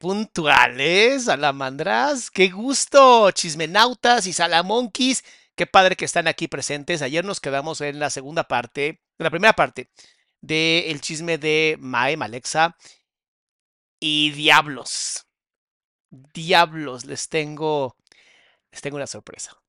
puntuales, salamandras. Qué gusto, chismenautas y salamonquis. Qué padre que están aquí presentes. Ayer nos quedamos en la segunda parte, en la primera parte del chisme de Mae, Alexa y Diablos. Diablos, les tengo, les tengo una sorpresa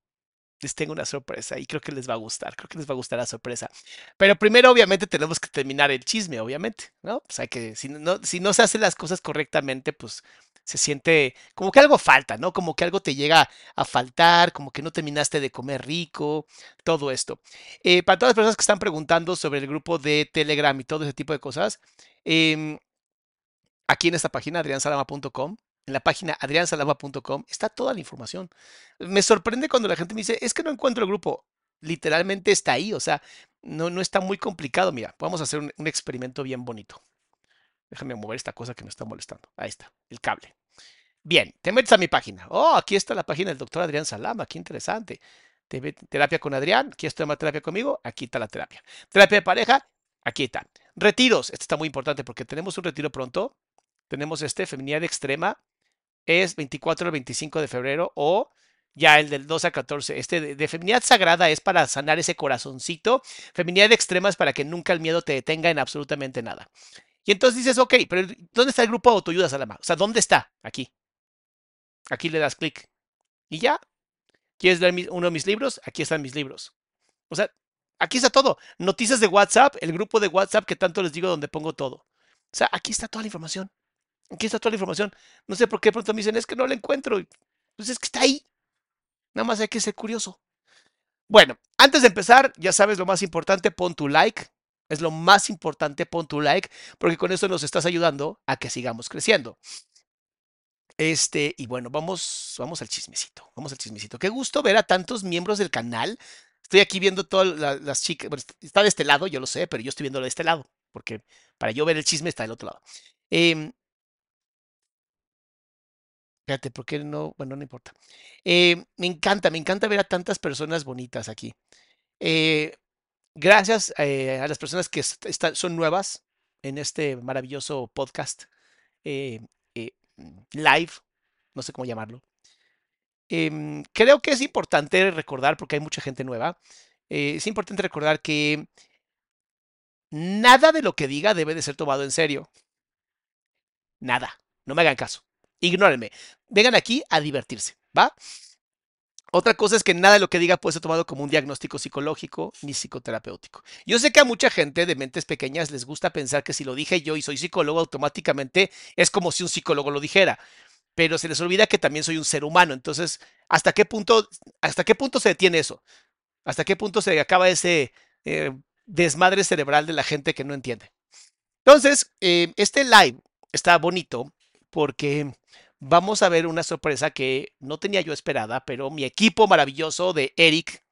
les tengo una sorpresa y creo que les va a gustar, creo que les va a gustar la sorpresa. Pero primero, obviamente, tenemos que terminar el chisme, obviamente, ¿no? Pues hay que, si no, si no se hacen las cosas correctamente, pues se siente como que algo falta, ¿no? Como que algo te llega a faltar, como que no terminaste de comer rico, todo esto. Eh, para todas las personas que están preguntando sobre el grupo de Telegram y todo ese tipo de cosas, em, aquí en esta página, adriansalama.com, en la página adriansalama.com está toda la información. Me sorprende cuando la gente me dice, es que no encuentro el grupo. Literalmente está ahí, o sea, no, no está muy complicado. Mira, vamos a hacer un, experimento bien bonito. Déjame mover esta cosa que me está molestando. Ahí está, el cable. Bien, te metes a mi página. Oh, aquí está la página del doctor Adrián Salama, qué interesante. Terapia con Adrián, ¿quieres tomar terapia conmigo? Aquí está la terapia. Terapia de pareja, aquí está. Retiros, esto está muy importante porque tenemos un retiro pronto. Tenemos este, feminidad extrema, es 24 al 25 de febrero o ya el del 2 a 14. Este de, feminidad sagrada es para sanar ese corazoncito. Feminidad extrema es para que nunca el miedo te detenga en absolutamente nada. Y entonces dices, ok, pero ¿dónde está el grupo de autoayuda, Salama? O sea, ¿dónde está? Aquí. Aquí le das clic. Y ya. ¿Quieres leer uno de mis libros? Aquí están mis libros. O sea, aquí está todo. Noticias de WhatsApp, el grupo de WhatsApp que tanto les digo donde pongo todo. O sea, aquí está toda la información. Aquí está toda la información. No sé por qué pronto me dicen, es que no la encuentro. Pues es que está ahí. Nada más hay que ser curioso. Bueno, antes de empezar, ya sabes lo más importante, pon tu like. Es lo más importante, pon tu like, porque con eso nos estás ayudando a que sigamos creciendo. Este, y bueno, vamos, vamos al chismecito. Vamos al chismecito. Qué gusto ver a tantos miembros del canal. Estoy aquí viendo todas las chicas. está de este lado, yo lo sé, pero yo estoy viéndolo de este lado, porque para yo ver el chisme está del otro lado. Eh, Fíjate, ¿por qué no? Bueno, no importa. Eh, me encanta, me encanta ver a tantas personas bonitas aquí. Eh, gracias eh, a las personas que son nuevas en este maravilloso podcast live, no sé cómo llamarlo. Em, creo que es importante recordar, porque hay mucha gente nueva, es importante recordar que nada de lo que diga debe de ser tomado en serio. Nada. No me hagan caso. Ignórenme. Vengan aquí a divertirse, ¿va? Otra cosa es que nada de lo que diga puede ser tomado como un diagnóstico psicológico ni psicoterapéutico. Yo sé que a mucha gente de mentes pequeñas les gusta pensar que si lo dije yo y soy psicólogo, automáticamente es como si un psicólogo lo dijera. Pero se les olvida que también soy un ser humano. Entonces, ¿hasta qué punto, hasta qué punto se detiene eso? ¿Hasta qué punto se acaba ese eh, desmadre cerebral de la gente que no entiende? Entonces, eh, este live está bonito porque vamos a ver una sorpresa que no tenía yo esperada, pero mi equipo maravilloso de Eric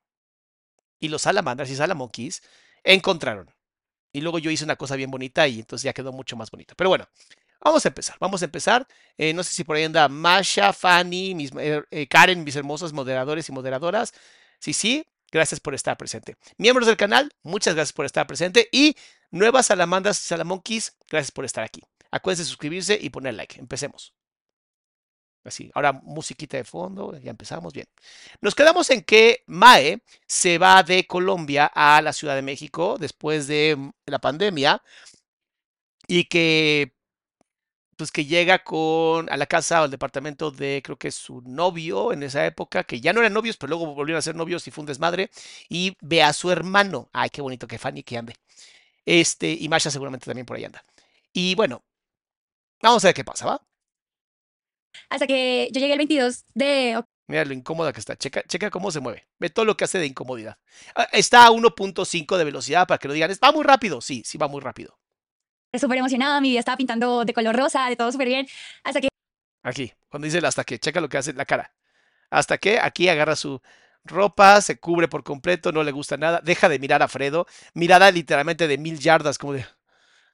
y los salamandras y salamonkeys encontraron. Y luego yo hice una cosa bien bonita y entonces ya quedó mucho más bonita. Pero bueno, vamos a empezar. Vamos a empezar. Eh, no sé si por ahí anda Masha, Fanny, mis, eh, eh, Karen, mis hermosos moderadores y moderadoras. Sí, sí, gracias por estar presente. Miembros del canal, muchas gracias por estar presente. Y nuevas salamandras y salamonkeys, gracias por estar aquí. Acuérdense de suscribirse y poner like. Empecemos. Así, ahora musiquita de fondo, ya empezamos bien. Nos quedamos en que Mae se va de Colombia a la Ciudad de México después de mm, la pandemia y que pues que llega con a la casa o al departamento de creo que su novio en esa época, que ya no eran novios, pero luego volvieron a ser novios y fue un desmadre y ve a su hermano. Ay, qué bonito que Fanny que ande. Este, y Masha seguramente también por ahí anda. Y bueno, vamos a ver qué pasa, ¿va? Hasta que yo llegué el 22 de Mira lo incómoda que está. Checa, checa cómo se mueve. Ve todo lo que hace de incomodidad. Ah, Está a 1.5 de velocidad para que no digan, va muy rápido. Sí, sí va muy rápido. súper emocionada, mi vida estaba pintando de color rosa, de todo súper bien. Hasta que Aquí, cuando dice el hasta que, checa lo que hace la cara. Hasta que aquí agarra su ropa, se cubre por completo, no le gusta nada, deja de mirar a Fredo, mirada literalmente de mil yardas, como de,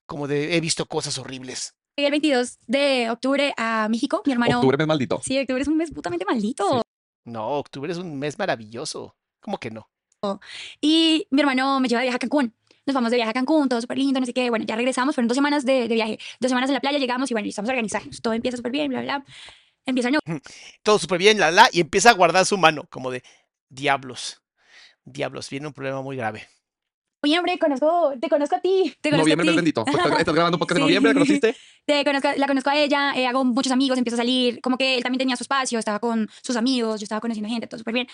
como de he visto cosas horribles. Llegué el 22 de octubre a México, mi hermano... Octubre mes maldito. Sí, octubre es un mes putamente maldito. No, octubre es un mes maravilloso. ¿Cómo que no? Y mi hermano me lleva de viaje a Cancún. Nos vamos de viaje a Cancún, todo súper lindo, no sé qué. Bueno, ya regresamos, fueron dos semanas de, de viaje. Dos semanas en la playa, llegamos y bueno, estamos organizados. Todo empieza súper bien, bla, bla. Empieza el Todo súper bien, la la, y empieza a guardar su mano, como de diablos. Diablos, viene un problema muy grave. Noviembre, conozco, te conozco a ti. Te conozco Noviembre a mes ti. bendito. ¿Estás estás grabando un podcast Sí. en noviembre? ¿La conociste? Te conozco, la conozco a ella, eh, hago muchos amigos, empiezo a salir. Como que él también tenía su espacio, estaba con sus amigos, yo estaba conociendo gente, todo súper bien.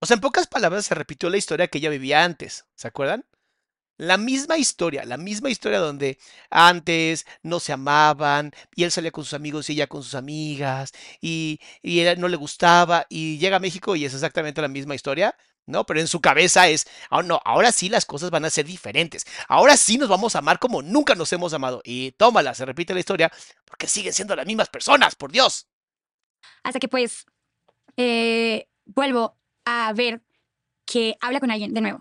O sea, en pocas palabras se repitió la historia que ella vivía antes, ¿se acuerdan? La misma historia, la misma historia donde antes no se amaban y él salía con sus amigos y ella con sus amigas y, y él no le gustaba y llega a México y es exactamente la misma historia, ¿no? Pero en su cabeza es, "Ah, no, ahora sí las cosas van a ser diferentes, ahora sí nos vamos a amar como nunca nos hemos amado y tómala, se repite la historia porque siguen siendo las mismas personas, por Dios. Hasta que pues eh, vuelvo a ver que habla con alguien de nuevo.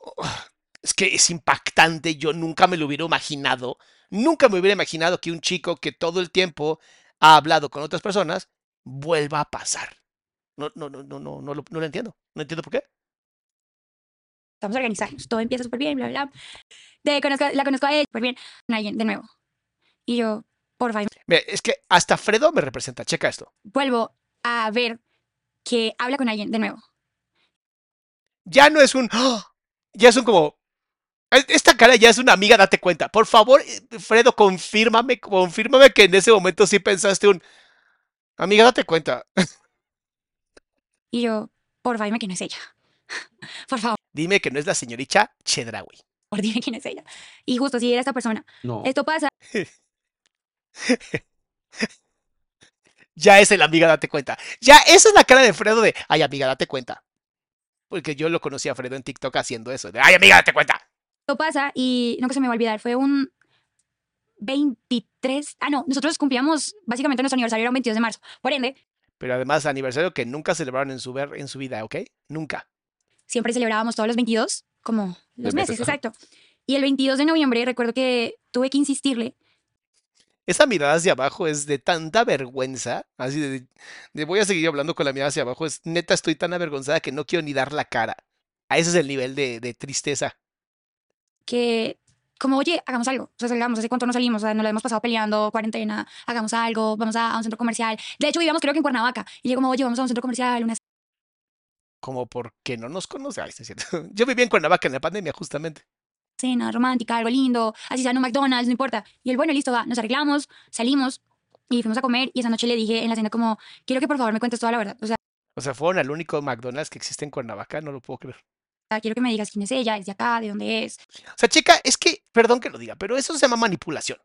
Es que es impactante, yo nunca me lo hubiera imaginado, nunca me hubiera imaginado que un chico que todo el tiempo ha hablado con otras personas vuelva a pasar. No, no, no, no, no, no, lo, no lo entiendo. No entiendo por qué. Estamos organizados, todo empieza súper bien, bla, bla. Te conozco, la conozco a ella súper bien, alguien de nuevo. Y yo, por favor, Mira, es que hasta Fredo me representa. Checa esto. vuelvo a ver que habla con alguien de nuevo. Ya no es un. ¡ah! Ya es un como. "Es- Esta cara ya es una amiga, date cuenta. Por favor, eh, Fredo, confírmame, confírmame que en ese momento sí pensaste un. Amiga, date cuenta. Y yo, por favor, dime quién es ella. Por favor, Dime que no es la señorita Chedraui. dime quién es ella. Y justo si era esta persona. No. Esto pasa, Ya es el amiga, date cuenta. Ya, esa es la cara de Fredo de, ay, amiga, date cuenta. Porque yo lo conocí a Fredo en TikTok haciendo eso, de, ay, amiga, date cuenta. esto pasa y nunca se me va a olvidar. Fue un 23. Ah, no, nosotros cumplíamos, básicamente nuestro aniversario era un 22 de marzo. Por ende, Pero además, aniversario que nunca celebraron en su, ver, en su vida, ¿ok? Nunca. siempre celebrábamos todos los 22, como los meses, exacto. Y el 22 de noviembre recuerdo que tuve que insistirle. Esa mirada hacia abajo es de tanta vergüenza, así de, de voy a seguir hablando con la mirada hacia abajo, es neta, estoy tan avergonzada que no quiero ni dar la cara. A ese es el nivel de, de tristeza. que como, oye, hagamos algo. O sea, salgamos, ¿hace cuánto no salimos? O sea, nos lo hemos pasado peleando, cuarentena, hagamos algo, vamos a, a un centro comercial. De hecho, vivíamos creo que en Cuernavaca. Y yo como, oye, vamos a un centro comercial, una Como porque no nos conoce. Ay, es cierto. Yo viví en Cuernavaca en la pandemia, justamente. cena romántica, algo lindo, así sea en un McDonald's, no importa. Y él, bueno, listo, va, nos arreglamos, salimos y fuimos a comer y esa noche le dije en la cena como, quiero que por favor me cuentes toda la verdad. O sea, O sea, fueron al único McDonald's que existe en Cuernavaca, no lo puedo creer. Quiero que me digas quién es ella, es de acá, de dónde es. O sea, chica, es que, perdón que lo diga, pero eso se llama manipulación.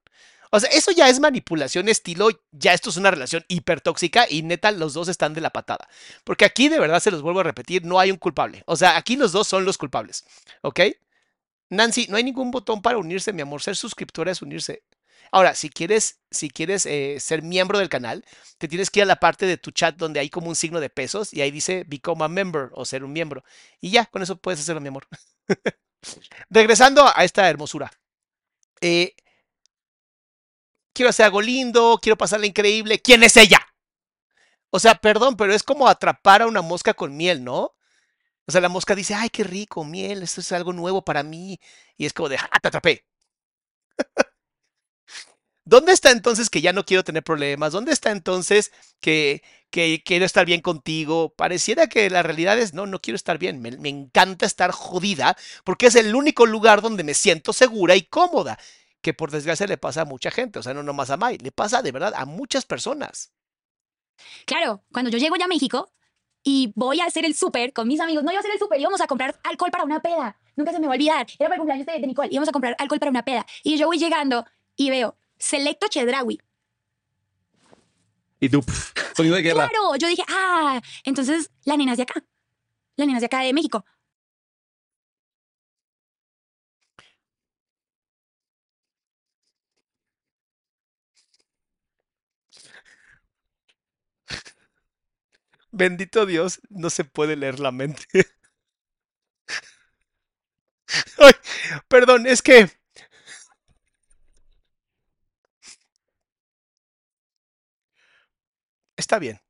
O sea, eso ya es manipulación estilo, ya esto es una relación hipertóxica y neta los dos están de la patada. Porque aquí de verdad se los vuelvo a repetir, no hay un culpable. O sea, aquí los dos son los culpables. ¿Ok? Nancy, no hay ningún botón para unirse, mi amor. Ser suscriptora es unirse. Ahora, si quieres, si quieres eh, ser miembro del canal, te tienes que ir a la parte de tu chat donde hay como un signo de pesos y ahí dice Become a Member o ser un miembro. Y ya, con eso puedes hacerlo, mi amor. Regresando a esta hermosura. Eh, quiero hacer algo lindo, quiero pasarla increíble. ¿Quién es ella? O sea, perdón, pero es como atrapar a una mosca con miel, ¿no? O sea, la mosca dice, ay, qué rico, miel, esto es algo nuevo para mí. Y es como de, ah, te atrapé. ¿Dónde está entonces que ya no quiero tener problemas? ¿Dónde está entonces que, que quiero estar bien contigo? Pareciera que la realidad es, no, no quiero estar bien. Me, me encanta estar jodida porque es el único lugar donde me siento segura y cómoda. Que por desgracia le pasa a mucha gente. O sea, no nomás a Mai, le pasa de verdad a muchas personas. Claro, cuando yo llego ya a México y voy a hacer el súper con mis amigos, no iba a hacer el súper, íbamos a comprar alcohol para una peda. Nunca se me va a olvidar. Era para el cumpleaños de, de Nicole, íbamos a comprar alcohol para una peda. Y yo voy llegando y veo Selecto Chedraui. Y tú, sonido de guerra. Claro, yo dije, ah, entonces la nena es de acá. La nena es de acá de México. Bendito Dios, no se puede leer la mente. Ay, perdón, es que está bien.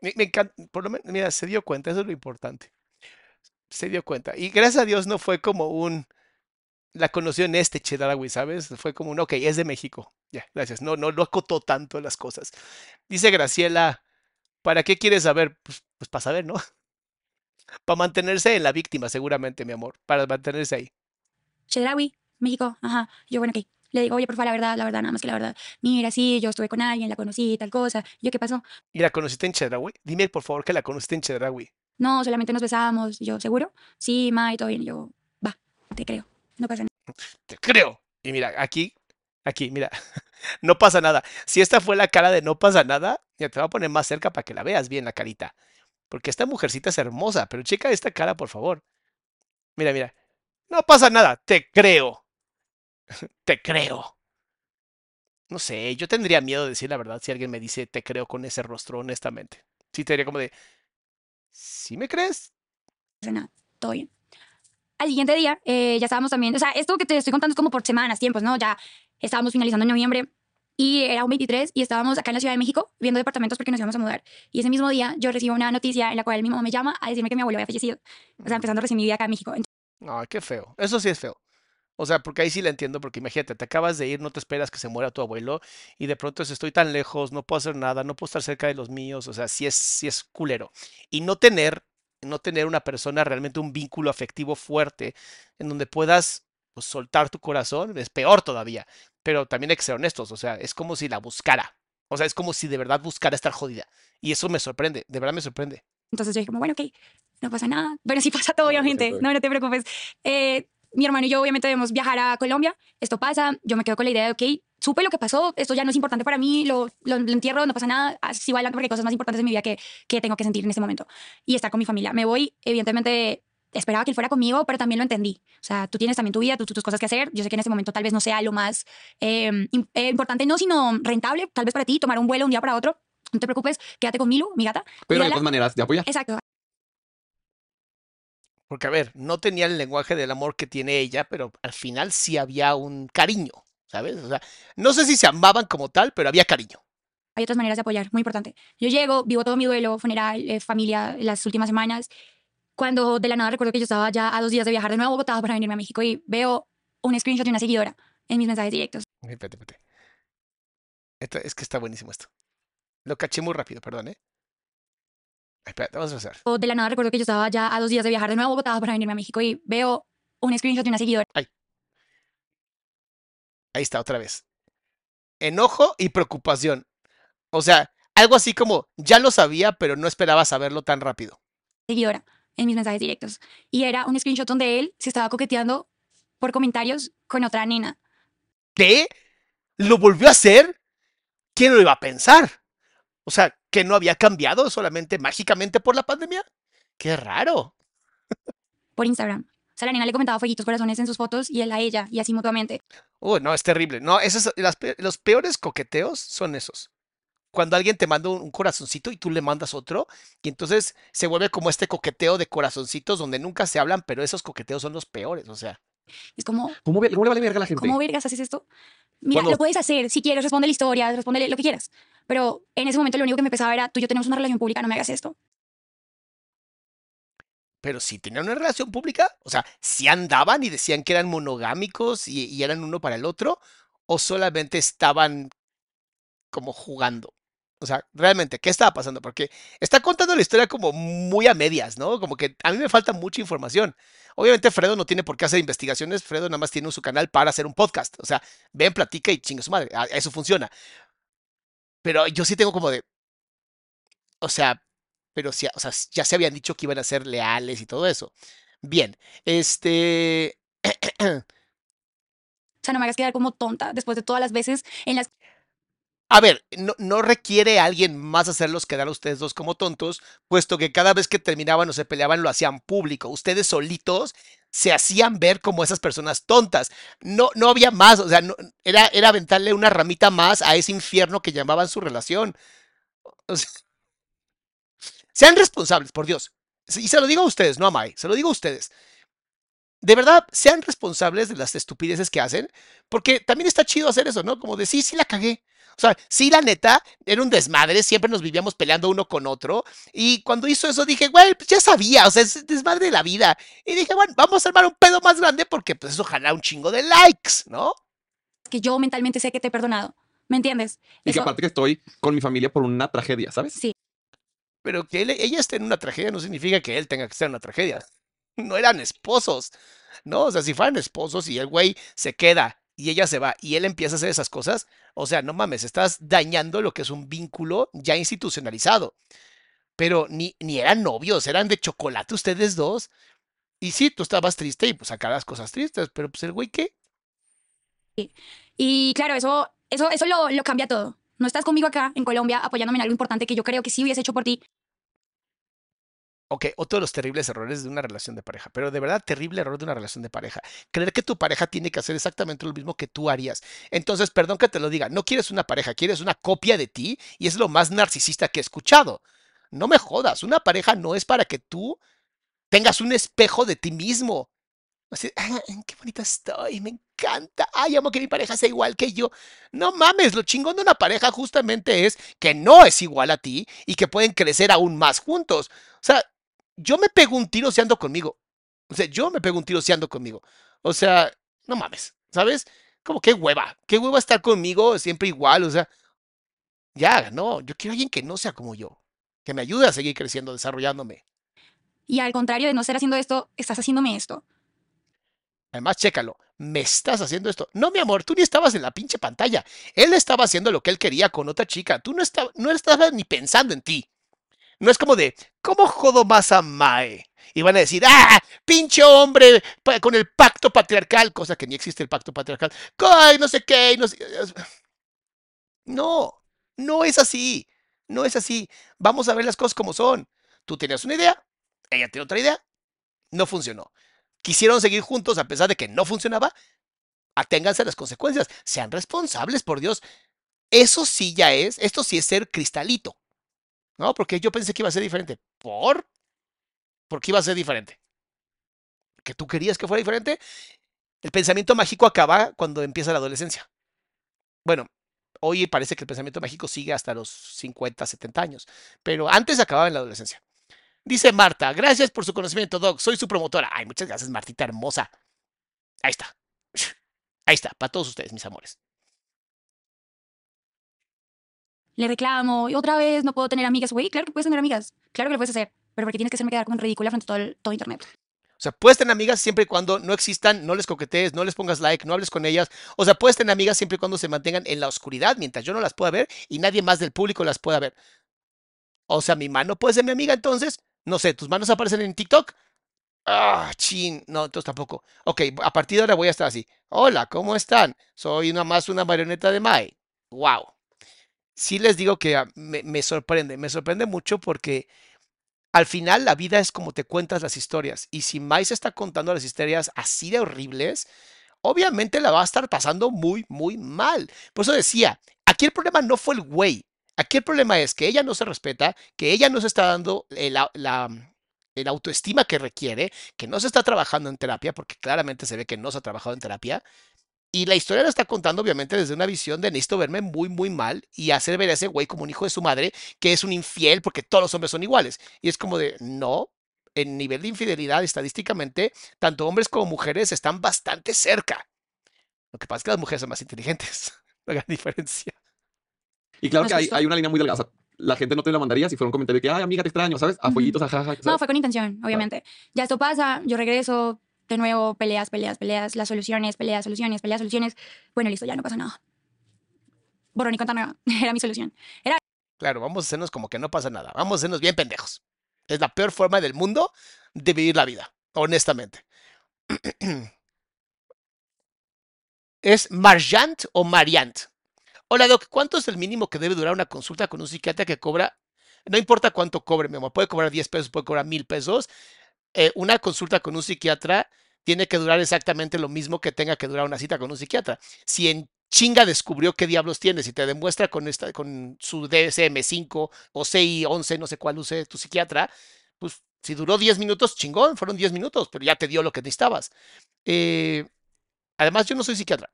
Me, encanta, por lo menos, mira, se dio cuenta, eso es lo importante. Se dio cuenta. Y gracias a Dios no fue como un, la conoció en este Chedraui, ¿sabes? Fue como un, ok, es de México. Ya, gracias. No, no, no acotó tanto las cosas. Dice Graciela, ¿para qué quieres saber? Pues, pues para saber, ¿no? Para mantenerse en la víctima, seguramente, mi amor. Para mantenerse ahí. Chedraui, México, ajá. Yo, bueno, ok. Le digo, oye, por favor, la verdad, la verdad, nada más que la verdad. Mira, sí, yo estuve con alguien, la conocí, tal cosa. Yo, ¿qué pasó? ¿Y la conociste en Chedraui? Dime, por favor, que la conociste en Chedraui. No, solamente nos besábamos. Y yo, ¿seguro? Sí, ma, y todo bien. Y yo, va, te creo. No pasa nada. Te creo. Y mira, aquí, aquí, mira. No pasa nada. Si esta fue la cara de no pasa nada, ya te voy a poner más cerca para que la veas bien la carita. Porque esta mujercita es hermosa, pero checa esta cara, por favor. Mira, mira. No pasa nada, te creo. Te creo. No sé, yo tendría miedo de decir la verdad si alguien me dice te creo con ese rostro, honestamente. Sí, te diría como de, ¿sí me crees? pasa nada, todo bien. Al siguiente día, eh, ya estábamos también, o sea, esto que te estoy contando es como por semanas, tiempos, ¿no? Ya estábamos finalizando en noviembre y era un 23 y estábamos acá en la Ciudad de México viendo departamentos porque nos íbamos a mudar. Y ese mismo día yo recibo una noticia en la cual mi mamá me llama a decirme que mi abuelo había fallecido. O sea, empezando recién mi vida acá en México. Ay, qué feo. Eso sí es feo. O sea, porque ahí sí la entiendo, porque imagínate, te acabas de ir, no te esperas que se muera tu abuelo y de pronto es, estoy tan lejos, no puedo hacer nada, no puedo estar cerca de los míos, o sea, sí es, sí es culero. Y no tener, no tener una persona realmente un vínculo afectivo fuerte en donde puedas pues, soltar tu corazón es peor todavía. Pero también hay que ser honestos, o sea, es como si la buscara. O sea, es como si de verdad buscara estar jodida. Y eso me sorprende, de verdad me sorprende. Entonces yo dije como, bueno, ok, no pasa nada. Bueno, sí pasa todo, obviamente. No, no te preocupes. Eh, mi hermano y yo obviamente debemos viajar a Colombia. Esto pasa. Yo me quedo con la idea de, ok, supe lo que pasó. Esto ya no es importante para mí. Lo, lo, lo entierro, no pasa nada. Así va adelante porque hay cosas más importantes en mi vida que, que tengo que sentir en este momento. Y estar con mi familia. Me voy, evidentemente, esperaba que él fuera conmigo, pero también lo entendí. O sea, tú tienes también tu vida, tú, tus cosas que hacer. Yo sé que en este momento tal vez no sea lo más eh, im- eh, importante, no, sino rentable, tal vez para ti, tomar un vuelo un día para otro. No te preocupes, quédate con Milu, mi gata. Pero hay Cuídala. otras maneras de apoyar. Exacto. Porque, a ver, no tenía el lenguaje del amor que tiene ella, pero al final sí había un cariño, ¿sabes? O sea, no sé si se amaban como tal, pero había cariño. Hay otras maneras de apoyar, muy importante. Yo llego, vivo todo mi duelo, funeral, eh, familia, las últimas semanas. Cuando de la nada recuerdo que yo estaba ya a dos días de viajar de nuevo a Bogotá para venirme a México y veo un screenshot de una seguidora en mis mensajes directos. Espérate, espérate. Es que está buenísimo esto. Lo caché muy rápido, perdón, ¿eh? Ay, Espérate, vamos a hacer. O de la nada recuerdo que yo estaba ya a dos días de viajar de nuevo a Bogotá para venirme a México y veo un screenshot de una seguidora Ahí está, otra vez. Enojo y preocupación. O sea, algo así como, ya lo sabía, pero no esperaba saberlo tan rápido. seguidora en mis mensajes directos. Y era un screenshot donde él se estaba coqueteando por comentarios con otra nena. ¿Qué? ¿Lo volvió a hacer? ¿Quién lo iba a pensar? O sea, que no había cambiado solamente mágicamente por la pandemia. Qué raro. por Instagram. O sea, la nena le comentaba fueguitos, corazones en sus fotos y él a ella y así mutuamente. Uy, no, es terrible. No, esos, las los peores coqueteos son esos. Cuando alguien te manda un, un corazoncito y tú le mandas otro, y entonces se vuelve como este coqueteo de corazoncitos donde nunca se hablan, pero esos coqueteos son los peores. O sea, Es como, ¿Cómo, cómo le vale verga a la gente? ¿cómo vergas haces esto? Mira, lo puedes hacer. Si quieres, responde la historia, responde lo que quieras. Pero en ese momento lo único que me pesaba era, tú y yo tenemos una relación pública, no me hagas esto. pero si tenían una relación pública, o sea, si andaban y decían que eran monogámicos y, y eran uno para el otro, o solamente estaban como jugando. O sea, realmente, ¿qué estaba pasando? Porque está contando la historia como muy a medias, ¿no? Como que a mí me falta mucha información. Obviamente Fredo no tiene por qué hacer investigaciones, Fredo nada más tiene su canal para hacer un podcast. O sea, ven, platica y chinga su madre. Eso funciona. Pero yo sí tengo como de, o sea, pero sí, o sea, ya se habían dicho que iban a ser leales y todo eso. Bien, este, O sea, no me hagas quedar como tonta después de todas las veces en las A ver, no, no requiere alguien más hacerlos quedar a ustedes dos como tontos, puesto que cada vez que terminaban o se peleaban lo hacían público. Ustedes solitos se hacían ver como esas personas tontas. No, no había más, o sea, era, era aventarle una ramita más a ese infierno que llamaban su relación. Sean responsables, por Dios. Y se lo digo a ustedes, no a Mai, se lo digo a ustedes. De verdad, sean responsables de las estupideces que hacen, porque también está chido hacer eso, ¿no? Como de sí, sí la cagué. O sea, sí, la neta, era un desmadre, siempre nos vivíamos peleando uno con otro. Y cuando hizo eso dije, güey, pues ya sabía, o sea, es desmadre de la vida. Y dije, bueno, vamos a armar un pedo más grande porque pues eso jala un chingo de likes, ¿no? que yo mentalmente sé que te he perdonado. ¿Me entiendes? Y que aparte que estoy con mi familia por una tragedia, ¿sabes? Sí. Pero que él- ella esté en una tragedia no significa que él tenga que estar en una tragedia. No eran esposos, ¿no? O sea, si fueran esposos y el güey se queda y ella se va y él empieza a hacer esas cosas, o sea, no mames, estás dañando lo que es un vínculo ya institucionalizado. Pero ni, ni eran novios, eran de chocolate ustedes dos. Y sí, tú estabas triste y pues sacabas cosas tristes, pero pues el güey, ¿qué? Y claro, eso, eso, eso lo, lo cambia todo. No estás conmigo acá en Colombia apoyándome en algo importante que yo creo que sí hubiese hecho por ti. Ok, otro de los terribles errores de una relación de pareja, pero de verdad terrible error de una relación de pareja. Creer que tu pareja tiene que hacer exactamente lo mismo que tú harías. Entonces, perdón que te lo diga, no quieres una pareja, quieres una copia de ti y es lo más narcisista que he escuchado. No me jodas, una pareja no es para que tú tengas un espejo de ti mismo. Así, "Ah, qué bonita estoy, me encanta. Ay, amo que mi pareja sea igual que yo. No mames, lo chingón de una pareja justamente es que no es igual a ti y que pueden crecer aún más juntos. O sea, yo me pego un tiro si ando conmigo. O sea, yo me pego un tiro si ando conmigo. O sea, no mames, ¿sabes? Como qué hueva, qué hueva estar conmigo siempre igual, o sea, ya, no, yo quiero a alguien que no sea como yo, que me ayude a seguir creciendo, desarrollándome. Y al contrario de no estar haciendo esto, estás haciéndome esto. Además, chécalo, me estás haciendo esto. No, mi amor, tú ni estabas en la pinche pantalla. Él estaba haciendo lo que él quería con otra chica. Tú no, estabas, no estabas ni pensando en ti. No es como de, ¿cómo jodo más a Mae? Y van a decir, ¡ah! Pinche hombre con el pacto patriarcal, cosa que ni existe el pacto patriarcal. ¡Ay, no sé qué! No, sé- no, no es así. No es así. Vamos a ver las cosas como son. Tú tenías una idea, ella tiene otra idea. No funcionó. Quisieron seguir juntos a pesar de que no funcionaba. Aténganse a las consecuencias. Sean responsables, por Dios. Eso sí ya es, esto sí es ser cristalito. ¿No? Porque yo pensé que iba a ser diferente. ¿Por? ¿Por qué iba a ser diferente? ¿Que tú querías que fuera diferente? El pensamiento mágico acaba cuando empieza la adolescencia. Bueno, hoy parece que el pensamiento mágico sigue hasta los 50, 70 años, pero antes acababa en la adolescencia. Dice Marta, gracias por su conocimiento, Doc. Soy su promotora. Ay, muchas gracias, Martita hermosa. Ahí está. Ahí está, para todos ustedes, mis amores. Le reclamo, y otra vez no puedo tener amigas. Güey, claro que puedes tener amigas. Claro que lo puedes hacer. Pero porque tienes que hacerme quedar como ridícula frente a todo, el- todo internet. O sea, puedes tener amigas siempre y cuando no existan, no les coquetees, no les pongas like, no hables con ellas. O sea, puedes tener amigas siempre y cuando se mantengan en la oscuridad mientras yo no las pueda ver y nadie más del público las pueda ver. O sea, mi mano puede ser mi amiga entonces. No sé, tus manos aparecen en TikTok. Ah, chin. No, entonces tampoco. Ok, a partir de ahora voy a estar así. Hola, ¿cómo están? Soy una más una marioneta de Mai. Wow. Sí les digo que ah, me, sorprende, me sorprende mucho porque al final la vida es como te cuentas las historias. Y si Mai se está contando las historias así de horribles, obviamente la va a estar pasando muy, muy mal. Por eso decía, aquí el problema no fue el güey. Aquí el problema es que ella no se respeta, que ella no se está dando la, autoestima que requiere, que no se está trabajando en terapia, porque claramente se ve que no se ha trabajado en terapia. Y la historia la está contando obviamente desde una visión de necesito verme muy, muy mal y hacer ver a ese güey como un hijo de su madre, que es un infiel porque todos los hombres son iguales. Y es como de, no, en nivel de infidelidad estadísticamente, tanto hombres como mujeres están bastante cerca. Lo que pasa es que las mujeres son más inteligentes. La gran diferencia. Y claro ¿Has que hay, hay una línea muy delgada. la gente no te la mandaría si fuera un comentario que, ay, amiga, te extraño, ¿sabes? A fueguitos, ajaja. No, ¿sabes? fue con intención, obviamente. Ya esto pasa, yo regreso, de nuevo, peleas, peleas, peleas, las soluciones, peleas, soluciones, peleas, soluciones. Bueno, listo, ya no pasa nada. Borrón y nueva. Era mi solución. Claro, vamos a hacernos como que no pasa nada. Vamos a hacernos bien pendejos. Es la peor forma del mundo de vivir la vida, honestamente. ¿Es Marjant o Mariant? Hola, Doc, ¿cuánto es el mínimo que debe durar una consulta con un psiquiatra que cobra? No importa cuánto cobre, mi amor, puede cobrar 10 pesos, puede cobrar 1000 pesos. Eh, una consulta con un psiquiatra tiene que durar exactamente lo mismo que tenga que durar una cita con un psiquiatra. Si en chinga descubrió qué diablos tienes y te demuestra con, esta, con su DSM-5 o CI-11, no sé cuál use tu psiquiatra, pues si duró 10 minutos, chingón, fueron 10 minutos, pero ya te dio lo que necesitabas. Eh, además, yo no soy psiquiatra.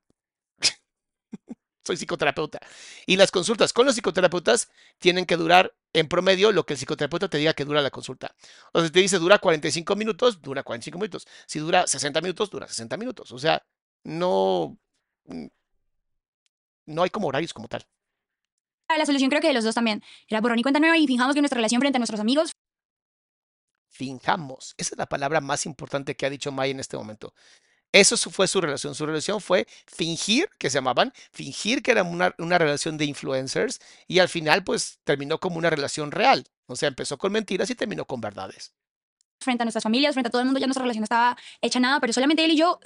Soy psicoterapeuta. Y las consultas con los psicoterapeutas tienen que durar en promedio lo que el psicoterapeuta te diga que dura la consulta. O sea, si te dice dura 45 minutos, dura 45 minutos. Si dura 60 minutos, dura 60 minutos. O sea, no, mm, no hay como horarios como tal. La solución creo que de los dos también. Era borrón y cuenta nueva y fijamos que nuestra relación frente a nuestros amigos Finjamos. Esa es la palabra más importante que ha dicho May en este momento. Eso fue su relación. Su relación fue fingir, que se llamaban, fingir que era una, una relación de influencers y al final pues terminó como una relación real. O sea, empezó con mentiras y terminó con verdades. frente a nuestras familias, frente a todo el mundo, ya nuestra relación estaba hecha nada, pero solamente él y yo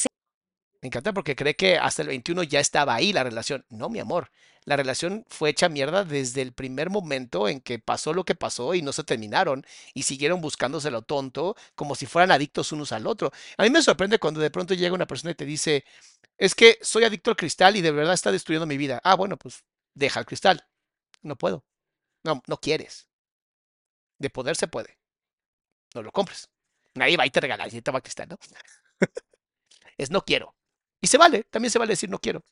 Me encanta porque cree que hasta el 21 ya estaba ahí la relación. No, mi amor. La relación fue hecha mierda desde el primer momento en que pasó lo que pasó y no se terminaron y siguieron buscándose lo tonto como si fueran adictos unos al otro. A mí me sorprende cuando de pronto llega una persona y te dice, es que soy adicto al cristal y de verdad está destruyendo mi vida. Ah, bueno, pues deja el cristal. No puedo. No, no quieres. De poder se puede. No lo compres. Nadie va y te regala y te va cristal, ¿no? es no quiero. Y se vale, también se vale decir no quiero.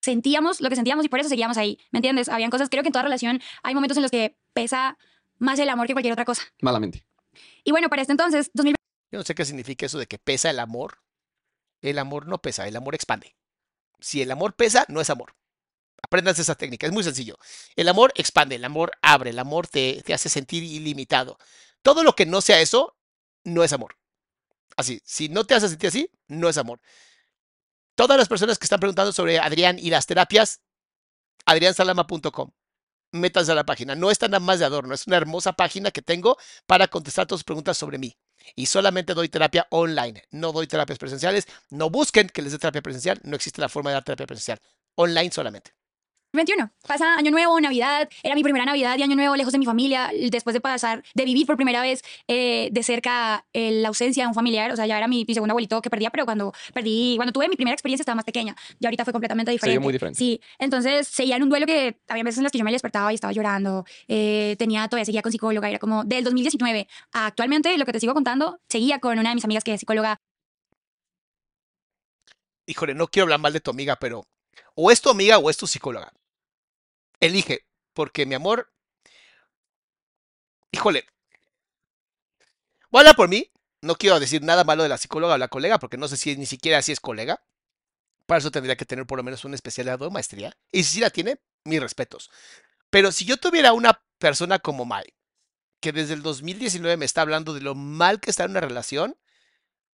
sentíamos lo que sentíamos y por eso seguíamos ahí, ¿me entiendes? Habían cosas, creo que en toda relación hay momentos en los que pesa más el amor que cualquier otra cosa. Malamente. Y bueno, para este entonces, 2020 Yo no sé qué significa eso de que pesa el amor. El amor no pesa, el amor expande. Si el amor pesa, no es amor. Aprendas esa técnica, es muy sencillo. El amor expande, el amor abre, el amor te, te hace sentir ilimitado. Todo lo que no sea eso, no es amor. Así, si no te hace sentir así, no es amor. Todas las personas que están preguntando sobre Adrián y las terapias, adriansalama.com. Métanse a la página. No está nada más de adorno, es una hermosa página que tengo para contestar todas sus preguntas sobre mí. Y solamente doy terapia online, no doy terapias presenciales. No busquen que les dé terapia presencial, no existe la forma de dar terapia presencial. Online solamente. 21. Pasa Año Nuevo, Navidad. Era mi primera Navidad y Año Nuevo lejos de mi familia. Después de pasar, de vivir por primera vez eh, de cerca eh, la ausencia de un familiar. O sea, ya era mi, mi segundo abuelito que perdía, pero cuando perdí, cuando tuve mi primera experiencia estaba más pequeña. Y ahorita fue completamente diferente. muy diferente. Sí. Entonces, seguía en un duelo que había veces en las que yo me despertaba y estaba llorando. Eh, tenía, todavía seguía con psicóloga. Era como del 2019 a actualmente, lo que te sigo contando, seguía con una de mis amigas que es psicóloga. Híjole, no quiero hablar mal de tu amiga, pero o es tu amiga o es tu psicóloga. Elige, porque mi amor, híjole, voy por mí. No quiero decir nada malo de la psicóloga o la colega, porque no sé si ni siquiera si es colega. Para eso tendría que tener por lo menos una especialidad o maestría. Y si sí la tiene, mis respetos. Pero si yo tuviera una persona como Mike, que desde el 2019 me está hablando de lo mal que está en una relación,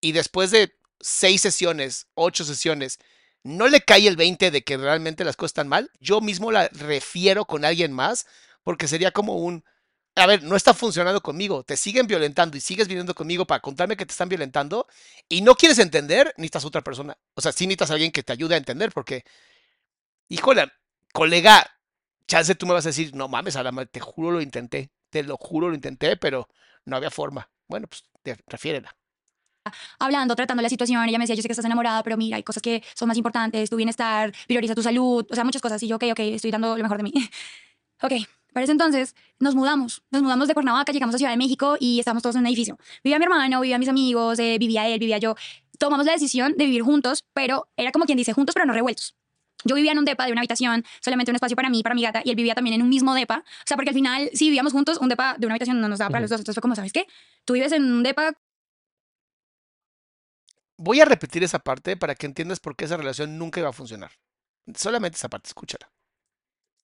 y después de seis sesiones, ocho sesiones, no le cae el 20 de que realmente las cosas están mal, yo mismo la refiero con alguien más, porque sería como un, a ver, no está funcionando conmigo, te siguen violentando y sigues viniendo conmigo para contarme que te están violentando y no quieres entender, necesitas otra persona. O sea, sí necesitas a alguien que te ayude a entender, porque, híjole, colega, chance tú me vas a decir, no mames, Alama, te juro lo intenté, te lo juro lo intenté, pero no había forma. Bueno, pues te refiérela hablando, tratando la situación. Ella me decía, yo sé que estás enamorada, pero mira, hay cosas que son más importantes, tu bienestar, prioriza tu salud, o sea, muchas cosas. Y yo, ok, ok, estoy dando lo mejor de mí. ok, para ese entonces nos mudamos. Nos mudamos de Cuernavaca, llegamos a Ciudad de México y estamos todos en un edificio. Vivía mi hermano, vivía mis amigos, eh, vivía él, vivía yo. Tomamos la decisión de vivir juntos, pero era como quien dice juntos, pero no revueltos. Yo vivía en un depa de una habitación, solamente un espacio para mí, para mi gata, y él vivía también en un mismo depa. O sea, porque al final, si vivíamos juntos, un depa de una habitación no nos daba para los dos. Entonces fue como, ¿sabes qué? Tú vives en un depa Voy a repetir esa parte para que entiendas por qué esa relación nunca iba a funcionar. Solamente esa parte, escúchala.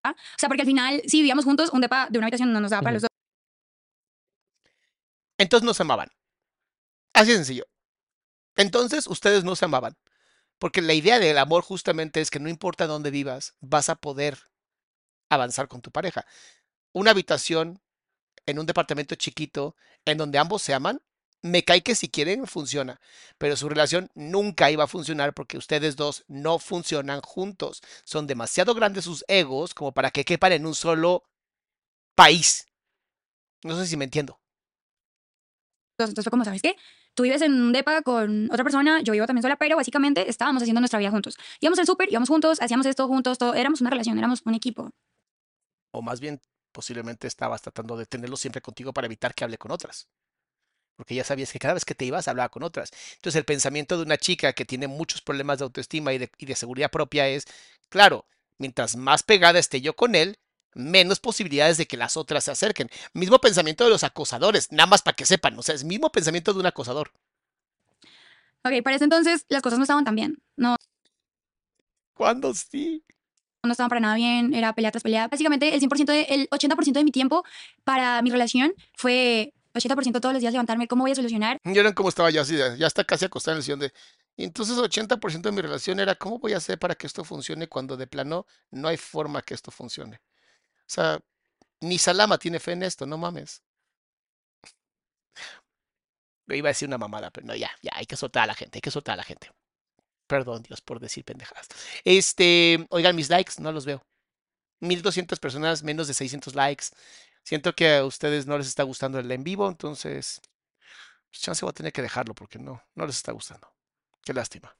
O sea, porque al final, si vivíamos juntos, un depa de una habitación no nos daba para los dos. Entonces no se amaban. Así de sencillo. Entonces ustedes no se amaban. Porque la idea del amor justamente es que no importa dónde vivas, vas a poder avanzar con tu pareja. Una habitación en un departamento chiquito en donde ambos se aman me cae que si quieren funciona, pero su relación nunca iba a funcionar porque ustedes dos no funcionan juntos. Son demasiado grandes sus egos como para que quepan en un solo país. No sé si me entiendo. Entonces fue como, ¿sabes qué? Tú vives en un depa con otra persona, yo vivo también sola, pero básicamente estábamos haciendo nuestra vida juntos. Íbamos al súper, íbamos juntos, hacíamos esto juntos, todo. éramos una relación, éramos un equipo. O más bien, posiblemente estabas tratando de tenerlo siempre contigo para evitar que hable con otras porque ya sabías que cada vez que te ibas hablaba con otras. Entonces el pensamiento de una chica que tiene muchos problemas de autoestima y de, seguridad propia es, claro, mientras más pegada esté yo con él, menos posibilidades de que las otras se acerquen. Mismo pensamiento de los acosadores, nada más para que sepan, o sea, es mismo pensamiento de un acosador. Ok, para ese entonces las cosas no estaban tan bien, no. ¿Cuándo sí? No estaban para nada bien, era pelea tras pelea. Básicamente el 100%, de, el 80% de mi tiempo para mi relación fue 80% todos los días levantarme, ¿cómo voy a solucionar? Yo era como estaba ya así, ya está casi acostada en el sillón de... Entonces 80% de mi relación era, ¿cómo voy a hacer para que esto funcione cuando de plano no hay forma que esto funcione? O sea, ni Salama tiene fe en esto, no mames. Me iba a decir una mamada, pero no, ya, ya, hay que soltar a la gente, hay que soltar a la gente. Perdón, Dios, por decir pendejadas. Este, oigan, mis likes, no los veo. 1200 personas, menos de 600 likes. Siento que a ustedes no les está gustando el en vivo, entonces, pues chance voy a tener que dejarlo porque no, no les está gustando. Qué lástima.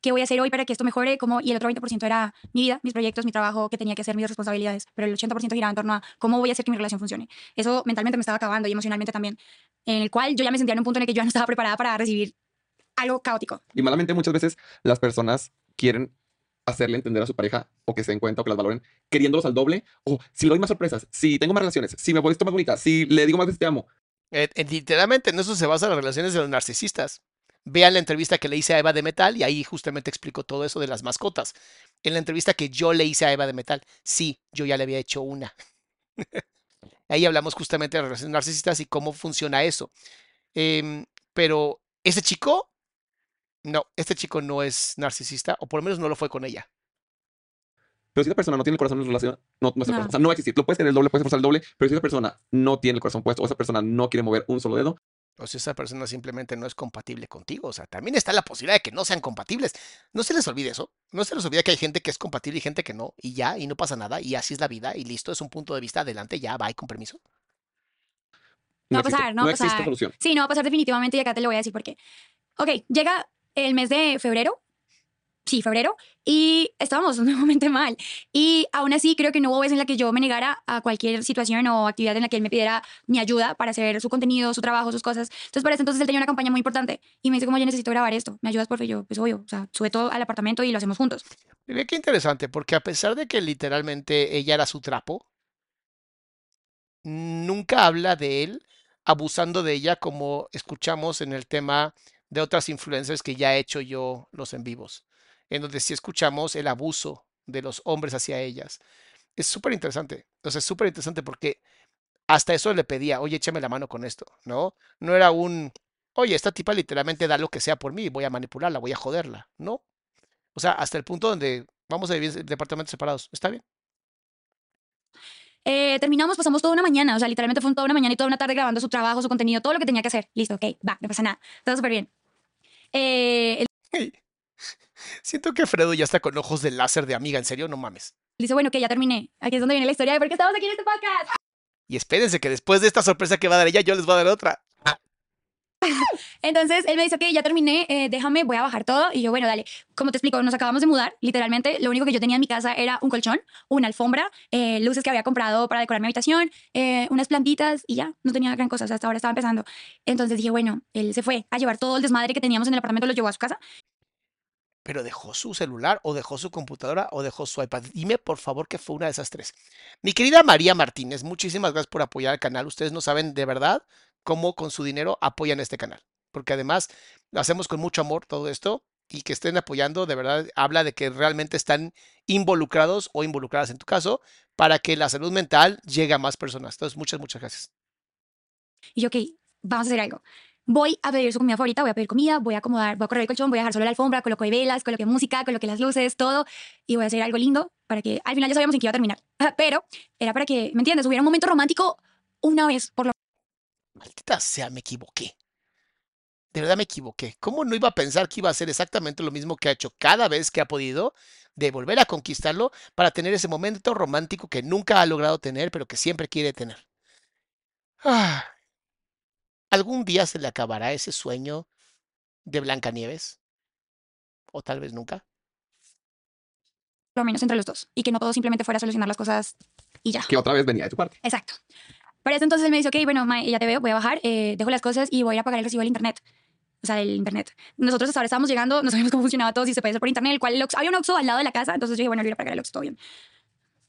¿Qué voy a hacer hoy para que esto mejore? Como, y el otro 20% era mi vida, mis proyectos, mi trabajo, que tenía que hacer, mis responsabilidades. Pero el 80% giraba en torno a cómo voy a hacer que mi relación funcione. Eso mentalmente me estaba acabando y emocionalmente también. En el cual yo ya me sentía en un punto en el que yo ya no estaba preparada para recibir algo caótico. Y malamente muchas veces las personas quieren hacerle entender a su pareja o que se den cuenta o que las valoren queriéndolos al doble o si le doy más sorpresas, si tengo más relaciones, si me esto más bonita, si le digo más veces te amo. Eh, eh, literalmente en eso se basan las relaciones de los narcisistas. Vean la entrevista que le hice a Eva de Metal y ahí justamente explico todo eso de las mascotas. En la entrevista que yo le hice a Eva de Metal, sí, yo ya le había hecho una. ahí hablamos justamente de las relaciones narcisistas y cómo funciona eso. Em, pero ese chico no, este chico no es narcisista, o por lo menos no lo fue con ella. Pero si esa persona no tiene el corazón en relación, no, no, no. O sea, no va a existir. Lo puedes tener el doble, puedes forzar el doble, pero si esa persona no tiene el corazón puesto, o esa persona no quiere mover un solo dedo. O si esa persona simplemente no es compatible contigo. O sea, también está la posibilidad de que no sean compatibles. No se les olvide eso. No se les olvide que hay gente que es compatible y gente que no. Y ya, y no pasa nada. Y así es la vida. Y listo, es un punto de vista. Adelante, ya, va, con permiso. No, va a pasar, no, va a pasar. Solución. Sí, no va a pasar definitivamente y acá te lo voy a decir por qué. Ok, llega el mes de febrero. Sí, febrero. Y estábamos nuevamente mal. Y aún así creo que no hubo vez en la que yo me negara a cualquier situación o actividad en la que él me pidiera mi ayuda para hacer su contenido, su trabajo, sus cosas. Entonces, para ese entonces él tenía una campaña muy importante. Y me dice, como yo necesito grabar esto. ¿Me ayudas? Porque yo, pues obvio, o sea, sube todo al apartamento y lo hacemos juntos. Mira qué interesante, porque a pesar de que literalmente ella era su trapo, nunca habla de él abusando de ella como escuchamos en el tema de otras influencers que ya he hecho yo los en vivos, en donde sí escuchamos el abuso de los hombres hacia ellas. Es súper interesante, o sea, es súper interesante porque hasta eso le pedía, oye, échame la mano con esto, ¿no? No era un, oye, esta tipa literalmente da lo que sea por mí, voy a manipularla, voy a joderla, ¿no? O sea, hasta el punto donde vamos a vivir en departamentos separados, ¿está bien? Eh, terminamos, pasamos toda una mañana, o sea, literalmente fue toda una mañana y toda una tarde grabando su trabajo, su contenido, todo lo que tenía que hacer. Listo, ok, va, no pasa nada. Todo súper bien. Eh, él Siento que Fredo ya está con ojos de láser de amiga, en serio, no mames. dice, bueno, que ya terminé. Aquí es donde viene la historia de por qué estamos aquí en este podcast. Y espérense que después de esta sorpresa que va a dar ella, yo les voy a dar otra. Entonces él me dice, ok, ya terminé, eh, déjame, voy a bajar todo. Y yo, bueno, dale. Como te explico, nos acabamos de mudar, literalmente. Lo único que yo tenía en mi casa era un colchón, una alfombra, eh, luces que había comprado para decorar mi habitación, eh, unas plantitas y ya, no tenía gran cosa. o sea, hasta ahora estaba empezando. Entonces dije, bueno, él se fue a llevar todo el desmadre que teníamos en el apartamento, lo llevó a su casa. Pero dejó su celular o dejó su computadora o dejó su iPad. Dime por favor que fue una de esas tres. Mi querida María Martínez, muchísimas gracias por apoyar al canal. Ustedes no saben de verdad cómo con su dinero apoyan este canal. Porque además lo hacemos con mucho amor todo esto y que estén apoyando de verdad habla de que realmente están involucrados o involucradas en tu caso para que la salud mental llegue a más personas. Entonces, muchas, muchas gracias. Y yo, ok, vamos a hacer algo. Voy a pedir su comida favorita, voy a pedir comida, voy a acomodar, voy a correr el colchón, voy a dejar solo la alfombra, coloco velas, coloqué música, coloqué las luces, todo, y voy a hacer algo lindo para que al final ya sabíamos en qué iba a terminar. Pero era para que, ¿me entiendes? Hubiera un momento romántico una vez, por lo Maldita sea, me equivoqué. De verdad me equivoqué. ¿Cómo no iba a pensar que iba a hacer exactamente lo mismo que ha hecho cada vez que ha podido, de volver a conquistarlo para tener ese momento romántico que nunca ha logrado tener, pero que siempre quiere tener? Ah, ¿Algún día se le acabará ese sueño de Blancanieves? ¿O tal vez nunca? lo menos entre los dos. Y que no todo simplemente fuera solucionar las cosas y ya. Que otra vez venía de tu parte. Exacto. Para eso entonces él me dice, ok, bueno, Mae, ya te veo, voy a bajar, eh, dejo las cosas y voy a ir a pagar el recibo del internet. O sea, del internet. Nosotros hasta ahora estábamos llegando, no sabíamos cómo funcionaba todo, si se podía hacer por internet, el cual el Oxxo- había un Oxxo al lado de la casa, entonces yo dije, bueno, voy a a pagar el Oxxo, todo bien.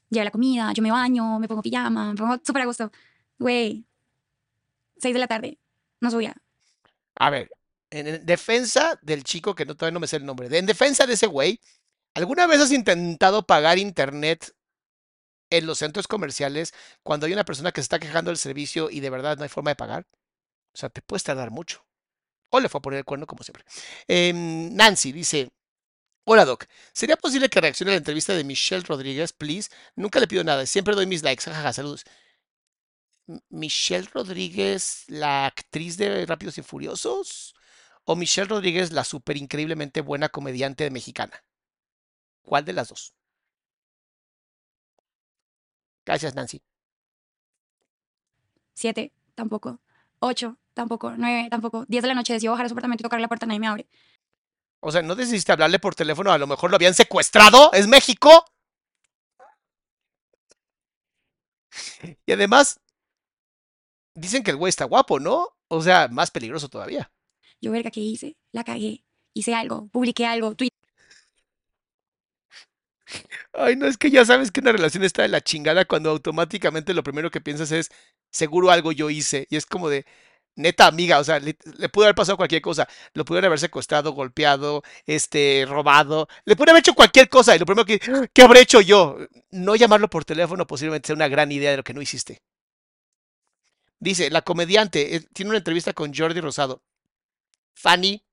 Llega la comida, yo me baño, me pongo pijama, me pongo súper a gusto. Güey, seis de la tarde, no subía. A ver, en, en defensa del chico que no, todavía no me sé el nombre, en defensa de ese güey, ¿alguna vez has intentado pagar internet en los centros comerciales cuando hay una persona que se está quejando del servicio y de verdad no hay forma de pagar? O sea, te puedes tardar mucho. O le fue a poner el cuerno como siempre. Em, Nancy dice, hola Doc, ¿sería posible que reaccione a la entrevista de Michelle Rodríguez, please? Nunca le pido nada, siempre doy mis likes, jajaja, saludos. ¿Michelle Rodríguez, la actriz de Rápidos y Furiosos? ¿O Michelle Rodríguez, la súper increíblemente buena comediante mexicana? ¿Cuál de las dos? Gracias, Nancy. Siete, tampoco. Ocho, tampoco. Nueve, tampoco. Diez de la noche decido bajar a su apartamento y tocar la puerta, nadie me abre. O sea, ¿no decidiste hablarle por teléfono? A lo mejor lo habían secuestrado. ¿Es México? Y además, dicen que el güey está guapo, ¿no? O sea, más peligroso todavía. Yo, verga, ¿qué hice? La cagué. Hice algo, publiqué algo, tuit Ay, no, es que ya sabes que una relación está de la chingada cuando automáticamente lo primero que piensas es, seguro algo yo hice. Y es como de, neta amiga, o sea, le, le pudo haber pasado cualquier cosa. Lo pudieron haber secuestrado, golpeado, este, robado. Le pudieron haber hecho cualquier cosa. Y lo primero que, ¿qué habré hecho yo? No llamarlo por teléfono posiblemente sea una gran idea de lo que no hiciste. Dice, la comediante eh, tiene una entrevista con Jordi Rosado. Fanny,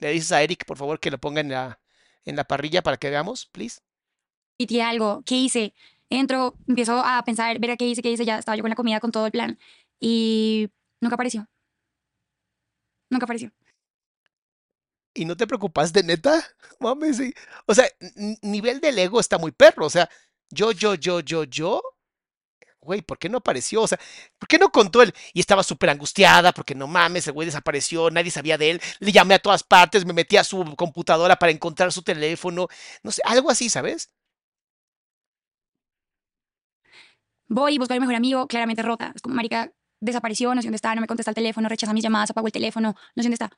le dices a Eric, por favor, que lo ponga en la, en la parrilla para que veamos, please. Tuiteé algo, ¿qué hice? Entro, empiezo a pensar, ver qué hice, qué hice, ya estaba yo con la comida, con todo el plan. Y nunca apareció. Nunca apareció. ¿Y no te preocupas de neta? Mames, sí. O sea, nivel del ego está muy perro. O sea, yo, yo, yo, yo, yo. Güey, ¿por qué no apareció? O sea, ¿por qué no contó él? Y estaba súper angustiada porque no mames, el güey desapareció, nadie sabía de él. Le llamé a todas partes, me metí a su computadora para encontrar su teléfono. No sé, algo así, ¿sabes? Voy, busco a mi mejor amigo, claramente rota. Es como, marica, desapareció, no sé dónde está, no me contesta el teléfono, rechaza mis llamadas, apagó el teléfono, no sé dónde está.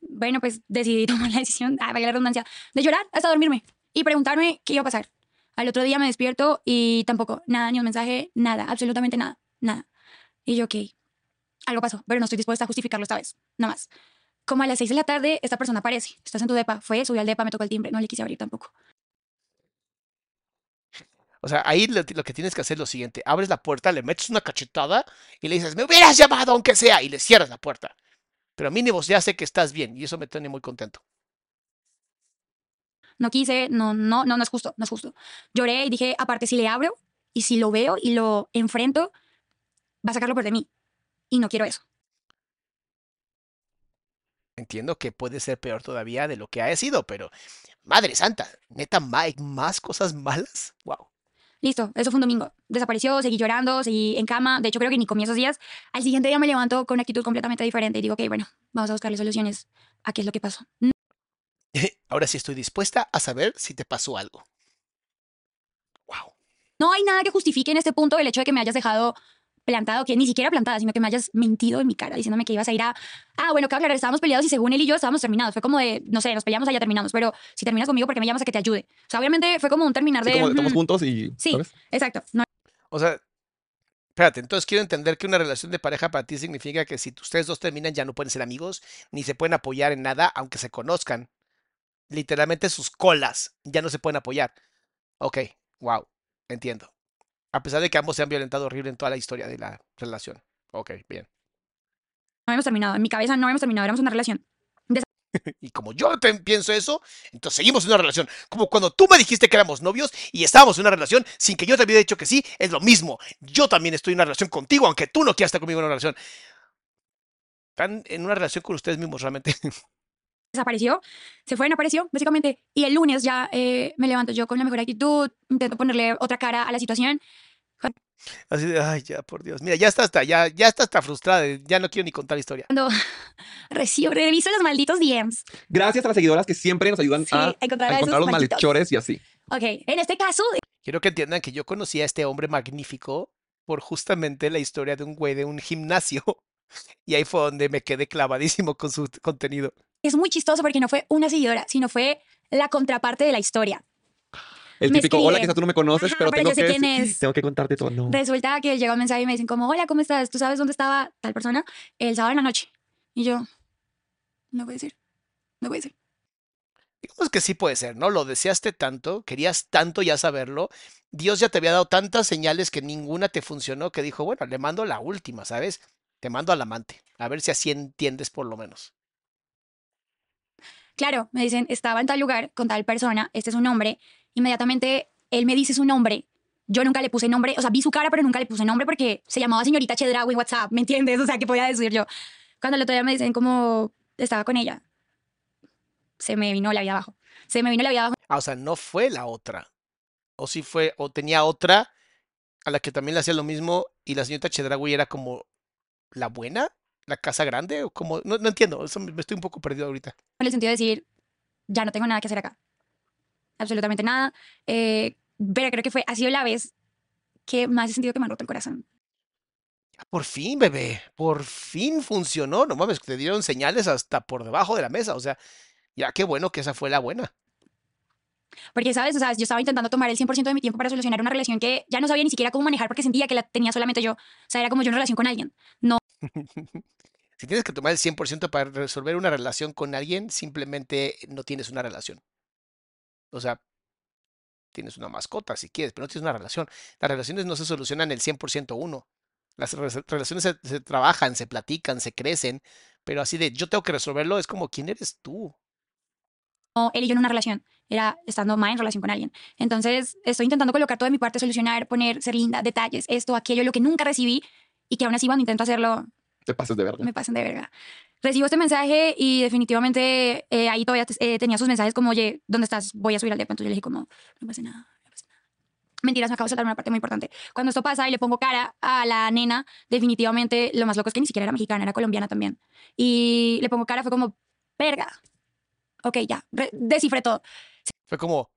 Bueno, pues decidí tomar la decisión, ah, vaya la redundancia, de llorar hasta dormirme y preguntarme qué iba a pasar. Al otro día me despierto y tampoco, nada, ni un mensaje, nada, absolutamente nada, nada. Y yo, ok, algo pasó, pero no estoy dispuesta a justificarlo esta vez, nada más. Como a las 6 de la tarde, esta persona aparece. Estás en tu depa. Fue, subió al depa, me tocó el timbre. No le quise abrir tampoco. O sea, ahí lo, lo que tienes que hacer es lo siguiente. Abres la puerta, le metes una cachetada y le dices, me hubieras llamado aunque sea, y le cierras la puerta. Pero mínimo ya sé que estás bien y eso me tiene muy contento. No quise, no, no, no, no es justo, no es justo. Lloré y dije, aparte, si le abro y si lo veo y lo enfrento, va a sacarlo por de mí. Y no quiero eso. Entiendo que puede ser peor todavía de lo que ha sido, pero madre santa, neta, Mike, más cosas malas. Wow. Listo, eso fue un domingo. Desapareció, seguí llorando, seguí en cama. De hecho, creo que ni comí esos días. Al siguiente día me levanto con una actitud completamente diferente y digo, ok, bueno, vamos a buscarle soluciones a qué es lo que pasó. Ahora sí estoy dispuesta a saber si te pasó algo. Wow. No hay nada que justifique en este punto el hecho de que me hayas dejado plantado, que ni siquiera plantada, sino que me hayas mentido en mi cara, diciéndome que ibas a ir a, ah, bueno, que aclarar, estábamos peleados y según él y yo estábamos terminados. Fue como de, no sé, nos peleamos, allá terminamos, pero si terminas conmigo, ¿por qué me llamas a que te ayude? O sea, obviamente fue como un terminar Sí, de... como estamos mm, juntos y. Sí, ¿sabes? exacto. No O sea, espérate, entonces quiero entender que una relación de pareja para ti significa que si ustedes dos terminan ya no pueden ser amigos, ni se pueden apoyar en nada, aunque se conozcan. Literalmente sus colas ya no se pueden apoyar. Ok, wow, entiendo. A pesar de que ambos se han violentado horrible en toda la historia de la relación. Ok, bien. no habíamos terminado. En mi cabeza no habíamos terminado, éramos una relación. Y como yo te- pienso eso, entonces seguimos en una relación. Como cuando tú me dijiste que éramos novios y estábamos en una relación sin que yo te hubiera dicho que sí, es lo mismo. Yo también estoy en una relación contigo, aunque tú no quieras estar conmigo en una relación. Están en una relación con ustedes mismos realmente. Desapareció, se fue, no apareció, básicamente. Y el lunes ya eh, me levanto yo con la mejor actitud, intento ponerle otra cara a la situación. Así de, ay, ya, por Dios. Mira, ya está hasta, ya, ya está hasta frustrada. Ya no quiero ni contar la historia. Cuando recibo, reviso los malditos DMs. Gracias a las seguidoras que siempre nos ayudan Sí, a, encontrar a a esos encontrar los malditos. malhechores y así. Ok, en este caso, Quiero que entiendan que yo conocí a este hombre magnífico por justamente la historia de un güey de un gimnasio. Y ahí fue donde me quedé clavadísimo con su contenido. Es muy chistoso porque no fue una seguidora, sino fue la contraparte de la historia. El Me típico, hola, quizás tú no me conoces, Ajá, pero, pero tengo, que, quién es. tengo que contarte todo. No. Resulta que llega un mensaje y me dicen como, hola, ¿cómo estás? ¿Tú sabes dónde estaba tal persona? El sábado en la noche. Y yo, no puede ser, no puede ser. Digamos que sí puede ser, ¿no? Lo deseaste tanto, querías tanto ya saberlo. Dios ya te había dado tantas señales que ninguna te funcionó que dijo, bueno, le mando la última, ¿sabes? Te mando al amante. A ver si así entiendes por lo menos. Claro, me dicen, estaba en tal lugar con tal persona, este es un nombre. Inmediatamente él me dice su nombre. Yo nunca le puse nombre, o sea, vi su cara, pero nunca le puse nombre porque se llamaba señorita Chedraui en WhatsApp, ¿me entiendes? O sea, ¿qué podía decir yo? Cuando el otro día me dicen como estaba con ella, se me vino la vida abajo. Se me vino la vida abajo. Ah, o sea, no fue la otra. O sí fue, o tenía otra a la que también le hacía lo mismo y la señorita Chedraui era como la buena, la casa grande, o como, no, no entiendo, eso me estoy un poco perdido ahorita. en el sentido de decir, ya no tengo nada que hacer acá. Absolutamente nada. Eh, pero creo que fue, ha sido la vez que más he sentido que me han roto el corazón. Por fin, bebé, por fin funcionó. No mames, te dieron señales hasta por debajo de la mesa. O sea, ya qué bueno que esa fue la buena. Porque, ¿sabes? O sea, yo estaba intentando tomar el 100% de mi tiempo para solucionar una relación que ya no sabía ni siquiera cómo manejar porque sentía que la tenía solamente yo. O sea, era como yo en relación con alguien. No Si tienes que tomar el 100% para resolver una relación con alguien, simplemente no tienes una relación. O sea, tienes una mascota si quieres, pero no tienes una relación. Las relaciones no se solucionan el 100% uno. Las re- relaciones se, se trabajan, se platican, se crecen, pero así de yo tengo que resolverlo es como, ¿quién eres tú? Él y yo en una relación. Era estando más en relación con alguien. Entonces, estoy intentando colocar todo de mi parte, solucionar, poner, ser linda, detalles, esto, aquello, lo que nunca recibí y que aún así cuando intento hacerlo, Te pases de verga. me pasan de verga. Recibo este mensaje y definitivamente eh, ahí todavía eh, tenía sus mensajes como, oye, ¿dónde estás? Voy a subir al depa. Entonces yo le dije como, no pasa nada, no pasa nada. Mentiras, me acabo de saltar una parte muy importante. Cuando esto pasa y le pongo cara a la nena, definitivamente lo más loco es que ni siquiera era mexicana, era colombiana también. Y le pongo cara, fue como, verga. Ok, ya, descifré todo. Fue como,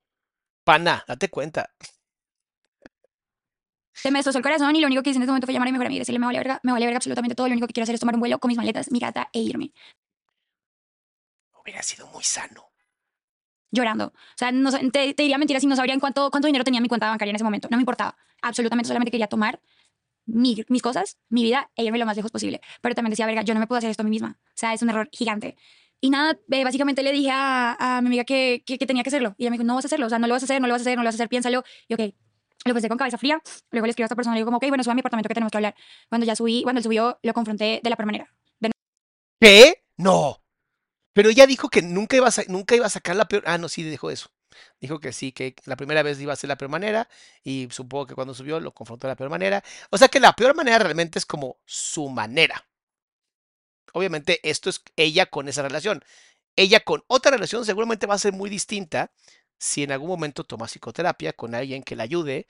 pana, date cuenta. Se me destrozó el corazón y lo único que hice en ese momento fue llamar a mi mejor amiga y decirle, me vale verga, me vale verga absolutamente todo. Lo único que quiero hacer es tomar un vuelo con mis maletas, mi gata e irme. Hubiera sido muy sano. llorando. O sea, no, te, te diría mentiras si no sabrían cuánto, cuánto dinero tenía en mi cuenta bancaria en ese momento. No me importaba. Absolutamente solamente quería tomar mi- mis cosas, mi vida e irme lo más lejos posible. Pero también decía, verga, yo no me puedo hacer esto a mí misma. O sea, es un error gigante. Y nada, eh, básicamente le dije a, a mi amiga que, que, que tenía que hacerlo. Y ella me dijo, no vas a hacerlo, o sea, no lo vas a hacer, no lo vas a hacer, no lo vas a hacer, piénsalo. Y ok, lo pensé con cabeza fría. Luego le escribo a esta persona y digo como, ok, bueno, sube a mi apartamento que tenemos que hablar. Cuando ya subí, cuando él subió, lo confronté de la peor manera. De ¿Qué? No. Pero ella dijo que nunca iba a, nunca iba a sacar la peor. Ah, no, sí, dijo eso. Dijo que sí, que la primera vez iba a ser la peor manera y supongo que cuando subió lo confrontó de la peor manera. O sea que la peor manera realmente es como su manera. Obviamente esto es ella con esa relación. Ella con otra relación seguramente va a ser muy distinta si en algún momento toma psicoterapia con alguien que la ayude.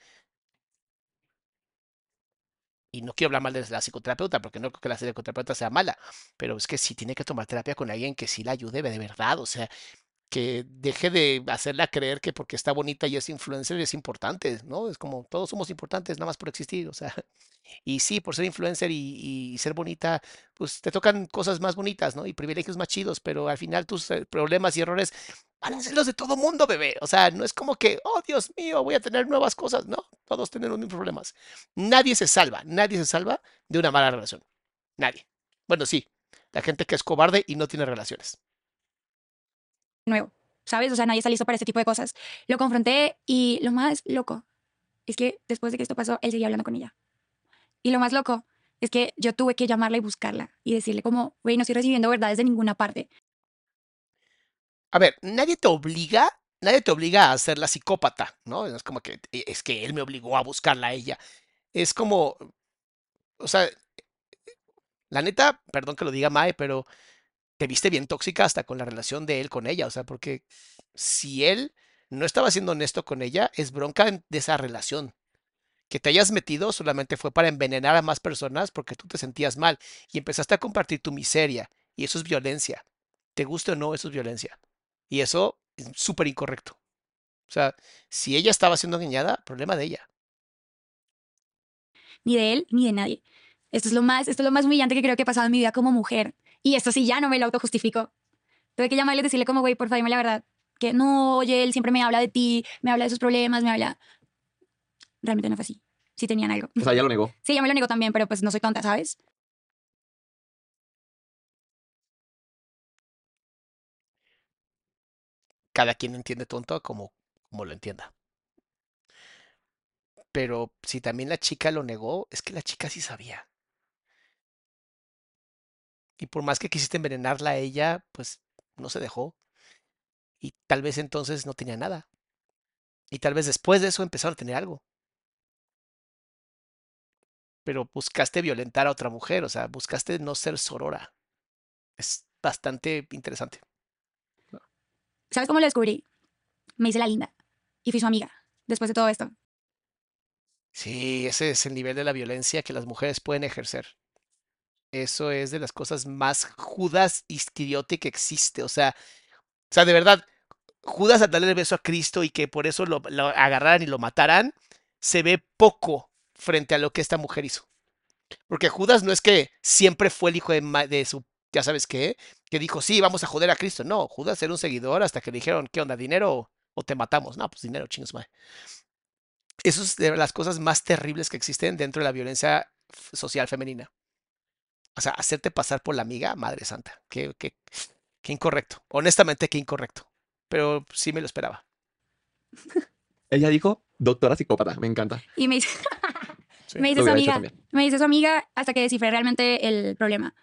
Y no quiero hablar mal de la psicoterapeuta, porque no creo que la psicoterapeuta sea mala, pero es que sí tiene que tomar terapia con alguien que sí la ayude de verdad, o sea, que deje de hacerla creer que porque está bonita y es influencer es importante, ¿no? Es como todos somos importantes nada más por existir, o sea, y sí, por ser influencer y, y ser bonita, pues te tocan cosas más bonitas, ¿no? Y privilegios más chidos, pero al final tus eh, problemas y errores van a ser los de todo mundo, bebé. O sea, no es como que, oh Dios mío, voy a tener nuevas cosas, no, todos tenemos mismos problemas. Nadie se salva, nadie se salva de una mala relación. Nadie. Bueno, sí, la gente que es cobarde y no tiene relaciones. Nuevo, ¿sabes? O sea, nadie está listo para este tipo de cosas. Lo confronté y lo más loco es que después de que esto pasó, él seguía hablando con ella. Y lo más loco es que yo tuve que llamarla y buscarla y decirle como, güey, no estoy recibiendo verdades de ninguna parte. A ver, nadie te obliga, nadie te obliga a ser la psicópata, ¿no? Es como que "E- es que él me obligó a buscarla a ella. Es como, o sea, la neta, perdón que lo diga Mae, pero te viste bien tóxica hasta con la relación de él con ella, o sea, porque si él no estaba siendo honesto con ella, es bronca de esa relación. Que te hayas metido solamente fue para envenenar a más personas porque tú te sentías mal y empezaste a compartir tu miseria y eso es violencia. Te guste o no, eso es violencia. Y eso es súper incorrecto. O sea, si ella estaba siendo engañada, problema de ella. Ni de él, ni de nadie. Esto es lo más, esto es lo más humillante que creo que he pasado en mi vida como mujer. Y esto sí ya no me lo autojustifico. Tuve que llamarle y decirle como, güey, por favor, dime la verdad. Que no, oye, él siempre me habla de ti, me habla de sus problemas, me habla... Realmente no fue así. Sí tenían algo. O sea, ya lo negó. Sí, ya me lo negó también, pero pues no soy tonta, ¿sabes? Cada quien entiende tonto como, como lo entienda. Pero si también la chica lo negó, es que la chica sí sabía. Y por más que quisiste envenenarla a ella, pues no se dejó. Y tal vez entonces no tenía nada. Y tal vez después de eso empezaron a tener algo. Pero buscaste violentar a otra mujer, o sea, buscaste no ser sorora. Es bastante interesante. ¿Sabes cómo lo descubrí? Me hice la linda y fui su amiga después de todo esto. Sí, ese es el nivel de la violencia que las mujeres pueden ejercer. Eso es de las cosas más Judas Iscariote que existe. O sea, o sea, de verdad, Judas al darle el beso a Cristo y que por eso lo, agarraran y lo mataran, se ve poco frente a lo que esta mujer hizo. Porque Judas no es que siempre fue el hijo de, de su, ya sabes qué, que dijo, sí, vamos a joder a Cristo. No, Judas era un seguidor hasta que le dijeron, ¿qué onda? ¿Dinero o, te matamos? No, pues dinero, chingos, madre. Eso es de las cosas más terribles que existen dentro de la violencia social femenina. O sea, hacerte pasar por la amiga, madre santa. Qué, qué, qué incorrecto. Honestamente, qué incorrecto. Pero sí me lo esperaba. Ella dijo, doctora psicópata, me encanta. Y me hice, Sí. me hice Lo su amiga. Me hice su amiga hasta que descifré realmente el problema.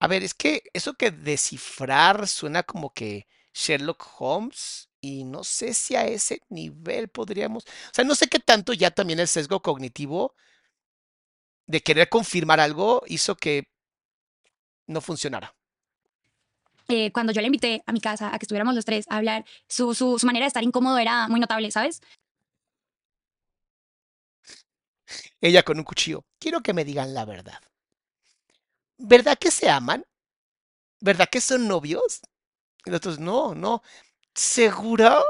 A ver, es que eso que descifrar suena como que Sherlock Holmes y no sé si a ese nivel podríamos, o sea, no sé qué tanto ya también el sesgo cognitivo de querer confirmar algo hizo que no funcionara. Eh, cuando yo la invité a mi casa a que estuviéramos los tres a hablar, su, su, su manera de estar incómodo era muy notable, ¿sabes? Ella con un cuchillo. Quiero que me digan la verdad. ¿Verdad que se aman? ¿Verdad que son novios? Y los otros, no, no. ¿Segura?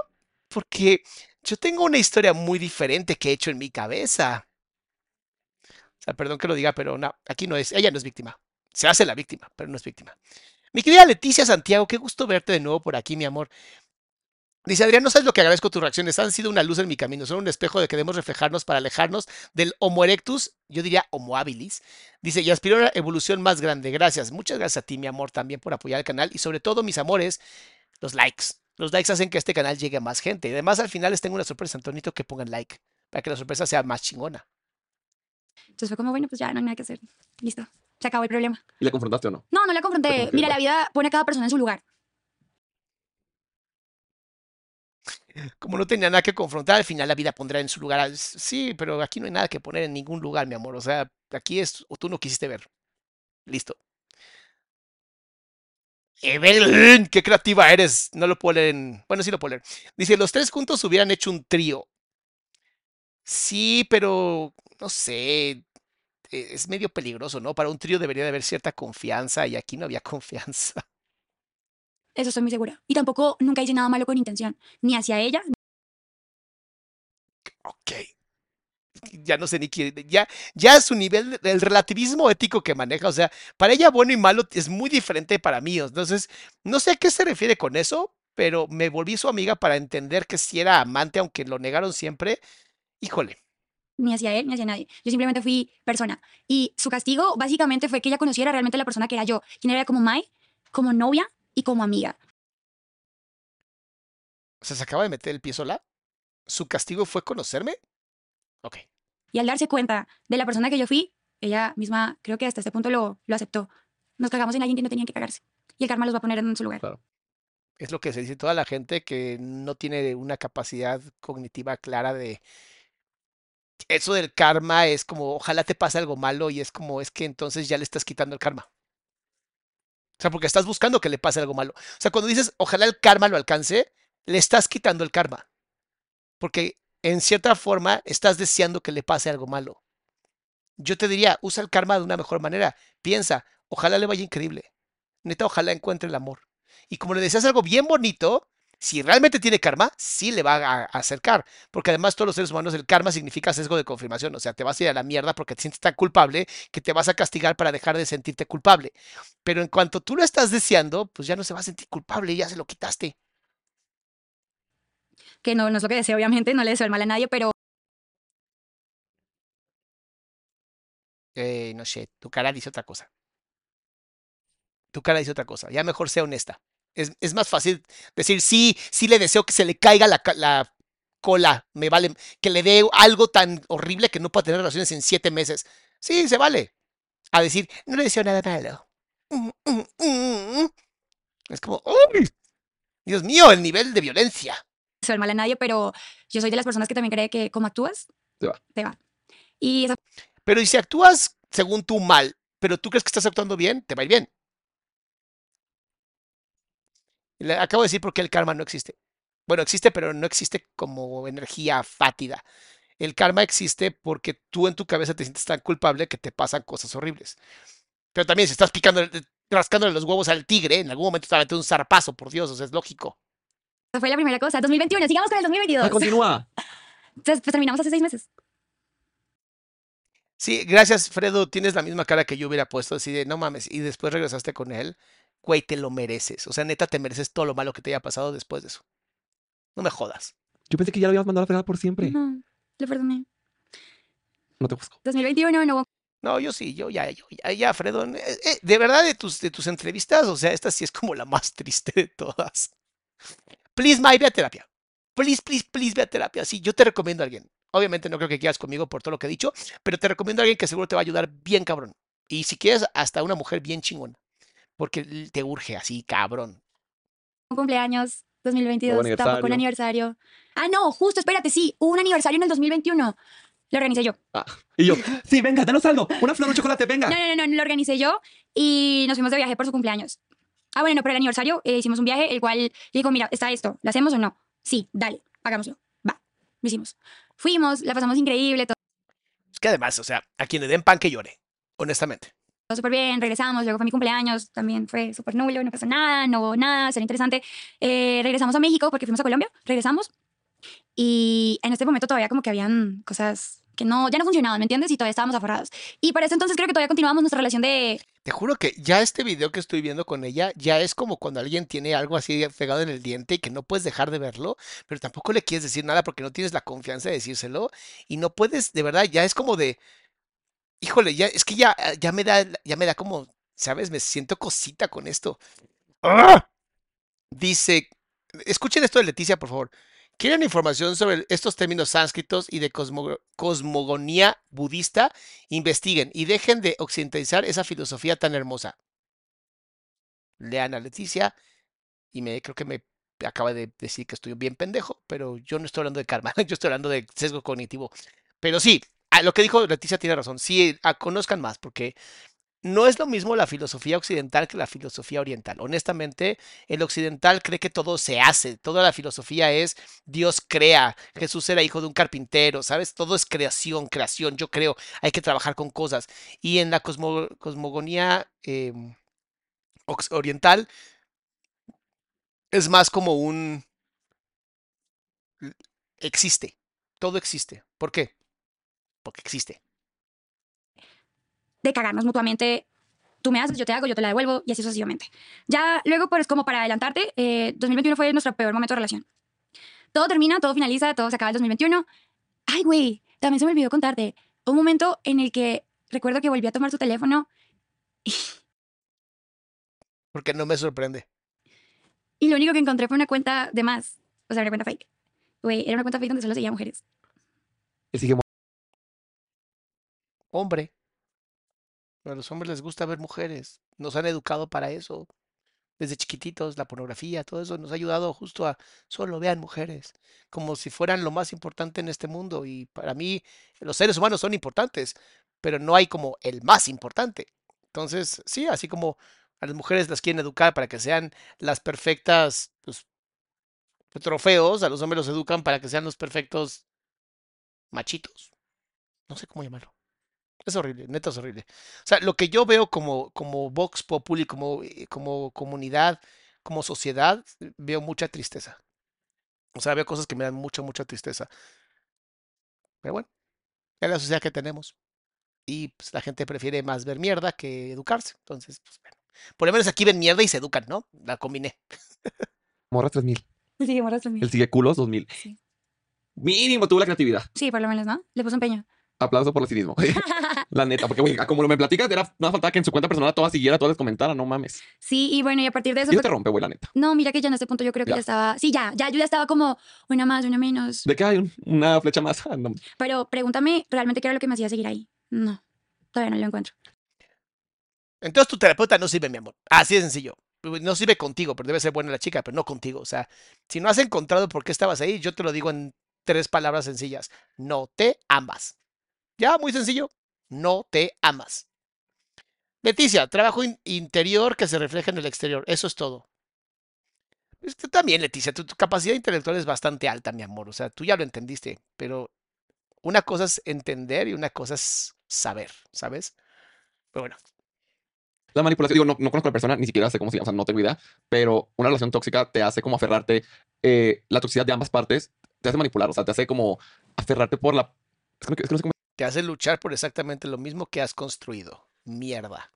Porque yo tengo una historia muy diferente que he hecho en mi cabeza. Sea, perdón que lo diga, pero no, aquí no es, ella no es víctima. Se hace la víctima, pero no es víctima. Mi querida Leticia Santiago, qué gusto verte de nuevo por aquí, mi amor. Dice Adrián, no sabes lo que agradezco tus reacciones. Han sido una luz en mi camino. Son un espejo de que debemos reflejarnos para alejarnos del Homo erectus, yo diría Homo habilis. Dice, y aspiro a una evolución más grande. Gracias. Muchas gracias a ti, mi amor, también por apoyar el canal. Y sobre todo, mis amores, los likes. Los likes hacen que este canal llegue a más gente. Y además, al final les tengo una sorpresa, Antonito, que pongan like. Para que la sorpresa sea más chingona. Entonces fue como, bueno, pues ya no hay nada que hacer. Listo. Se acabó el problema. ¿Y le confrontaste o no? No, no la confronté. Mira, la vida pone a cada persona en su lugar. Como no tenía nada que confrontar, al final la vida pondrá en su lugar. al- Sí, pero aquí no hay nada que poner en ningún lugar, mi amor. O sea, aquí es, o tú no quisiste ver. Listo. Evelyn, qué creativa eres. No lo puedo leer en. Bueno, sí lo puedo leer. Dice: Los tres juntos hubieran hecho un trío. Sí, pero no sé. e- Es medio peligroso, ¿no? Para un trío debería de haber cierta confianza y aquí no había confianza. Eso estoy muy segura. Y tampoco nunca hice nada malo con intención. Ni hacia ella. Ok. Ya no sé ni quién. Ya, ya su nivel, el relativismo ético que maneja, o sea, para ella bueno y malo es muy diferente para mí. Entonces, no sé a qué se refiere con eso, pero me volví su amiga para entender que si era amante, aunque lo negaron siempre. Híjole. Ni hacia él, ni hacia nadie. Yo simplemente fui persona. Y su castigo básicamente fue que ella conociera realmente la persona que era yo. Quien era como Mai, como novia y como amiga. O sea, se acaba de meter el pie sola. ¿Su castigo fue conocerme? Ok. Y al darse cuenta de la persona que yo fui, ella misma creo que hasta este punto lo, lo aceptó. Nos cagamos en alguien que no tenían que cagarse. Y el karma los va a poner en su lugar. Claro. Es lo que se dice toda la gente que no tiene una capacidad cognitiva clara de eso del karma es como ojalá te pase algo malo y es como es que entonces ya le estás quitando el karma. O sea, porque estás buscando que le pase algo malo. O sea, cuando dices ojalá el karma lo alcance, le estás quitando el karma. Porque en cierta forma estás deseando que le pase algo malo. Yo te diría, usa el karma de una mejor manera. Piensa, ojalá le vaya increíble. Neta, ojalá encuentre el amor. Y como le deseas algo bien bonito, si realmente tiene karma, sí le va a, acercar. Porque además todos los seres humanos, el karma significa sesgo de confirmación. O sea, te vas a ir a la mierda porque te sientes tan culpable que te vas a castigar para dejar de sentirte culpable. Pero en cuanto tú lo estás deseando, pues ya no se va a sentir culpable y ya se lo quitaste. Que no, no es lo que deseo, obviamente. No le deseo el mal a nadie, pero Eh, no sé, tu cara dice otra cosa. Tu cara dice otra cosa. Ya mejor sea honesta. Es, es más fácil decir, sí, sí le deseo que se le caiga la, cola, me vale, que le dé algo tan horrible que no pueda tener relaciones en siete meses. Sí, se vale. A decir, no le deseo nada malo. Mm, mm, mm. Es como, ¡uy! Dios mío, el nivel de violencia. el mal a nadie, pero yo soy de las personas que también cree que como actúas, Te va. Te va. Y esa Pero y si actúas según tú mal, pero tú crees que estás actuando bien, te va a ir bien. Le acabo de decir por qué el karma no existe. Bueno, existe, pero no existe como energía fátida. El karma existe porque tú en tu cabeza te sientes tan culpable que te pasan cosas horribles. Pero también si estás picando, rascándole los huevos al tigre, en algún momento te va a meter un zarpazo, por Dios, o sea, es lógico. esa fue la primera cosa. 2021, sigamos con el 2022. Ah, continúa. Entonces, pues terminamos hace seis meses. Sí, gracias, Fredo. Tienes la misma cara que yo hubiera puesto, así de no mames. Y después regresaste con él. Güey, te lo mereces. O sea, neta, te mereces todo lo malo que te haya pasado después de eso. No me jodas. Yo pensé que ya lo habías mandado a la fregada por siempre. No, le perdoné. No te busco. 2021, no hubo No, yo sí, yo ya, yo ya, ya, Fredo. eh, eh, de verdad, de tus, de tus entrevistas, o sea, esta sí es como la más triste de todas. Please, May, ve a terapia. Please, please, please, ve a terapia. Sí, yo te recomiendo a alguien. Obviamente no creo que quieras conmigo por todo lo que he dicho, pero te recomiendo a alguien que seguro te va a ayudar bien cabrón. Y si quieres, hasta una mujer bien chingona. Porque te urge así, cabrón. cumpleaños. 2022, Nuevo tampoco un aniversario. Ah, no, justo, espérate, sí, un aniversario en el 2021. Lo organicé yo. Y yo, sí, venga, danos algo. Una flor de chocolate, venga. No, no, no, no, lo organicé yo y nos fuimos de viaje por su cumpleaños. Ah, bueno, no, por el aniversario eh, hicimos un viaje, el cual le dijo, mira, está esto, ¿lo hacemos o no? Sí, dale, hagámoslo. Va, lo hicimos. Fuimos, la pasamos increíble, todo Es que además, o sea, a quien le den pan que llore. Honestamente. Súper bien, regresamos, luego fue mi cumpleaños, también fue súper nulo, no pasó nada, no hubo nada, será interesante. Eh, regresamos a México porque fuimos a Colombia, regresamos y en este momento todavía como que habían cosas que no, ya no funcionaban, ¿me entiendes? Y todavía estábamos aferrados. Y para ese entonces creo que todavía continuábamos nuestra relación de... Te juro que ya este video que estoy viendo con ella ya es como cuando alguien tiene algo así pegado en el diente y que no puedes dejar de verlo, pero tampoco le quieres decir nada porque no tienes la confianza de decírselo y no puedes, de verdad, ya es como de, híjole, ya es que ya, ya me da, ya me da como, ¿sabes? Me siento cosita con esto. ¡Ah! Dice, escuchen esto de Leticia, por favor. ¿Quieren información sobre estos términos sánscritos y de cosmo- cosmogonía budista? Investiguen y dejen de occidentalizar esa filosofía tan hermosa. Lean a Leticia y me creo que me acaba de decir que estoy bien pendejo, pero yo no estoy hablando de karma, yo estoy hablando de sesgo cognitivo. Pero sí, a lo que dijo Leticia tiene razón. Sí, a- conozcan más, porque no es lo mismo la filosofía occidental que la filosofía oriental. Honestamente, el occidental cree que todo se hace, toda la filosofía es Dios crea, Jesús era hijo de un carpintero, ¿sabes? Todo es creación, creación, yo creo, hay que trabajar con cosas. Y en la cosmo- cosmogonía em, oriental es más como un... existe, todo existe. ¿Por qué? Porque existe. de cagarnos mutuamente. Tú me haces, yo te hago, yo te la devuelvo y así sucesivamente. Ya luego, pues como para adelantarte, eh, 2021 fue nuestro peor momento de relación. Todo termina, todo finaliza, todo se acaba el 2021. Ay, güey, también se me olvidó contarte. Un momento en el que recuerdo que volví a tomar su teléfono Porque no me sorprende. y lo único que encontré fue una cuenta de más. O sea, una cuenta fake. Güey, era una cuenta fake donde solo seguía mujeres. Sigue hombre. A los hombres les gusta ver mujeres. Nos han educado para eso. Desde chiquititos, la pornografía, todo eso nos ha ayudado justo a solo vean mujeres, como si fueran lo más importante en este mundo. Y para mí, los seres humanos son importantes, pero no hay como el más importante. Entonces, sí, así como a las mujeres las quieren educar para que sean las perfectas pues, trofeos, a los hombres los educan para que sean los perfectos machitos. No sé cómo llamarlo. Es horrible, neta es horrible. O sea, lo que yo veo como, como Vox Populi, como, eh, como comunidad, como sociedad, veo mucha tristeza. O sea, veo cosas que me dan mucha, mucha tristeza. Pero bueno, es la sociedad que tenemos. Y pues, la gente prefiere más ver mierda que educarse. Entonces, pues bueno. Por lo menos aquí ven mierda y se educan, ¿no? La combiné. morras 3000. Sí, morras también. Él sigue culos 2000. Sí. Mínimo tuvo la creatividad. Sí, por lo menos, ¿no? Le puso empeño. Aplauso por el cinismo. la neta, porque güey, como me platicas, era nada faltaba que en su cuenta personal todas siguiera, todas les comentara, no mames. Sí, y bueno, y a partir de eso... Y eso te rompe, güey, la neta. No, mira que ya en este punto yo creo que Ya. ya estaba... Sí, ya, ya, yo ya estaba como una más, una menos. ¿De qué hay un- una flecha más? No. Pero pregúntame realmente qué era lo que me hacía seguir ahí. No, todavía no lo encuentro. Entonces tu terapeuta no sirve, mi amor. Así de sencillo. No sirve contigo, pero debe ser buena la chica, pero no contigo. O sea, si no has encontrado por qué estabas ahí, yo te lo digo en tres palabras sencillas. No te amas. Ya, muy sencillo. No te amas. Leticia, trabajo in- interior que se refleja en el exterior. Eso es todo. Tú también, Leticia, tu, tu capacidad intelectual es bastante alta, mi amor. O sea, tú ya lo entendiste, pero una cosa es entender y una cosa es saber, ¿sabes? Pero bueno, La manipulación, digo, no, no conozco a la persona, ni siquiera sé cómo se llama, o sea, no tengo idea, pero una relación tóxica te hace como aferrarte, eh, la toxicidad de ambas partes te hace manipular, o sea, te hace como aferrarte por la... Es que, no- es que no sé cómo... te hace luchar por exactamente lo mismo que has construido. Mierda.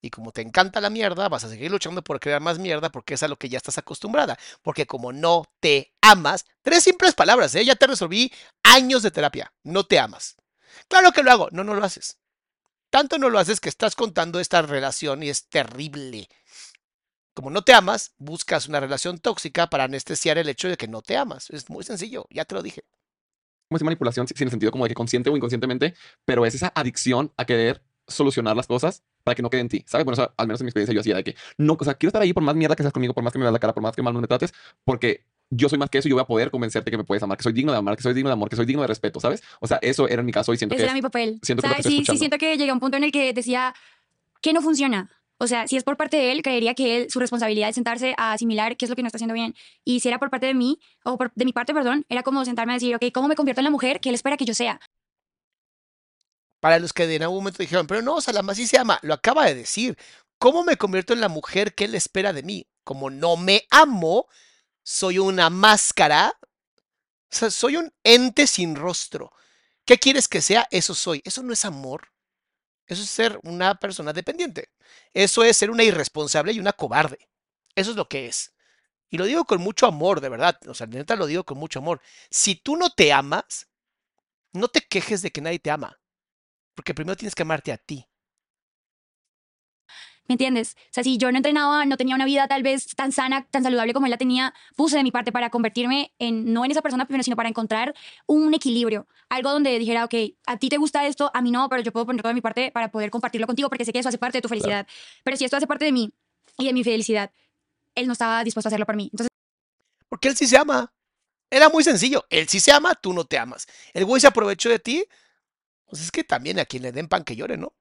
Y como te encanta la mierda, vas a seguir luchando por crear más mierda porque es a lo que ya estás acostumbrada. Porque como no te amas, tres simples palabras, ¿eh? Ya te resolví años de terapia. No te amas. Claro que lo hago. No, no lo haces. Tanto no lo haces que estás contando esta relación y es terrible. Como no te amas, buscas una relación tóxica para anestesiar el hecho de que no te amas. Es muy sencillo, ya te lo dije. Cómo es manipulación sin el sentido como de que consciente o inconscientemente, pero es esa adicción a querer solucionar las cosas para que no quede en ti, ¿sabes? Bueno, o sea, al menos en mi experiencia yo hacía de que no, o sea, quiero estar ahí por más mierda que seas conmigo, por más que me veas la cara, por más que mal no me trates, porque yo soy más que eso y yo voy a poder convencerte que me puedes amar, que soy digno de amar, que soy digno de amor, que soy digno de respeto, ¿sabes? O sea, eso era en mi caso y siento Ese que era es- mi papel. siento O sea, que sí, sí siento que llegué a un punto en el que decía que no funciona. O sea, si es por parte de él, creería que él, su responsabilidad es sentarse a asimilar qué es lo que no está haciendo bien. Y si era por parte de mí, o por- de mi parte, perdón, era como sentarme a decir, ok, ¿cómo me convierto en la mujer que él espera que yo sea? Para los que en algún momento dijeron, pero no, Salama sí se ama, lo acaba de decir. ¿Cómo me convierto en la mujer que él espera de mí? Como no me amo, soy una máscara, o sea, soy un ente sin rostro. ¿Qué quieres que sea? Eso soy. Eso no es amor. Eso es ser una persona dependiente. Eso es ser una irresponsable y una cobarde. Eso es lo que es. Y lo digo con mucho amor, de verdad. O sea, neta lo digo con mucho amor. Si tú no te amas, no te quejes de que nadie te ama. Porque primero tienes que amarte a ti. ¿Me entiendes? O sea, si yo no entrenaba, no tenía una vida tal vez tan sana, tan saludable como él la tenía, puse de mi parte para convertirme en, no en esa persona primero, sino para encontrar un equilibrio. Algo donde dijera, ok, a ti te gusta esto, a mí no, pero yo puedo poner toda mi parte para poder compartirlo contigo porque sé que eso hace parte de tu felicidad. Pero si esto hace parte de mí y de mi felicidad, él no estaba dispuesto a hacerlo por mí. Entonces, Porque él sí se ama. Era muy sencillo. Él sí se ama, tú no te amas. El güey se aprovechó de ti. Pues es que también a quien le den pan que llore, ¿no?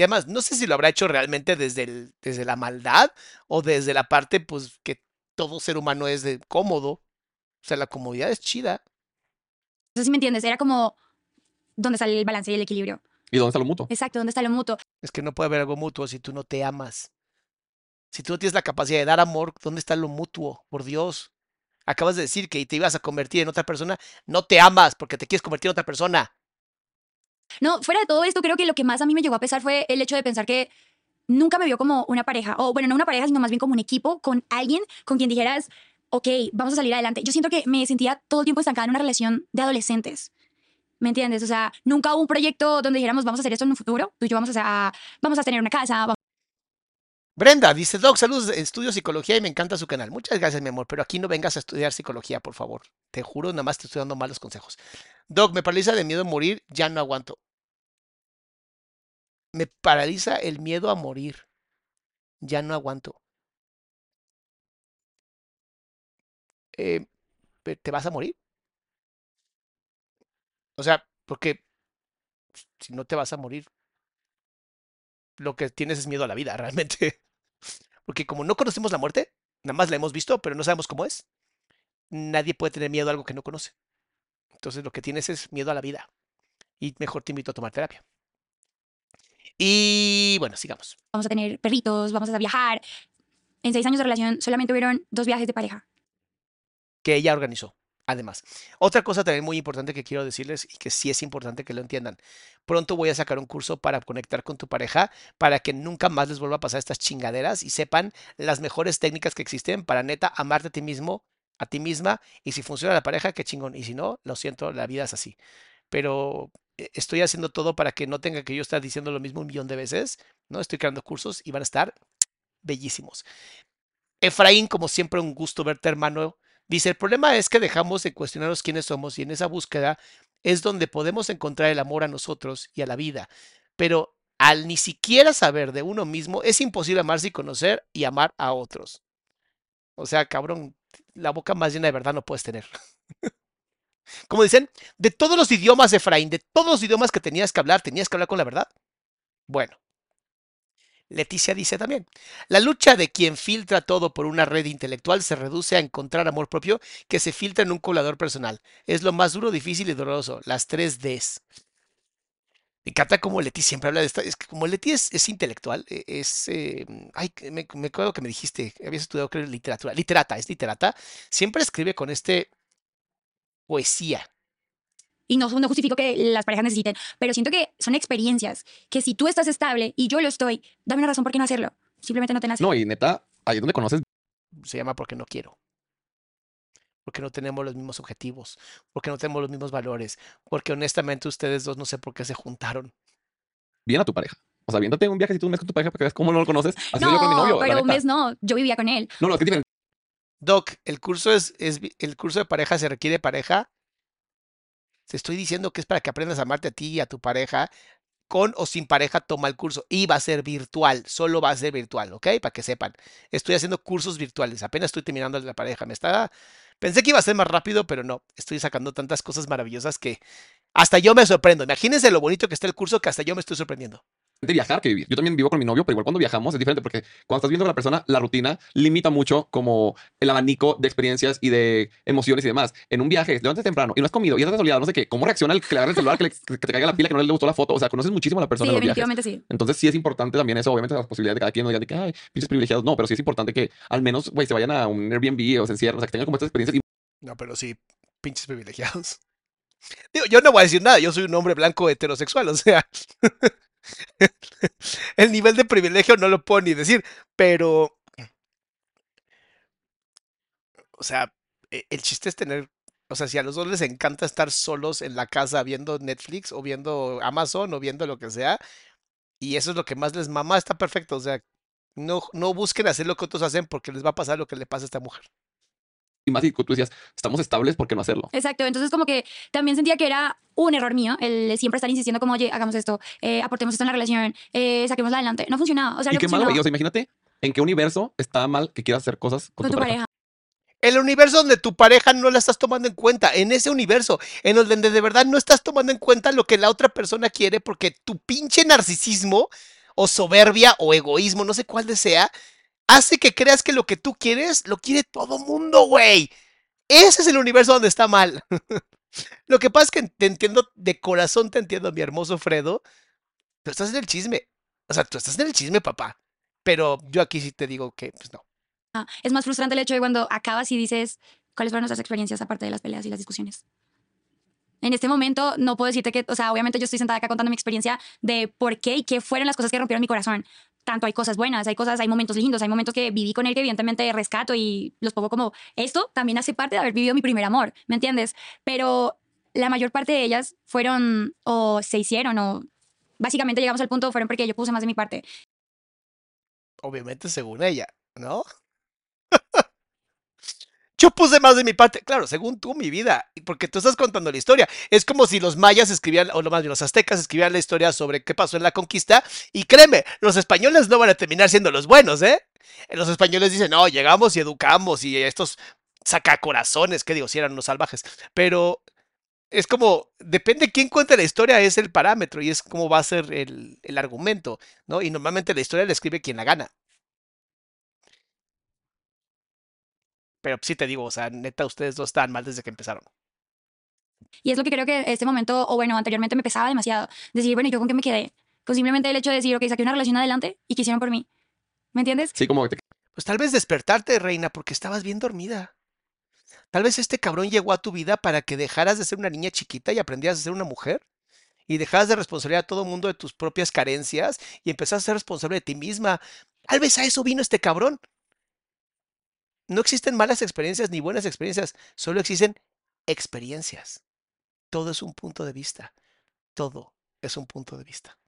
Y además, no sé si lo habrá hecho realmente desde, el, desde la maldad o desde la parte, pues, que todo ser humano es de cómodo. O sea, la comodidad es chida. no sé si me entiendes, era como dónde sale el balance y el equilibrio. ¿Y dónde está lo mutuo? Exacto, dónde está lo mutuo. Es que no puede haber algo mutuo si tú no te amas. Si tú no tienes la capacidad de dar amor, ¿dónde está lo mutuo? Por Dios. Acabas de decir que te ibas a convertir en otra persona. No te amas porque te quieres convertir en otra persona. No, fuera de todo esto, creo que lo que más a mí me llegó a pesar fue el hecho de pensar que nunca me vio como una pareja, o bueno, no una pareja, sino más bien como un equipo, con alguien con quien dijeras, ok, vamos a salir adelante. Yo siento que me sentía todo el tiempo estancada en una relación de adolescentes. ¿Me entiendes? O sea, nunca hubo un proyecto donde dijéramos, vamos a hacer esto en un futuro. Tú y yo vamos a, vamos a tener una casa. Brenda dice, Doc, saludos, estudio psicología y me encanta su canal. Muchas gracias, mi amor, pero aquí no vengas a estudiar psicología, por favor. Te juro, nada más te estoy dando malos consejos. Doc, me paraliza de miedo a morir, ya no aguanto. Me paraliza el miedo a morir. Ya no aguanto. Eh, ¿te vas a morir? O sea, porque si no te vas a morir, lo que tienes es miedo a la vida, realmente. Porque como no conocemos la muerte, nada más la hemos visto, pero no sabemos cómo es, nadie puede tener miedo a algo que no conoce. Entonces lo que tienes es miedo a la vida. Y mejor te invito a tomar terapia. Y bueno, sigamos. vamos a tener perritos, vamos a viajar. En seis años de relación solamente hubieron dos viajes de pareja. que ella organizó. Además, otra cosa también muy importante que quiero decirles y que sí es importante que lo entiendan. Pronto voy a sacar un curso para conectar con tu pareja para que nunca más les vuelva a pasar estas chingaderas y sepan las mejores técnicas que existen para neta amarte a ti mismo, a ti misma y si funciona la pareja, qué chingón. Y si no, lo siento, la vida es así. Pero eh, estoy haciendo todo para que no tenga que yo estar diciendo lo mismo un millón de veces, ¿no? Estoy creando cursos y van a estar bellísimos. Efraín, como siempre, un gusto verte, hermano. Dice, el problema es que dejamos de cuestionarnos quiénes somos y en esa búsqueda es donde podemos encontrar el amor a nosotros y a la vida. Pero al ni siquiera saber de uno mismo, es imposible amarse y conocer y amar a otros. O sea, cabrón, la boca más llena de verdad no puedes tener. Como dicen, de todos los idiomas, Efraín, de todos los idiomas que tenías que hablar, tenías que hablar con la verdad. Bueno, Leticia dice también, la lucha de quien filtra todo por una red intelectual se reduce a encontrar amor propio que se filtra en un colador personal. Es lo más duro, difícil y doloroso. Las tres Ds. Me encanta como Leti siempre habla de esto. Es que como Leti es, intelectual, e- es... eh, ay, me acuerdo que me dijiste, habías estudiado creo literatura. Literata, es literata. Siempre escribe con este poesía. Y no, no justifico que las parejas necesiten, pero siento que son experiencias que si tú estás estable y yo lo estoy, dame una razón por qué no hacerlo. Simplemente no te nace. No, y neta, ahí es donde conoces Se llama porque no quiero. Porque no tenemos los mismos objetivos. Porque no tenemos los mismos valores. Porque honestamente ustedes dos no sé por qué se juntaron. bien a tu pareja. O sea, viéndote un viaje si tú un mes con tu pareja para que veas cómo no lo conoces. Así soy yo con mi no, novio. pero un mes no, yo vivía con él. No, no, es que es diferente. Doc, el curso es, es el curso de pareja se requiere pareja. Te estoy diciendo que es para que aprendas a amarte a ti y a tu pareja. Con o sin pareja, toma el curso. Y va a ser virtual. Solo va a ser virtual, ¿ok? Para que sepan. Estoy haciendo cursos virtuales. Apenas estoy terminando la pareja. Me está. Pensé que iba a ser más rápido, pero no. Estoy sacando tantas cosas maravillosas que hasta yo me sorprendo. Imagínense lo bonito que está el curso que hasta yo me estoy sorprendiendo. Viajar que vivir. Yo también vivo con mi novio, pero igual cuando viajamos es diferente porque cuando estás viendo con la persona, la rutina limita mucho como el abanico de experiencias y de emociones y demás. En un viaje, levantas temprano y no has comido y estás desolado, no sé qué, cómo reacciona el que le agarre el celular, que, le- que te caiga la pila, que no le gustó la foto. O sea, conoces muchísimo a la Sí, persona en los viajes. definitivamente sí. Entonces sí es importante también eso, obviamente las posibilidades de cada quien no digan de que, ay, pinches privilegiados, no, pero sí es importante que al menos, güey, se vayan a un Airbnb o se encierren, o sea, que tengan como estas experiencias y No, pero sí, pinches privilegiados. Digo, yo no voy a decir nada, yo soy un hombre blanco heterosexual, o sea, el nivel de privilegio no lo puedo ni decir, pero, o sea, e- el chiste es tener, o sea, si a los dos les encanta estar solos en la casa viendo Netflix o viendo Amazon o viendo lo que sea, y eso es lo que más les mama, está perfecto, o sea, no, no busquen hacer lo que otros hacen porque les va a pasar lo que le pasa a esta mujer. Y más si tú decías, estamos estables, ¿por qué no hacerlo? Exacto, entonces como que también sentía que era un error mío el siempre estar insistiendo como, oye, hagamos esto, eh, aportemos esto en la relación, eh, saquémosla adelante. No funcionaba, o sea, y qué malo. O sea, imagínate en qué universo está mal que quieras hacer cosas con, con tu pareja. El universo donde tu pareja no la estás tomando en cuenta, en ese universo, en donde de verdad no estás tomando en cuenta lo que la otra persona quiere porque tu pinche narcisismo o soberbia o egoísmo, no sé cuál desea, hace que creas que lo que tú quieres lo quiere todo mundo, güey. Ese es el universo donde está mal. lo que pasa es que te entiendo, de corazón te entiendo, mi hermoso Fredo. Tú estás en el chisme. O sea, tú estás en el chisme, papá. Pero yo aquí sí te digo que, pues no. Ah, Es más frustrante el hecho de cuando acabas y dices cuáles fueron nuestras experiencias aparte de las peleas y las discusiones. En este momento no puedo decirte que, o sea, obviamente yo estoy sentada acá contando mi experiencia de por qué y qué fueron las cosas que rompieron mi corazón. Tanto hay cosas buenas, hay cosas, hay momentos lindos, hay momentos que viví con él que evidentemente rescato y los pongo como esto también hace parte de haber vivido mi primer amor, ¿me entiendes? Pero la mayor parte de ellas fueron o se hicieron o básicamente llegamos al punto fueron porque yo puse más de mi parte. Obviamente según ella, ¿no? Yo puse más de mi parte, claro, según tú, mi vida, porque tú estás contando la historia. Es como si los mayas escribían, o lo más bien los aztecas escribían la historia sobre qué pasó en la conquista, y créeme, los españoles no van a terminar siendo los buenos, ¿eh? Los españoles dicen, no, llegamos y educamos, y estos sacacorazones, que digo, si eran unos salvajes, pero es como, depende quién cuente la historia, es el parámetro, y es cómo va a ser el, el argumento, ¿no? Y normalmente la historia la escribe quien la gana. Pero sí te digo, o sea, neta, ustedes dos están mal desde que empezaron. Y es lo que creo que este momento, o bueno, anteriormente me pesaba demasiado. Decir, bueno, ¿y ¿yo con qué me quedé? Con simplemente el hecho de decir, ok, saqué una relación adelante y quisieron por mí. ¿Me entiendes? Sí, como que te Pues tal vez despertarte, reina, porque estabas bien dormida. Tal vez este cabrón llegó a tu vida para que dejaras de ser una niña chiquita y aprendieras a ser una mujer. Y dejaras de responsabilizar a todo mundo de tus propias carencias y empezaras a ser responsable de ti misma. Tal vez a eso vino este cabrón. No existen malas experiencias ni buenas experiencias, solo existen experiencias. Todo es un punto de vista. Todo es un punto de vista.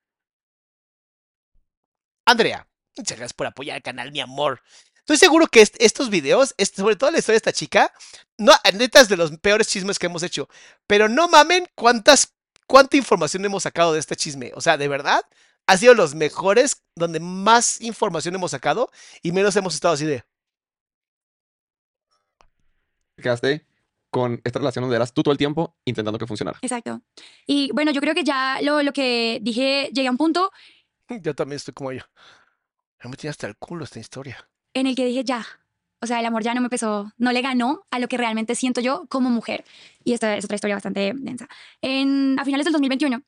Andrea, muchas gracias por apoyar el canal, mi amor. Estoy seguro que est- estos videos, sobre todo la historia de esta chica, no, neta es de los peores chismes que hemos hecho. Pero no mamen cuántas, cuánta información hemos sacado de este chisme. O sea, de verdad, ha sido los mejores donde más información hemos sacado y menos hemos estado así de. Quedaste con esta relación donde eras tú todo el tiempo intentando que funcionara. Exacto. Y bueno, yo creo que ya lo, lo que dije, llegué a un punto Yo también estoy como yo. Ya me tiene hasta el culo esta historia. en el que dije, ya. O sea, el amor ya no me pesó, no le ganó a lo que realmente siento yo como mujer. Y esta es otra historia bastante densa. En, a finales del 2021,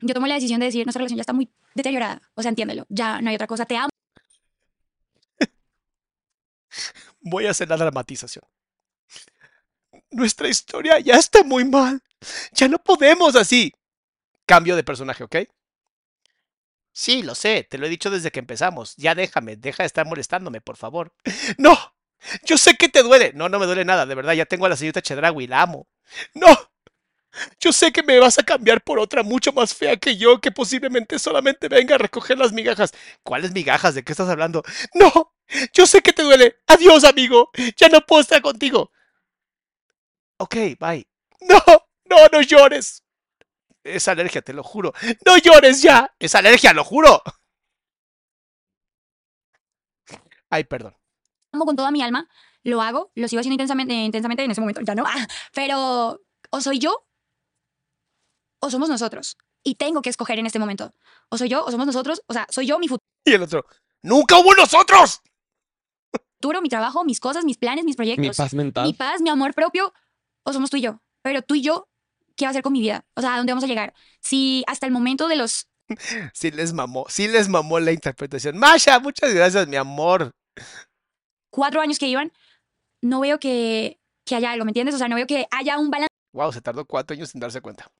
yo tomé la decisión de decir, nuestra relación ya está muy deteriorada. O sea, entiéndelo, ya no hay otra cosa, te amo. Voy a hacer la dramatización. Nuestra historia ya está muy mal. Ya no podemos así. Cambio de personaje, ¿ok? Sí, lo sé, te lo he dicho desde que empezamos. Ya déjame, deja de estar molestándome, por favor. No, yo sé que te duele. No, no me duele nada, de verdad, ya tengo a la señorita Chedragui, la amo. No, yo sé que me vas a cambiar por otra mucho más fea que yo, que posiblemente solamente venga a recoger las migajas. ¿Cuáles migajas? ¿De qué estás hablando? No, yo sé que te duele. Adiós, amigo. Ya no puedo estar contigo. Ok, bye. No, no, no llores. Es alergia, te lo juro. No llores ya. Es alergia, lo juro. Ay, perdón. amo con toda mi alma, lo hago, lo sigo haciendo intensamente, intensamente en ese momento, ya no, ah, pero o soy yo o somos nosotros. Y tengo que escoger en este momento. O soy yo o somos nosotros, o sea, soy yo, mi Y el otro. ¡Nunca hubo nosotros! futuro, mi trabajo, mis cosas, mis planes, mis Mi proyectos, paz mental. mi paz, mi amor propio, o somos tú y yo. Pero tú y yo, ¿qué va a hacer con mi vida? O sea, ¿a dónde vamos a llegar? Si hasta el momento de los Sí les mamó, sí les mamó la interpretación. Masha, muchas gracias, mi amor. cuatro años que iban, no veo que, que haya algo, ¿me entiendes? O sea, no veo que haya un balance Wow, se tardó cuatro años en darse cuenta.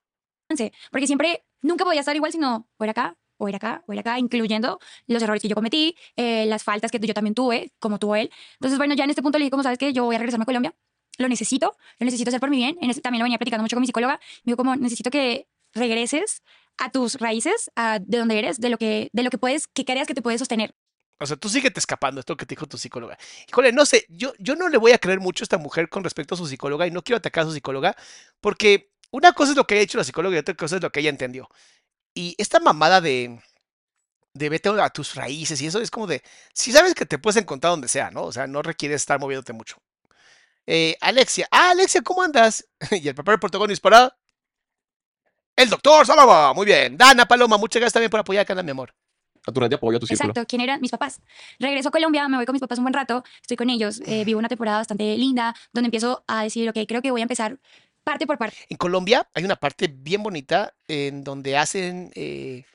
Porque siempre, nunca podía estar igual, sino o era acá, o era acá, o era acá, incluyendo los errores que yo cometí, eh, las faltas que yo también tuve, como tuvo él. Entonces, bueno, ya en este punto le dije, como sabes que yo voy a regresarme a Colombia, lo necesito, lo necesito hacer por mi bien. En ese, también lo venía platicando mucho con mi psicóloga. Me dijo, como necesito que regreses a tus raíces, a de donde eres, de lo que, de lo que puedes, que creas que te puedes sostener. O sea, tú síguete escapando, esto que te dijo tu psicóloga. Híjole, no sé, yo, yo no le voy a creer mucho a esta mujer con respecto a su psicóloga y no quiero atacar a su psicóloga porque una cosa es lo que ha hecho la psicóloga y otra cosa es lo que ella entendió. Y esta mamada de, de vete a tus raíces y eso es como de, si sabes que te puedes encontrar donde sea, ¿no? O sea, no requiere estar moviéndote mucho. Eh, Alexia, ah, Alexia, ¿cómo andas? y el papel del protagonista para el doctor Salama, muy bien. Dana Paloma, muchas gracias también por apoyar acá, mi amor. A tu red de apoyo, a tu círculo. Exacto, ¿quién eran? Mis papás. Regreso a Colombia, me voy con mis papás un buen rato, estoy con ellos, eh, vivo una temporada bastante linda, donde empiezo a decir, ok, creo que voy a empezar parte por parte. En Colombia hay una parte bien bonita en donde hacen eh,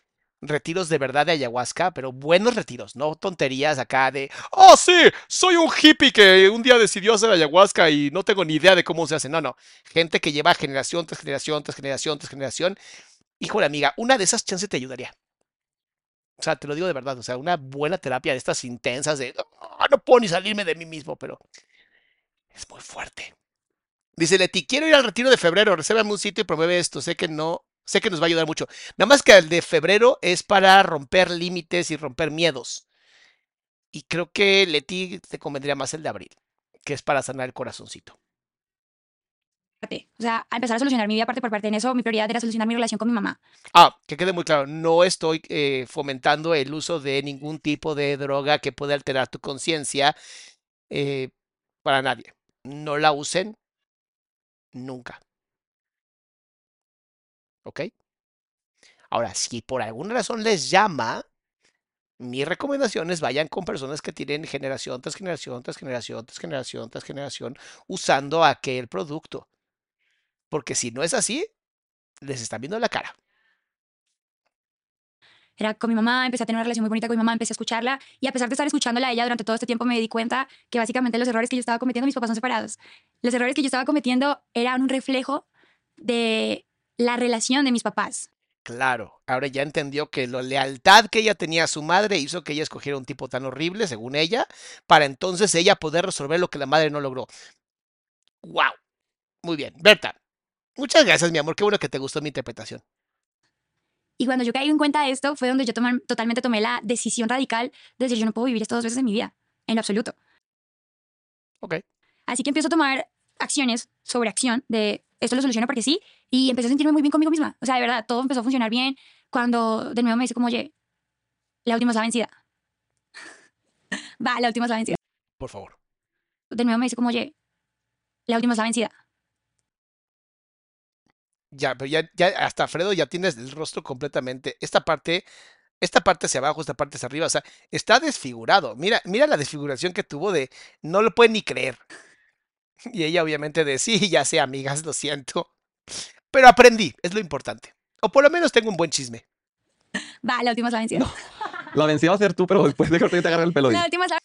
retiros de verdad de ayahuasca, pero buenos retiros, no tonterías acá de, oh sí, soy un hippie que un día decidió hacer ayahuasca y no tengo ni idea de cómo se hace. No, no, gente que lleva generación tras generación, tras generación, tras generación. Híjole, amiga, una de esas chances te ayudaría. O sea, te lo digo de verdad, o sea, una buena terapia de estas intensas de, "Ah, no puedo ni salirme de mí mismo, pero es muy fuerte. Dice Leti, quiero ir al retiro de febrero, resérvame un sitio y promueve esto, sé que no, sé que nos va a ayudar mucho. Nada más que el de febrero es para romper límites y romper miedos. Y creo que Leti te convendría más el de abril, que es para sanar el corazoncito. O sea, a empezar a solucionar mi vida parte por parte. En eso mi prioridad era solucionar mi relación con mi mamá. Ah, que quede muy claro, no estoy eh, fomentando el uso de ningún tipo de droga que pueda alterar tu conciencia eh, para nadie. No la usen nunca. ¿Ok? Ahora, si por alguna razón les llama, mi recomendación es vayan con personas que tienen generación tras generación, tras generación, tras generación, tras generación, usando aquel producto. Porque si no es así, les están viendo la cara. Era con mi mamá, empecé a tener una relación muy bonita con mi mamá, empecé a escucharla y a pesar de estar escuchándola a ella durante todo este tiempo me di cuenta que básicamente los errores que yo estaba cometiendo, mis papás son separados. Los errores que yo estaba cometiendo eran un reflejo de la relación de mis papás. Claro, ahora ya entendió que la lealtad que ella tenía a su madre hizo que ella escogiera un tipo tan horrible, según ella, para entonces ella poder resolver lo que la madre no logró. ¡Wow! Muy bien. Berta, muchas gracias, mi amor. Qué bueno que te gustó mi interpretación. Y cuando yo caí en cuenta de esto fue donde yo tomar- totalmente tomé la decisión radical de decir yo no puedo vivir esto dos veces en mi vida, en lo absoluto. Ok. Así que empiezo a tomar acciones sobre acción de esto lo soluciono porque sí y empecé a sentirme muy bien conmigo misma. O sea, de verdad, todo empezó a funcionar bien cuando de nuevo me dice como, oye, la última es la vencida. Va, la última es la vencida. Por favor. De nuevo me dice como, oye, la última es la vencida. Ya, pero ya, ya hasta Fredo ya tienes el rostro completamente. Esta parte, esta parte hacia abajo, esta parte hacia arriba. O sea, está desfigurado. Mira, mira la desfiguración que tuvo de no lo puede ni creer. Y ella obviamente de sí, ya sé, amigas, lo siento. Pero aprendí, es lo importante. O por lo menos tengo un buen chisme. Va, la última es la vencida. La vencida va a ser tú, pero después de que te agarre el pelo. La última es la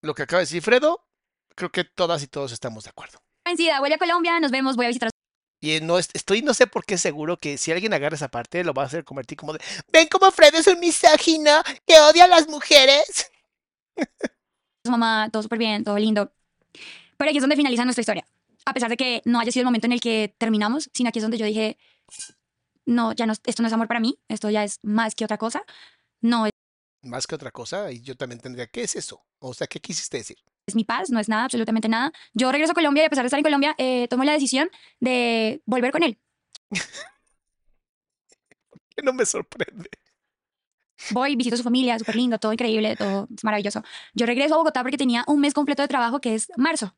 Lo que acaba de decir Fredo, creo que todas y todos estamos de acuerdo. vencida. Voy a Colombia, nos vemos, voy a visitar a Y no es- estoy, no sé por qué seguro que si alguien agarra esa parte, lo va a hacer convertir como de, ven como Fredo es un misógino que odia a las mujeres. su mamá, todo súper bien, todo lindo. Pero aquí es donde finaliza nuestra historia. A pesar de que no haya sido el momento en el que terminamos, sino aquí es donde yo dije, no, ya no, esto no es amor para mí, esto ya es más que otra cosa. No Más que otra cosa, y yo también tendría, ¿qué es eso? O sea, ¿qué quisiste decir? es mi paz, no es nada, absolutamente nada. Yo regreso a Colombia y a pesar de estar en Colombia, eh, tomo la decisión de volver con él. Que no me sorprende. Voy, visito a su familia, súper lindo, todo increíble, todo es maravilloso. Yo regreso a Bogotá porque tenía un mes completo de trabajo, que es marzo.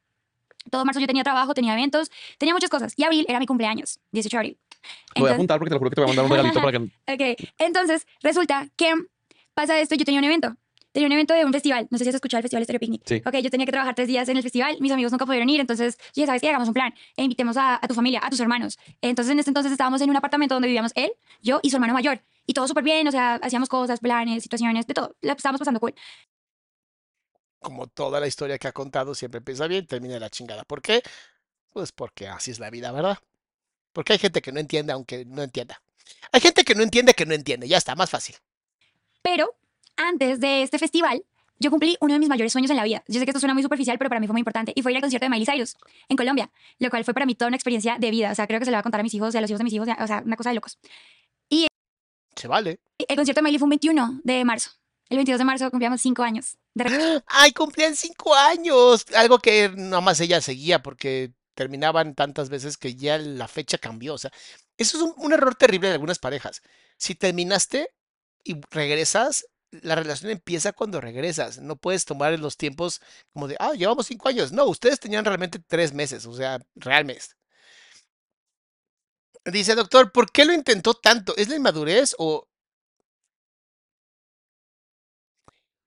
Todo marzo yo tenía trabajo, tenía eventos, tenía muchas cosas. Y abril era mi cumpleaños, 18 de abril. Lo voy a Entonces- apuntar porque te lo juro que te voy a mandar un regalito para que. Ok, entonces resulta que pasa esto, yo tenía un evento. Tenía un evento de un festival, no sé si has escuchado el Festival Estéreo Picnic. Sí. Ok, yo tenía que trabajar tres días en el festival, mis amigos nunca pudieron ir, entonces ya sabes que hagamos un plan, e invitemos a, a tu familia, a tus hermanos. Entonces en este entonces estábamos en un apartamento donde vivíamos él, yo y su hermano mayor. Y todo súper bien, o sea, hacíamos cosas, planes, situaciones, de todo. La estábamos pasando cool. Como toda la historia que ha contado, siempre empieza bien, termina la chingada. ¿Por qué? Pues porque así es la vida, ¿verdad? Porque hay gente que no entiende aunque no entienda. Hay gente que no entiende que no entiende. Ya está, más fácil. Pero antes de este festival, yo cumplí uno de mis mayores sueños en la vida. Yo sé que esto suena muy superficial, pero para mí fue muy importante. Y fue ir al concierto de Miley Cyrus en Colombia, lo cual fue para mí toda una experiencia de vida. O sea, creo que se lo va a contar a mis hijos y a los hijos de mis hijos. O sea, una cosa de locos. Se vale. El concierto de Miley fue un 21 de marzo. El 22 de marzo cumplíamos cinco años. ¡Ay, cumplían cinco años! Algo que nada más ella seguía porque terminaban tantas veces que ya la fecha cambió. O sea, eso es un, un error terrible de algunas parejas. Si terminaste y regresas, la relación empieza cuando regresas. No puedes tomar los tiempos como de, ah, llevamos cinco años. No, ustedes tenían realmente tres meses, o sea, real mes. Dice, doctor, ¿por qué lo intentó tanto? ¿Es la inmadurez o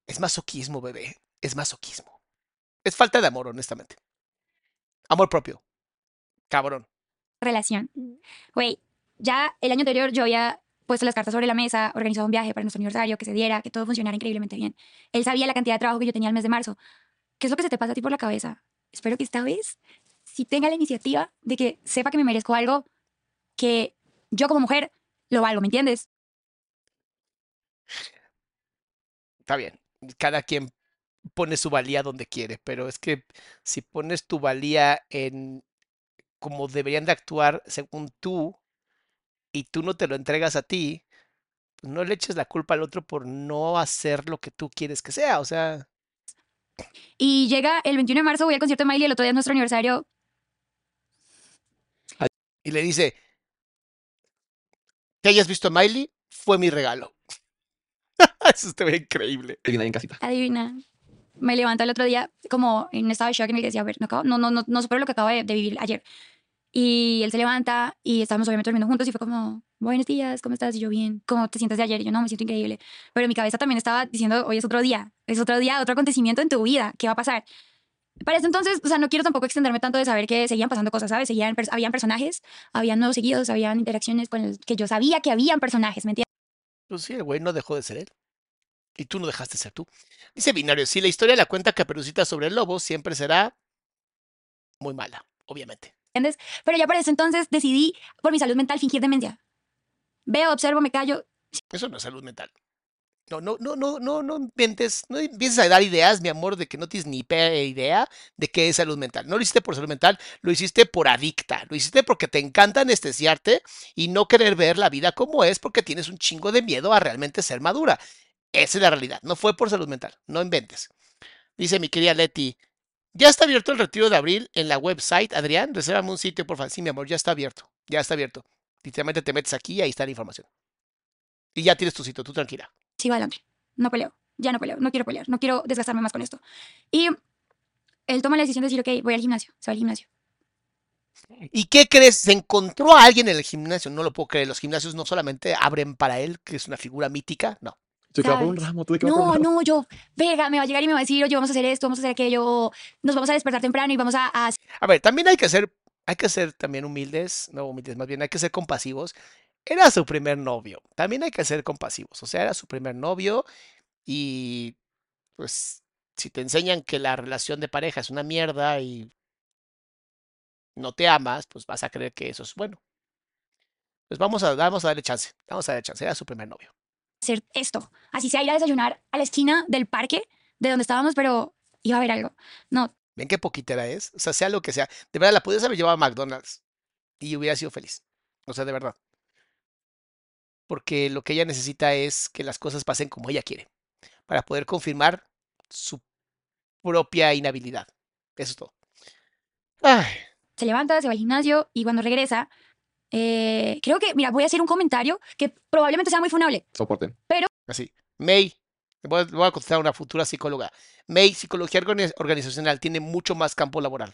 es masoquismo, bebé? Es masoquismo. Es falta de amor, honestamente. Amor propio. Cabrón. relación. Güey, ya el año anterior yo había puesto las cartas sobre la mesa, organizado un viaje para nuestro aniversario, que se diera, que todo funcionara increíblemente bien. Él sabía la cantidad de trabajo que yo tenía el mes de marzo. ¿Qué es lo que se te pasa a ti por la cabeza? Espero que esta vez sí tenga la iniciativa de que sepa que me merezco algo que yo como mujer lo valgo, ¿me entiendes? Está bien. Cada quien pone su valía donde quiere, pero es que si pones tu valía en como deberían de actuar según tú y tú no te lo entregas a ti, pues no le eches la culpa al otro por no hacer lo que tú quieres que sea. O sea, Y llega el 21 de marzo, voy al concierto de Miley, el otro día es nuestro aniversario. y le dice, que hayas visto a Miley fue mi regalo. Eso te ve increíble. Adivina en casita. Adivina. Me levanto el otro día como en un estado de shock en el que decía, a ver, no, acabo- no, no, no, no supero lo que acabo de, de vivir ayer. Y él se levanta y estábamos obviamente durmiendo juntos y fue como, buenos días, ¿cómo estás? Y yo, bien, ¿cómo te sientes de ayer? Y yo, no, me siento increíble. Pero mi cabeza también estaba diciendo, hoy es otro día, es otro día, otro acontecimiento en tu vida, ¿qué va a pasar? Para ese entonces, o sea, no quiero tampoco extenderme tanto de saber que seguían pasando cosas, ¿sabes? Seguían, habían personajes, habían nuevos seguidos, habían interacciones con los que yo sabía que habían personajes, ¿me entiendes? Pues sí, el güey no dejó de ser él. Y tú no dejaste de ser tú. Dice Binario, si la historia la cuenta Caperucita sobre el lobo, siempre será muy mala, obviamente. Pero ya para ese entonces decidí, por mi salud mental, fingir demencia. Veo, observo, me callo, Eso no es salud mental. No, no, no, no, no, no inventes, no empieces a dar ideas, mi amor, de que no tienes ni pe- idea de qué es salud mental. No lo hiciste por salud mental, lo hiciste por adicta. Lo hiciste porque te encanta anestesiarte y no querer ver la vida como es porque tienes un chingo de miedo a realmente ser madura. Esa es la realidad. No fue por salud mental. No inventes. Dice mi querida Leti. Ya está abierto el retiro de abril en la website. Adrián, resérvame un sitio, por favor. Sí, mi amor, ya está abierto. Ya está abierto. Literalmente te metes aquí y ahí está la información. Y ya tienes tu sitio, tú tranquila. sigo adelante. No peleo. Ya no peleo. No quiero pelear. No quiero desgastarme más con esto. Y él toma la decisión de decir, ok, voy al gimnasio. Se va al gimnasio. ¿Y qué crees? Se encontró a alguien en el gimnasio. No lo puedo creer. Los gimnasios no solamente abren para él, que es una figura mítica. No. No, ramo. no, yo, verga, me va a llegar y me va a decir, oye, vamos a hacer esto, vamos a hacer aquello, nos vamos a despertar temprano y vamos a, a A ver, también hay que ser, hay que ser también humildes, no humildes, más bien hay que ser compasivos. Era su primer novio. También hay que ser compasivos. O sea, era su primer novio y pues si te enseñan que la relación de pareja es una mierda y no te amas, pues vas a creer que eso es bueno. Pues vamos a, vamos a darle chance. Vamos a darle chance. Era su primer novio. Hacer esto. Así sea ir a desayunar a la esquina del parque de donde estábamos, pero iba a haber algo. No, ¿Ven qué poquitera es? O sea, sea lo que sea. De verdad, la podías haber llevado a McDonald's y hubiera sido feliz. O sea, de verdad. Porque lo que ella necesita es que las cosas pasen como ella quiere. Para poder confirmar su propia inhabilidad. Eso es todo. Ay, se levanta, se va al gimnasio y cuando regresa, eh, creo que, mira, voy a hacer un comentario que probablemente sea muy funable. Soporte. así. May, le voy a, voy a contestar a una futura psicóloga. May, psicología organi- organizacional tiene mucho más campo laboral.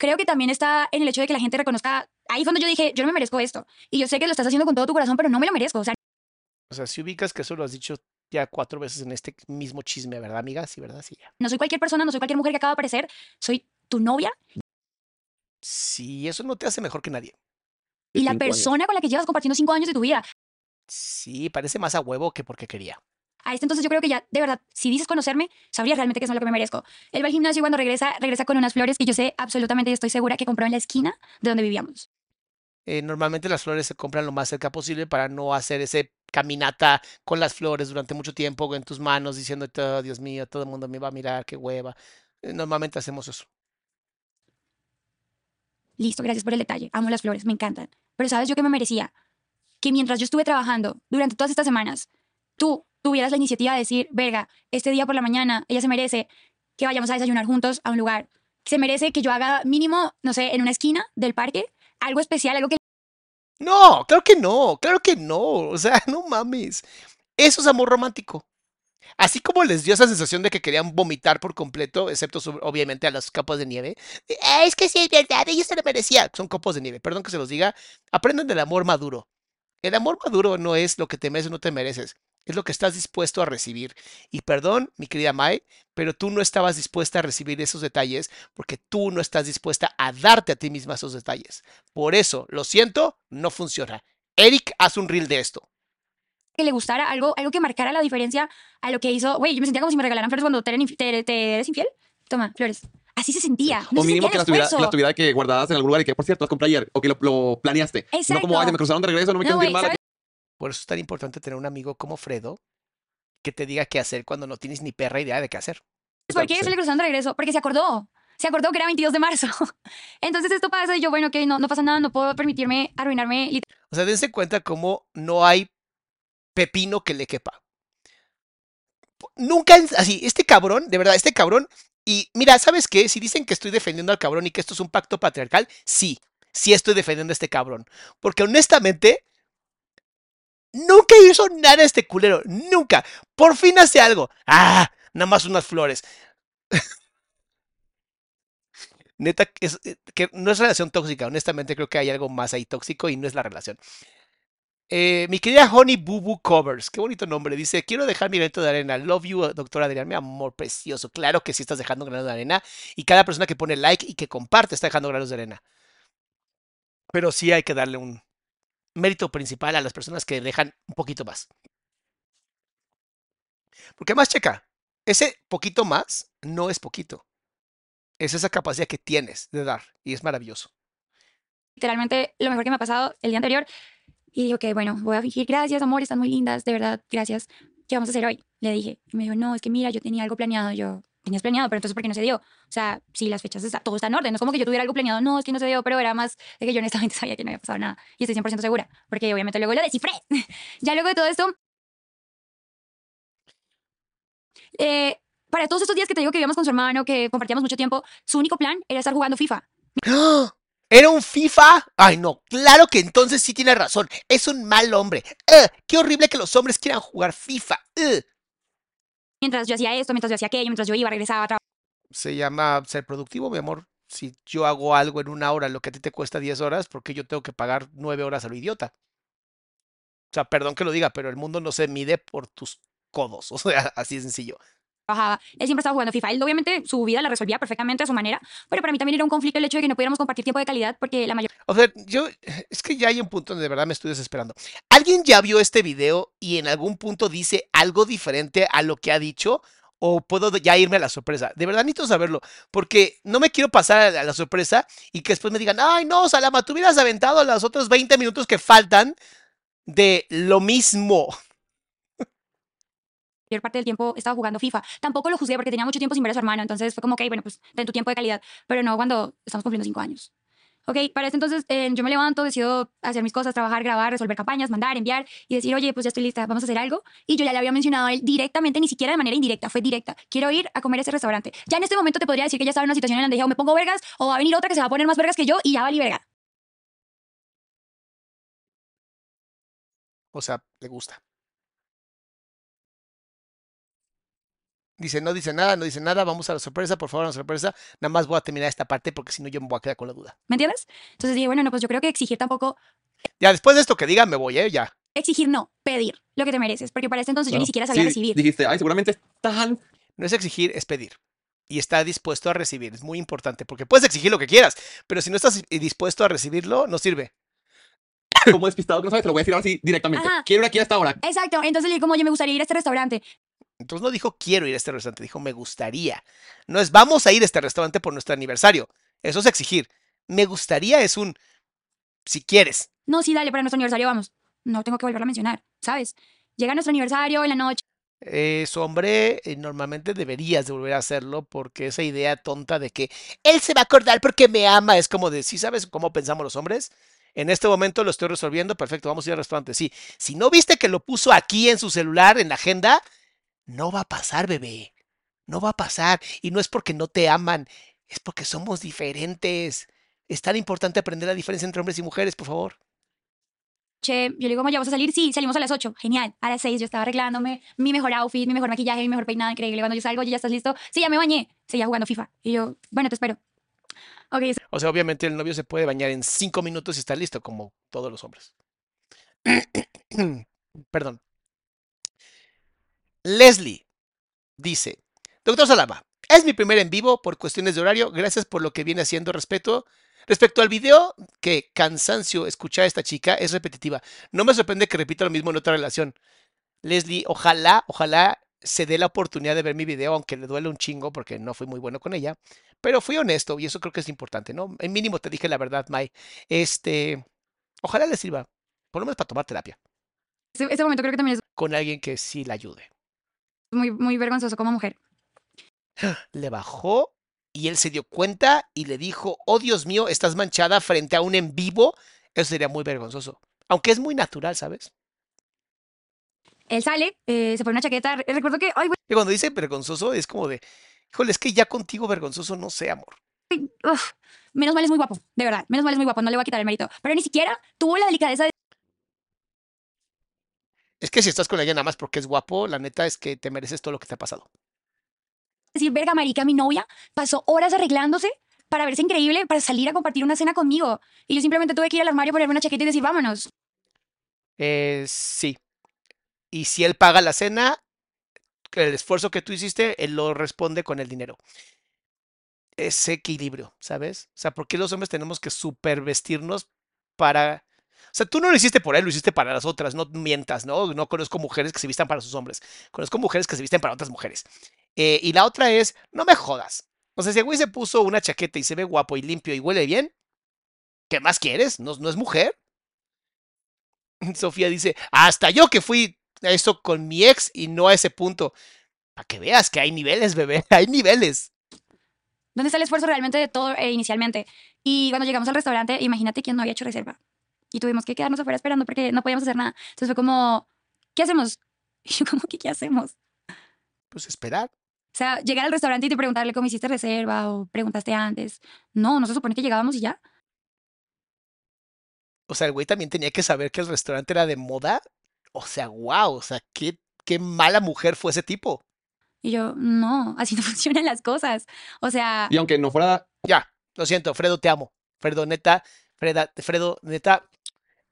Creo que también está en el hecho de que la gente reconozca. Ahí fue donde yo dije, yo no me merezco esto. Y yo sé que lo estás haciendo con todo tu corazón, pero no me lo merezco. O sea, O sea, si ubicas que eso lo has dicho ya cuatro veces en este mismo chisme, ¿verdad, amiga? Sí, ¿verdad? Sí, ya. no soy cualquier persona, no soy cualquier mujer que acaba de aparecer. Soy tu novia Sí, eso no te hace mejor que nadie. y la años. persona con la que llevas compartiendo cinco años de tu vida. Sí, parece más a huevo que porque quería. a este entonces yo creo que ya, de verdad, si dices conocerme, sabrías realmente qué es lo que me merezco. Él va al gimnasio y cuando regresa, regresa con unas flores que yo sé absolutamente y estoy segura que compró en la esquina de donde vivíamos. Eh, normalmente las flores se compran lo más cerca posible para no hacer ese caminata con las flores durante mucho tiempo en tus manos diciendo, oh, Dios mío, todo el mundo me va a mirar, qué hueva. Eh, Normalmente hacemos eso. Listo, gracias por el detalle. Amo las flores, me encantan. Pero ¿sabes yo qué me merecía? Que mientras yo estuve trabajando durante todas estas semanas, tú tuvieras la iniciativa de decir, verga, este día por la mañana ella se merece que vayamos a desayunar juntos a un lugar. Se merece que yo haga mínimo, no sé, en una esquina del parque, algo especial, algo que No, claro que no, claro que no. O sea, no mames. Eso es amor romántico. Así como les dio esa sensación de que querían vomitar por completo, excepto obviamente a los copos de nieve. "Ah, es que sí, es verdad, ella se lo merecía. Son copos de nieve, perdón que se los diga. Aprendan del amor maduro. El amor maduro no es lo que te mereces o no te mereces, es lo que estás dispuesto a recibir. Y perdón, mi querida Mai, pero tú no estabas dispuesta a recibir esos detalles porque tú no estás dispuesta a darte a ti misma esos detalles. Por eso, lo siento, no funciona. Eric, haz un reel de esto. Que le gustara, algo, algo que marcara la diferencia a lo que hizo. Güey, yo me sentía como si me regalaran flores cuando te, eres infiel. Toma, flores. Así se sentía. No o se mínimo sentía que las tuviera, que las tuviera que guardadas en algún lugar y que, por cierto, las compré ayer o que lo, lo planeaste. No como, ay, me cruzaron de regreso, no me No, quiero sentir mal. Por eso es tan importante tener un amigo como Fredo que te diga qué hacer cuando no tienes ni perra idea de qué hacer. ¿Por qué se le cruzaron de regreso? Porque se acordó. Se acordó que era 22 de marzo. Entonces esto pasa y yo, bueno, ok, no, no pasa nada, no puedo permitirme arruinarme O sea, dense cuenta cómo no hay pepino que le quepa. Nunca, así, este cabrón, de verdad, este cabrón, y mira, ¿sabes qué? Si dicen que estoy defendiendo al cabrón y que esto es un pacto patriarcal, sí, sí estoy defendiendo a este cabrón. Porque honestamente, nunca hizo nada este culero, nunca. Por fin hace algo. Ah, nada más unas flores. Neta, eh, que no es relación tóxica, honestamente creo que hay algo más ahí tóxico y no es la relación. Eh, mi querida Honey Boo Boo Covers, qué bonito nombre. Dice: Quiero dejar mi granito de arena. Love you, doctora Adrián, mi amor precioso. Claro que sí estás dejando un grano de arena. Y cada persona que pone like y que comparte está dejando granos de arena. Pero sí hay que darle un mérito principal a las personas que dejan un poquito más. Porque más, checa, ese poquito más no es poquito. Es esa capacidad que tienes de dar. Y es maravilloso. literalmente lo mejor que me ha pasado el día anterior. Y digo que, bueno, voy a fingir, gracias, amor, están muy lindas, de verdad, gracias. ¿Qué vamos a hacer hoy? Le dije. Y me dijo, no, es que mira, yo tenía algo planeado. Yo, tenías planeado, pero entonces, ¿por qué no se dio? O sea, si las fechas, está, todo está en orden. No es como que yo tuviera algo planeado, no, es que no se dio, pero era más de que yo honestamente sabía que no había pasado nada. Y estoy 100% segura, porque obviamente luego lo descifré. ya luego de todo esto, eh, para todos estos días que te digo que vivíamos con su hermano, que compartíamos mucho tiempo, su único plan era estar jugando FIFA. ¿Era un FIFA? Ay, no, claro que entonces sí tiene razón. Es un mal hombre. ¡Ugh! ¡Qué horrible que los hombres quieran jugar FIFA! ¡Ugh! Mientras yo hacía esto, mientras yo hacía aquello, mientras yo iba, regresaba, Se llama ser productivo, mi amor. Si yo hago algo en una hora, lo que a ti te cuesta 10 horas, ¿por qué yo tengo que pagar 9 horas a lo idiota? O sea, perdón que lo diga, pero el mundo no se mide por tus codos. O sea, así de sencillo. Trabajaba. Él siempre estaba jugando FIFA. Él obviamente su vida la resolvía perfectamente a su manera, pero para mí también era un conflicto el hecho de que no pudiéramos compartir tiempo de calidad porque la mayoría O sea, yo, es que ya hay un punto donde de verdad me estoy desesperando. ¿Alguien ya vio este video y en algún punto dice algo diferente a lo que ha dicho? ¿O puedo ya irme a la sorpresa? De verdad necesito saberlo, porque no me quiero pasar a la sorpresa y que después me digan, ay no, Salama, tú hubieras aventado los otros 20 minutos que faltan de lo mismo. Parte del tiempo estaba jugando FIFA. Tampoco lo juzgué porque tenía mucho tiempo sin ver a su hermano, entonces fue como, ok, bueno, pues ten tu tiempo de calidad, pero no cuando estamos cumpliendo cinco años. Ok, para este entonces eh, yo me levanto, decido hacer mis cosas, trabajar, grabar, resolver campañas, mandar, enviar y decir, oye, pues ya estoy lista, vamos a hacer algo. Y yo ya le había mencionado a él directamente, ni siquiera de manera indirecta, fue directa. Quiero ir a comer a ese restaurante. Ya en este momento te podría decir que ya estaba en una situación en que dije, o me pongo vergas o va a venir otra que se va a poner más vergas que yo y ya valí verga. O sea, le gusta. Dice, no dice nada, no dice nada, vamos a la sorpresa, por favor, a la sorpresa. Nada más voy a terminar esta parte porque si no yo me voy a quedar con la duda. ¿Me entiendes? Entonces dije, bueno, no, pues yo creo que exigir tampoco, Ya, después de esto que diga, me voy, ¿eh? Ya. exigir no, pedir lo que te mereces, porque para este entonces yo ni siquiera sabía Sí, recibir. Dijiste, ay, seguramente es tan. No es exigir, es pedir. Y está dispuesto a recibir. Es muy importante porque puedes exigir lo que quieras, pero si no estás dispuesto a recibirlo, no sirve. como despistado que no sabes, te lo voy a decir así directamente. Ajá. Quiero ir aquí a esta hora. Exacto. Entonces le dije como, oye, me gustaría ir a este restaurante. Entonces no dijo quiero ir a este restaurante, dijo me gustaría. No es vamos a ir a este restaurante por nuestro aniversario. Eso es exigir. Me gustaría es un si quieres. No, sí, dale, para nuestro aniversario vamos. No tengo que volverlo a mencionar, ¿sabes? Llega nuestro aniversario en la noche. Es hombre, eh, normalmente deberías de volver a hacerlo porque esa idea tonta de que él se va a acordar porque me ama es como de, ¿sí sabes cómo pensamos los hombres? En este momento lo estoy resolviendo, perfecto, vamos a ir al restaurante. Sí, si no viste que lo puso aquí en su celular, en la agenda, no va a pasar, bebé. No va a pasar. Y no es porque no te aman, es porque somos diferentes. Es tan importante aprender la diferencia entre hombres y mujeres, por favor. Che, yo le digo, ¿cómo ya vas a salir? Sí, salimos a las 8. Genial. A las 6 yo estaba arreglándome, mi mejor outfit, mi mejor maquillaje, mi mejor peinado, increíble. Cuando yo salgo, ¿ya estás listo? Sí, ya me bañé. Seguía jugando FIFA. Y yo, bueno, te espero. Ok, O sea, obviamente el novio se puede bañar en cinco minutos y está listo, como todos los hombres. Perdón. Leslie dice, doctor Salama, es mi primer en vivo por cuestiones de horario. Gracias por lo que viene haciendo respeto. Respecto al video, que cansancio escuchar a esta chica es repetitiva. No me sorprende que repita lo mismo en otra relación. Leslie, ojalá, ojalá se dé la oportunidad de ver mi video, aunque le duele un chingo porque no fui muy bueno con ella. Pero fui honesto y eso creo que es importante, ¿no? En mínimo te dije la verdad, Mai. Este, ojalá le sirva, por lo menos para tomar terapia, ese, ese momento creo que también es con alguien que sí la ayude. Muy, muy vergonzoso como mujer. Le bajó y él se dio cuenta y le dijo, oh Dios mío, estás manchada frente a un en vivo. Eso sería muy vergonzoso. Aunque es muy natural, ¿sabes? Él sale, eh, se pone una chaqueta. re- Recuerdo que, ay, Y cuando dice vergonzoso es como de, híjole, es que ya contigo vergonzoso no sé, amor. uf, menos mal es muy guapo, de verdad. Menos mal es muy guapo, no le voy a quitar el mérito. Pero ni siquiera tuvo la delicadeza de Es que si estás con alguien nada más porque es guapo, la neta es que te mereces todo lo que te ha pasado. decir, verga, marica, mi novia pasó horas arreglándose para verse increíble, para salir a compartir una cena conmigo. Y yo simplemente tuve que ir al armario, ponerme una chaqueta y decir, vámonos. Eh, sí. Y si él paga la cena, el esfuerzo que tú hiciste, él lo responde con el dinero. Ese equilibrio, ¿sabes? O sea, ¿por qué los hombres tenemos que supervestirnos para... O sea, tú no lo hiciste por él, lo hiciste para las otras, no mientas, ¿no? No conozco mujeres que se vistan para sus hombres, conozco mujeres que se visten para otras mujeres. Eh, y la otra es, no me jodas. O sea, si el güey se puso una chaqueta y se ve guapo y limpio y huele bien, ¿qué más quieres? ¿No, no es mujer? Sofía dice, hasta yo que fui a eso con mi ex y no a ese punto. Para que veas que hay niveles, bebé, hay niveles. ¿Dónde está el esfuerzo realmente de todo eh, inicialmente? Y cuando llegamos al restaurante, imagínate que no había hecho reserva. Y tuvimos que quedarnos afuera esperando porque no podíamos hacer nada. Entonces fue como, ¿qué hacemos? Y yo como, ¿qué, qué hacemos? Pues esperar. O sea, llegar al restaurante y te preguntarle cómo hiciste reserva o preguntaste antes. No, no se supone que llegábamos y ya. O sea, el güey también tenía que saber que el restaurante era de moda. O sea, wow, o sea, qué, qué mala mujer fue ese tipo. Y yo, no, así no funcionan las cosas. O sea, Y aunque no fuera Ya, lo siento, Fredo, te amo. Fredo, neta, Freda, Fredo, neta,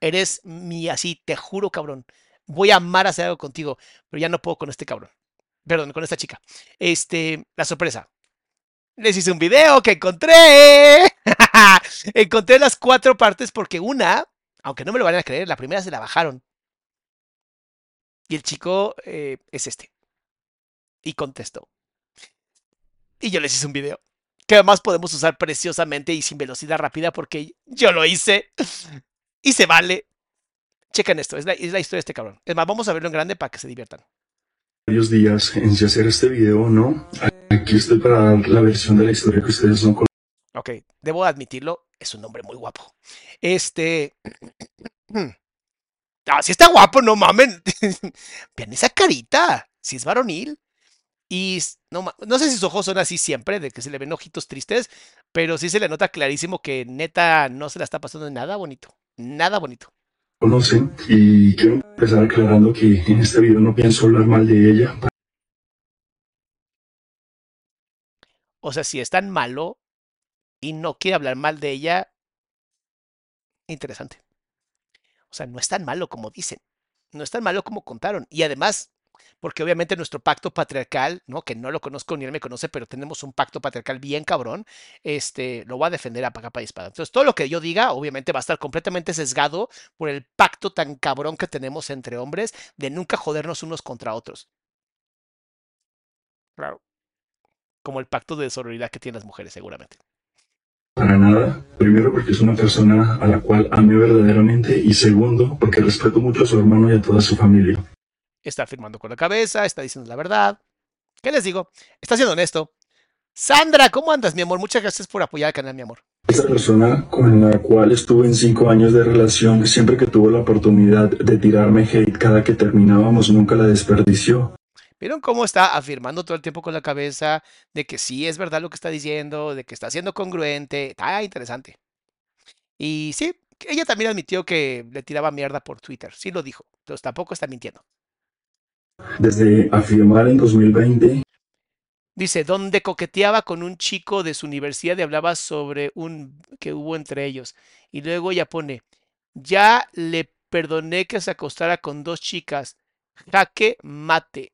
eres mi así, te juro, cabrón. Voy a amar hacer algo contigo, pero ya no puedo con este cabrón. Perdón, con esta chica. Este, la sorpresa. Les hice un video que encontré. encontré las cuatro partes porque una, aunque no me lo van a creer, la primera se la bajaron. Y el chico eh, es este. Y contestó. Y yo les hice un video que además podemos usar preciosamente y sin velocidad rápida porque yo lo hice y se vale. Chequen esto, es la, es la historia de este cabrón. Es más, vamos a verlo en grande para que se diviertan. varios días en si hacer este video o no. Aquí estoy para dar la versión de la historia que ustedes no conocen. Ok, debo admitirlo, es un hombre muy guapo. Este. Ah, sí está guapo, no mamen. Vean esa carita, si es varonil. Y no, no sé si sus ojos son así siempre, de que se le ven ojitos tristes, pero sí se le nota clarísimo que neta no se la está pasando nada bonito. Nada bonito. Y quiero empezar aclarando que en este video no pienso hablar mal de ella. O sea, si es tan malo y no quiere hablar mal de ella, interesante. O sea, no es tan malo como dicen. No es tan malo como contaron. Y además, porque obviamente nuestro pacto patriarcal, ¿no? Que no lo conozco ni él me conoce, pero tenemos un pacto patriarcal bien cabrón, este, lo va a defender a capa y espada. Entonces, todo lo que yo diga, obviamente, va a estar completamente sesgado por el pacto tan cabrón que tenemos entre hombres de nunca jodernos unos contra otros. Claro. Como el pacto de sororidad que tienen las mujeres, seguramente. Para nada. Primero porque es una persona a la cual ame verdaderamente y segundo porque respeto mucho a su hermano y a toda su familia. Está afirmando con la cabeza, está diciendo la verdad. ¿Qué les digo? Está siendo honesto. Sandra, ¿cómo andas, mi amor? Muchas gracias por apoyar al canal, mi amor. Esta persona con la cual estuve en cinco años de relación, siempre que tuvo la oportunidad de tirarme hate cada que terminábamos, nunca la desperdició. ¿Vieron cómo está afirmando todo el tiempo con la cabeza de que sí es verdad lo que está diciendo, de que está siendo congruente? Está interesante. Y sí, ella también admitió que le tiraba mierda por Twitter. Sí lo dijo. Entonces tampoco está mintiendo. Desde afirmar en 2020 Dice, donde coqueteaba con un chico de su universidad y hablaba sobre un que hubo entre ellos. Y luego ella pone, ya le perdoné que se acostara con dos chicas. Jaque mate.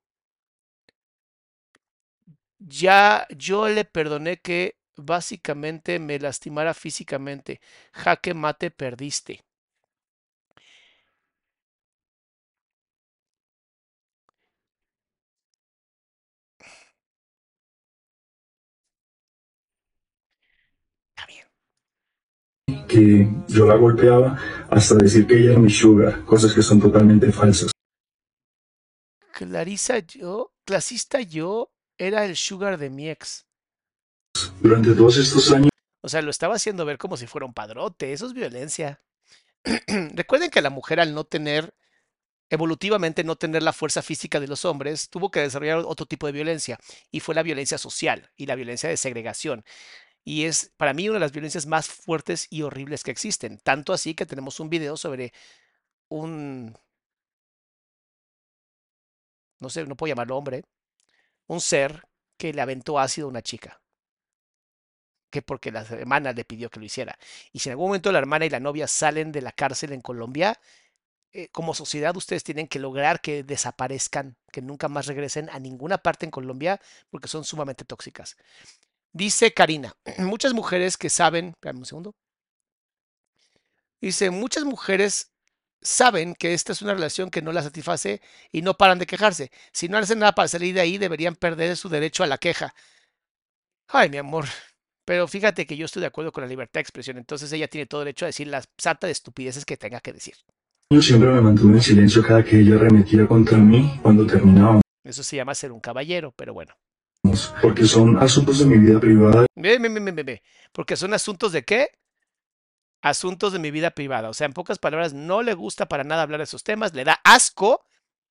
Ya yo le perdoné que básicamente me lastimara físicamente. Jaque mate perdiste. Que yo la golpeaba hasta decir que ella era mi sugar, cosas que son totalmente falsas. Clarisa yo, clasista yo, era el sugar de mi ex. Durante todos estos años O sea, lo estaba haciendo ver como si fuera un padrote. Eso es violencia. Recuerden que la mujer al no tener, evolutivamente no tener la fuerza física de los hombres, tuvo que desarrollar otro tipo de violencia. Y fue la violencia social y la violencia de segregación. Y es para mí una de las violencias más fuertes y horribles que existen. Tanto así que tenemos un video sobre un, no sé, no puedo llamarlo hombre, un ser que le aventó ácido a una chica. Que porque la hermana le pidió que lo hiciera. Y si en algún momento la hermana y la novia salen de la cárcel en Colombia, eh, como sociedad ustedes tienen que lograr que desaparezcan, que nunca más regresen a ninguna parte en Colombia porque son sumamente tóxicas. Dice Karina, muchas mujeres que saben, un segundo. Dice, muchas mujeres saben que esta es una relación que no la satisface y no paran de quejarse. Si no hacen nada para salir de ahí, deberían perder su derecho a la queja. Ay, mi amor. Pero fíjate que yo estoy de acuerdo con la libertad de expresión, entonces ella tiene todo derecho a decir las sarta de estupideces que tenga que decir. siempre me mantuve en silencio cada que ella arremetía contra mí cuando terminábamos, Eso se llama ser un caballero, pero bueno. Porque son asuntos de mi vida privada ve, ve, ve. Porque son asuntos de qué? Asuntos de mi vida privada. O sea, en pocas palabras, no le gusta para nada hablar de esos temas, le da asco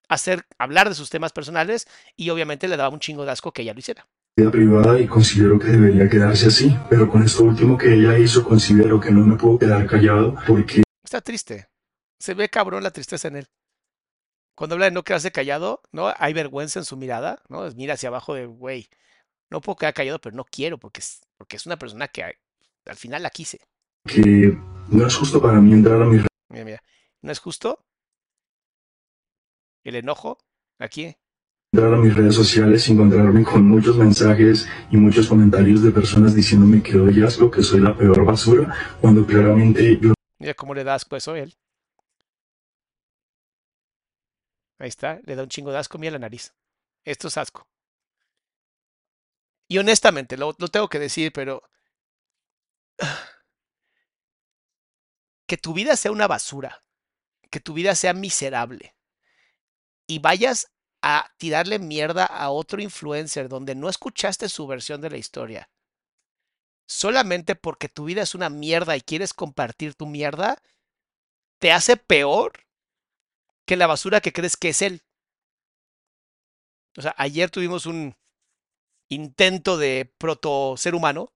hacer hablar de sus temas personales y obviamente le daba un chingo de asco que ella lo hiciera. vida privada y considero que debería quedarse así, pero con esto último que ella hizo considero que no me puedo quedar callado porque Está triste. Se ve cabrón la tristeza en él. Cuando habla de no quedarse callado, ¿no? Hay vergüenza en su mirada, ¿no? Mira hacia abajo de, güey, no puedo quedar callado, pero no quiero porque es, porque es una persona que al final la quise. que no es justo para mí entrar a mis Mira, mira. ¿No es justo? El enojo, aquí. entrar a mis redes sociales y encontrarme con muchos mensajes y muchos comentarios de personas diciéndome que doy asco, que soy la peor basura, cuando claramente yo Mira cómo le da asco eso a él. Ahí está, le da un chingo de asco, mira la nariz. Esto es asco. Y honestamente, lo, lo tengo que decir, pero que tu vida sea una basura, que tu vida sea miserable y vayas a tirarle mierda a otro influencer donde no escuchaste su versión de la historia, solamente porque tu vida es una mierda y quieres compartir tu mierda, te hace peor que la basura que crees que es él. O sea, ayer tuvimos un intento de proto ser humano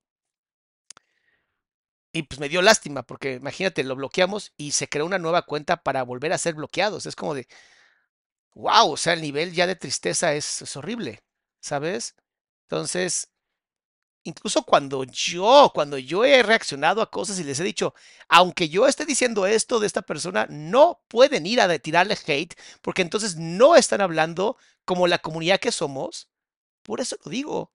y pues me dio lástima porque imagínate, lo bloqueamos y se creó una nueva cuenta para volver a ser bloqueados. Es como de, wow, o sea, el nivel ya de tristeza es, es horrible, ¿sabes? Entonces, incluso cuando yo, cuando yo he reaccionado a cosas y les he dicho, aunque yo esté diciendo esto de esta persona, no pueden ir a tirarle hate porque entonces no están hablando como la comunidad que somos, por eso lo digo.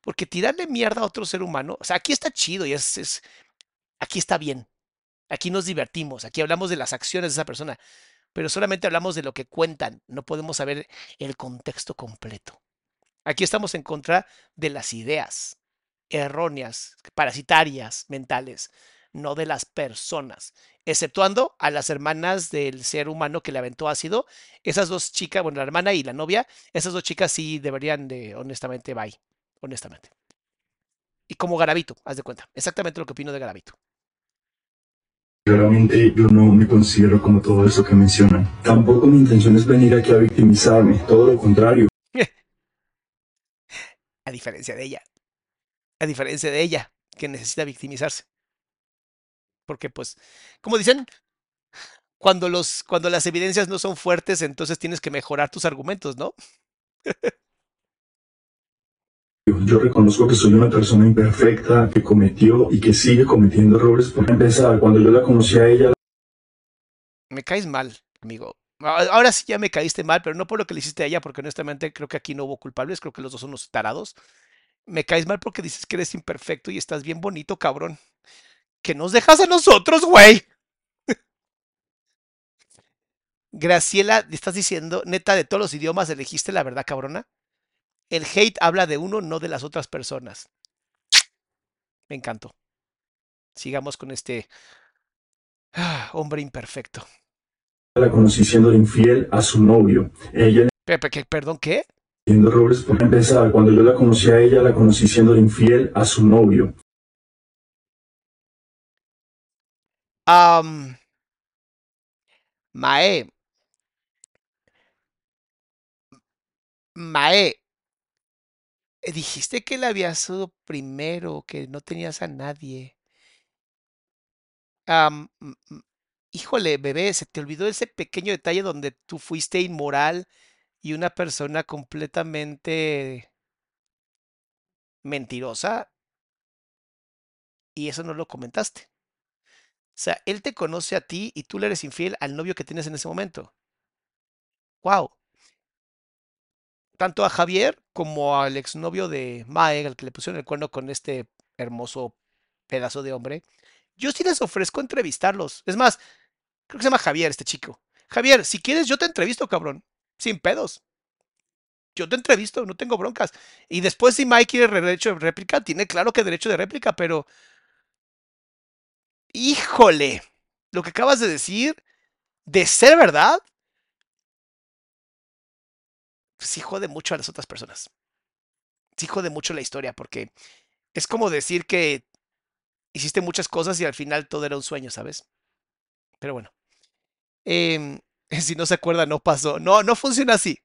Porque tirarle mierda a otro ser humano, o sea, aquí está chido y es aquí está bien. Aquí nos divertimos, aquí hablamos de las acciones de esa persona, pero solamente hablamos de lo que cuentan, no podemos saber el contexto completo. Aquí estamos en contra de las ideas erróneas, parasitarias, mentales, no de las personas, exceptuando a las hermanas del ser humano que le aventó ácido. Esas dos chicas, bueno, la hermana y la novia, esas dos chicas sí deberían de, honestamente, bye, honestamente. Y como Garabito, haz de cuenta, exactamente lo que opino de Garabito. Claramente yo no me considero como todo eso que mencionan. Tampoco mi intención es venir aquí a victimizarme, todo lo contrario. a diferencia de ella. A diferencia de ella, que necesita victimizarse. Porque pues, como dicen, cuando, los, cuando las evidencias no son fuertes, entonces tienes que mejorar tus argumentos, ¿no? Yo reconozco que soy una persona imperfecta, que cometió y que sigue cometiendo errores. Por empezar, cuando yo la conocí a ella... Me caes mal, amigo. Ahora sí ya me caíste mal, pero no por lo que le hiciste a ella, porque honestamente creo que aquí no hubo culpables, creo que los dos son unos tarados. Me caes mal porque dices que eres imperfecto y estás bien bonito, cabrón. Que nos dejas a nosotros, güey. Graciela, estás diciendo, neta, de todos los idiomas elegiste la verdad, cabrona. El hate habla de uno, no de las otras personas. Me encantó. Sigamos con este ah, hombre imperfecto. La conocí siendo infiel a su novio. Ella. Pepe, ¿Perdón, qué? Haciendo errores por empezar. Cuando yo la conocí a ella, la conocí siendo infiel a su novio. Um, Mae. Mae, dijiste que la habías sido primero, que no tenías a nadie. híjole, bebé, se te olvidó ese pequeño detalle donde tú fuiste inmoral y una persona completamente mentirosa y eso no lo comentaste. O sea, él te conoce a ti y tú le eres infiel al novio que tienes en ese momento. ¡Wow! tanto a Javier como al exnovio de Mae, al que le pusieron el cuerno con este hermoso pedazo de hombre, yo sí les ofrezco entrevistarlos. Es más, creo que se llama Javier este chico. Javier, si quieres, yo te entrevisto, cabrón. Sin pedos. Yo te entrevisto, no tengo broncas. Y después, si Mike quiere derecho de réplica, tiene claro que derecho de réplica, pero. Híjole, lo que acabas de decir, de ser verdad, sí jode mucho a las otras personas. Sí jode mucho la historia porque es como decir que hiciste muchas cosas y al final todo era un sueño, ¿sabes? Pero bueno. Eh, si no se acuerda, no pasó. No, no funciona así.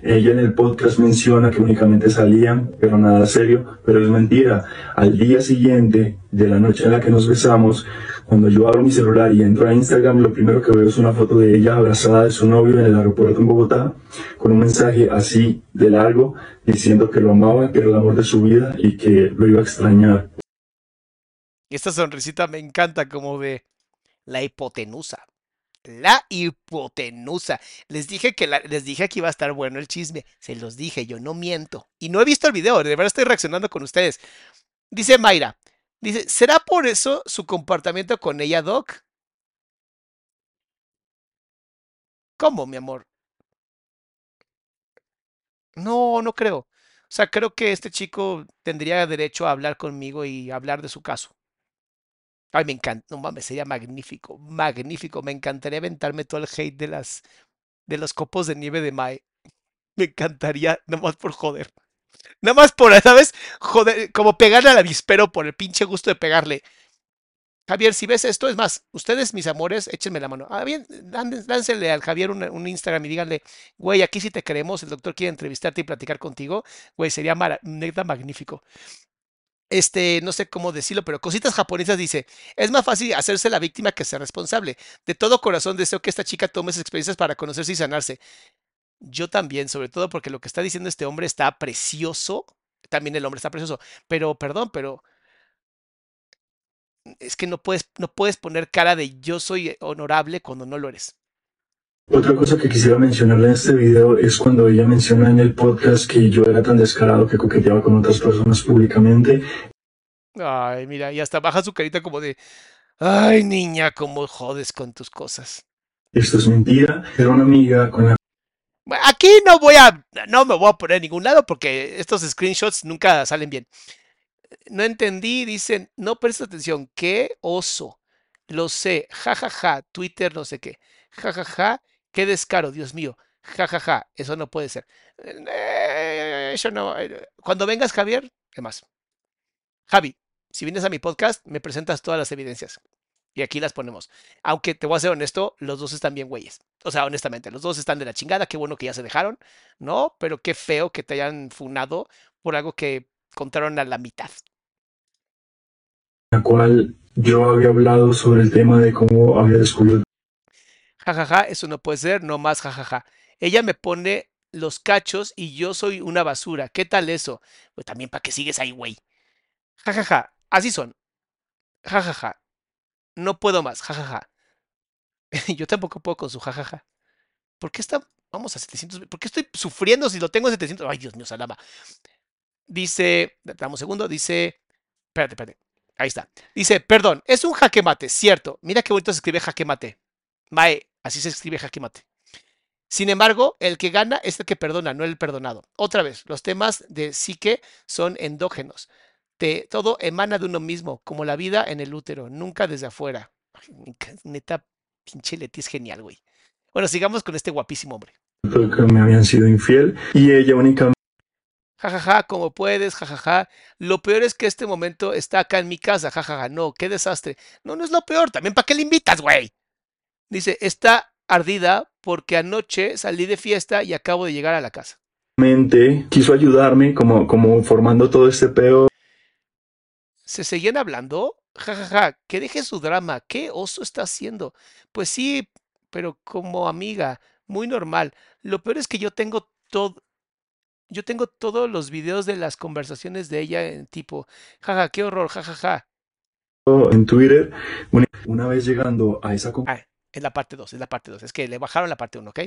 Ella en el podcast menciona que únicamente salían, pero nada serio, pero es mentira. Al día siguiente de la noche en la que nos besamos, cuando yo abro mi celular y entro a Instagram, lo primero que veo es una foto de ella abrazada de su novio en el aeropuerto en Bogotá, con un mensaje así de largo, diciendo que lo amaba, que era el amor de su vida y que lo iba a extrañar. Esta sonrisita me encanta como de la hipotenusa la hipotenusa. Les dije que les dije que iba a estar bueno el chisme. Se los dije, yo no miento. Y no he visto el video, de verdad estoy reaccionando con ustedes. Dice Mayra, dice, ¿será por eso su comportamiento con ella, Doc? ¿Cómo, mi amor? No, no creo. O sea, creo que este chico tendría derecho a hablar conmigo y hablar de su caso. Ay, me encanta, no mames, sería magnífico, magnífico. Me encantaría aventarme todo el hate de las de los copos de nieve de Mae. Me encantaría, nomás por joder. Nada más por, ¿sabes? Joder, como pegarle al avispero por el pinche gusto de pegarle. Javier, si ves esto, es más, ustedes, mis amores, échenme la mano. Ah, bien, dánsele al Javier un, Instagram y díganle, güey, aquí sí te queremos, el doctor quiere entrevistarte y platicar contigo. Güey, sería neta magnífico este, no sé cómo decirlo, pero cositas japonesas dice, es más fácil hacerse la víctima que ser responsable. De todo corazón deseo que esta chica tome esas experiencias para conocerse y sanarse. Yo también, sobre todo porque lo que está diciendo este hombre está precioso. También el hombre está precioso. Pero, perdón, pero es que no puedes, no puedes poner cara de yo soy honorable cuando no lo eres. Otra cosa que quisiera mencionarle en este video es cuando ella menciona en el podcast que yo era tan descarado que coqueteaba con otras personas públicamente. Ay, mira, y hasta baja su carita como de, ay, niña, cómo jodes con tus cosas. Esto es mentira. Era una amiga con la Aquí no voy a, no me voy a poner en ningún lado porque estos screenshots nunca salen bien. No entendí, dicen, no prestes atención, qué oso. Lo sé, jajaja, Twitter no sé qué. Jajaja, qué descaro, Dios mío. Jajaja, eso no puede ser. Eh, Eso no. eh, Cuando vengas, Javier, ¿qué más? Javi, si vienes a mi podcast, me presentas todas las evidencias. Y aquí las ponemos. Aunque te voy a ser honesto, los dos están bien güeyes. O sea, honestamente, los dos están de la chingada. Qué bueno que ya se dejaron, ¿no? Pero qué feo que te hayan funado por algo que contaron a la mitad. cual yo había hablado sobre el tema de cómo había descubierto Jajaja, eso no puede ser, no más jajaja. Ella me pone los cachos y yo soy una basura. ¿Qué tal eso? Pues también para que sigues ahí, güey. Jajaja, así son. Jajaja. No puedo más, jajaja. Yo tampoco puedo con su jajaja. ¿Por qué está? Vamos a 700. ¿Por qué estoy sufriendo si lo tengo en 700? Ay, Dios mío, salama. Dice, dame un segundo, dice, espérate, espérate. Ahí está. Dice, perdón, es un jaque mate, cierto. Mira qué bonito se escribe jaque mate. Mae, así se escribe jaque mate. Sin embargo, el que gana es el que perdona, no el perdonado. Otra vez, los temas de psique son endógenos. Te- todo emana de uno mismo, como la vida en el útero, nunca desde afuera. Ay, neta- pinche Leti es genial, güey. Bueno, sigamos con este guapísimo hombre. que me habían sido infiel y ella únicamente Jajaja, como puedes, jajaja. Lo peor es que este momento está acá en mi casa, jajaja. No, qué desastre. No, no es lo peor. También, ¿para qué le invitas, güey? Dice, está ardida porque anoche salí de fiesta y acabo de llegar a la casa. quiso ayudarme como, como formando todo este peo. ¿Se seguían hablando? Jajaja, que deje su drama. ¿Qué oso está haciendo? Pues sí, pero como amiga, muy normal. Lo peor es que yo tengo todo. Yo tengo todos los videos de las conversaciones de ella en tipo, jaja, qué horror, jajaja. en Twitter. Una, una vez llegando a esa Ah, es la parte 2, es la parte 2. Es que le bajaron la parte 1, ¿ok?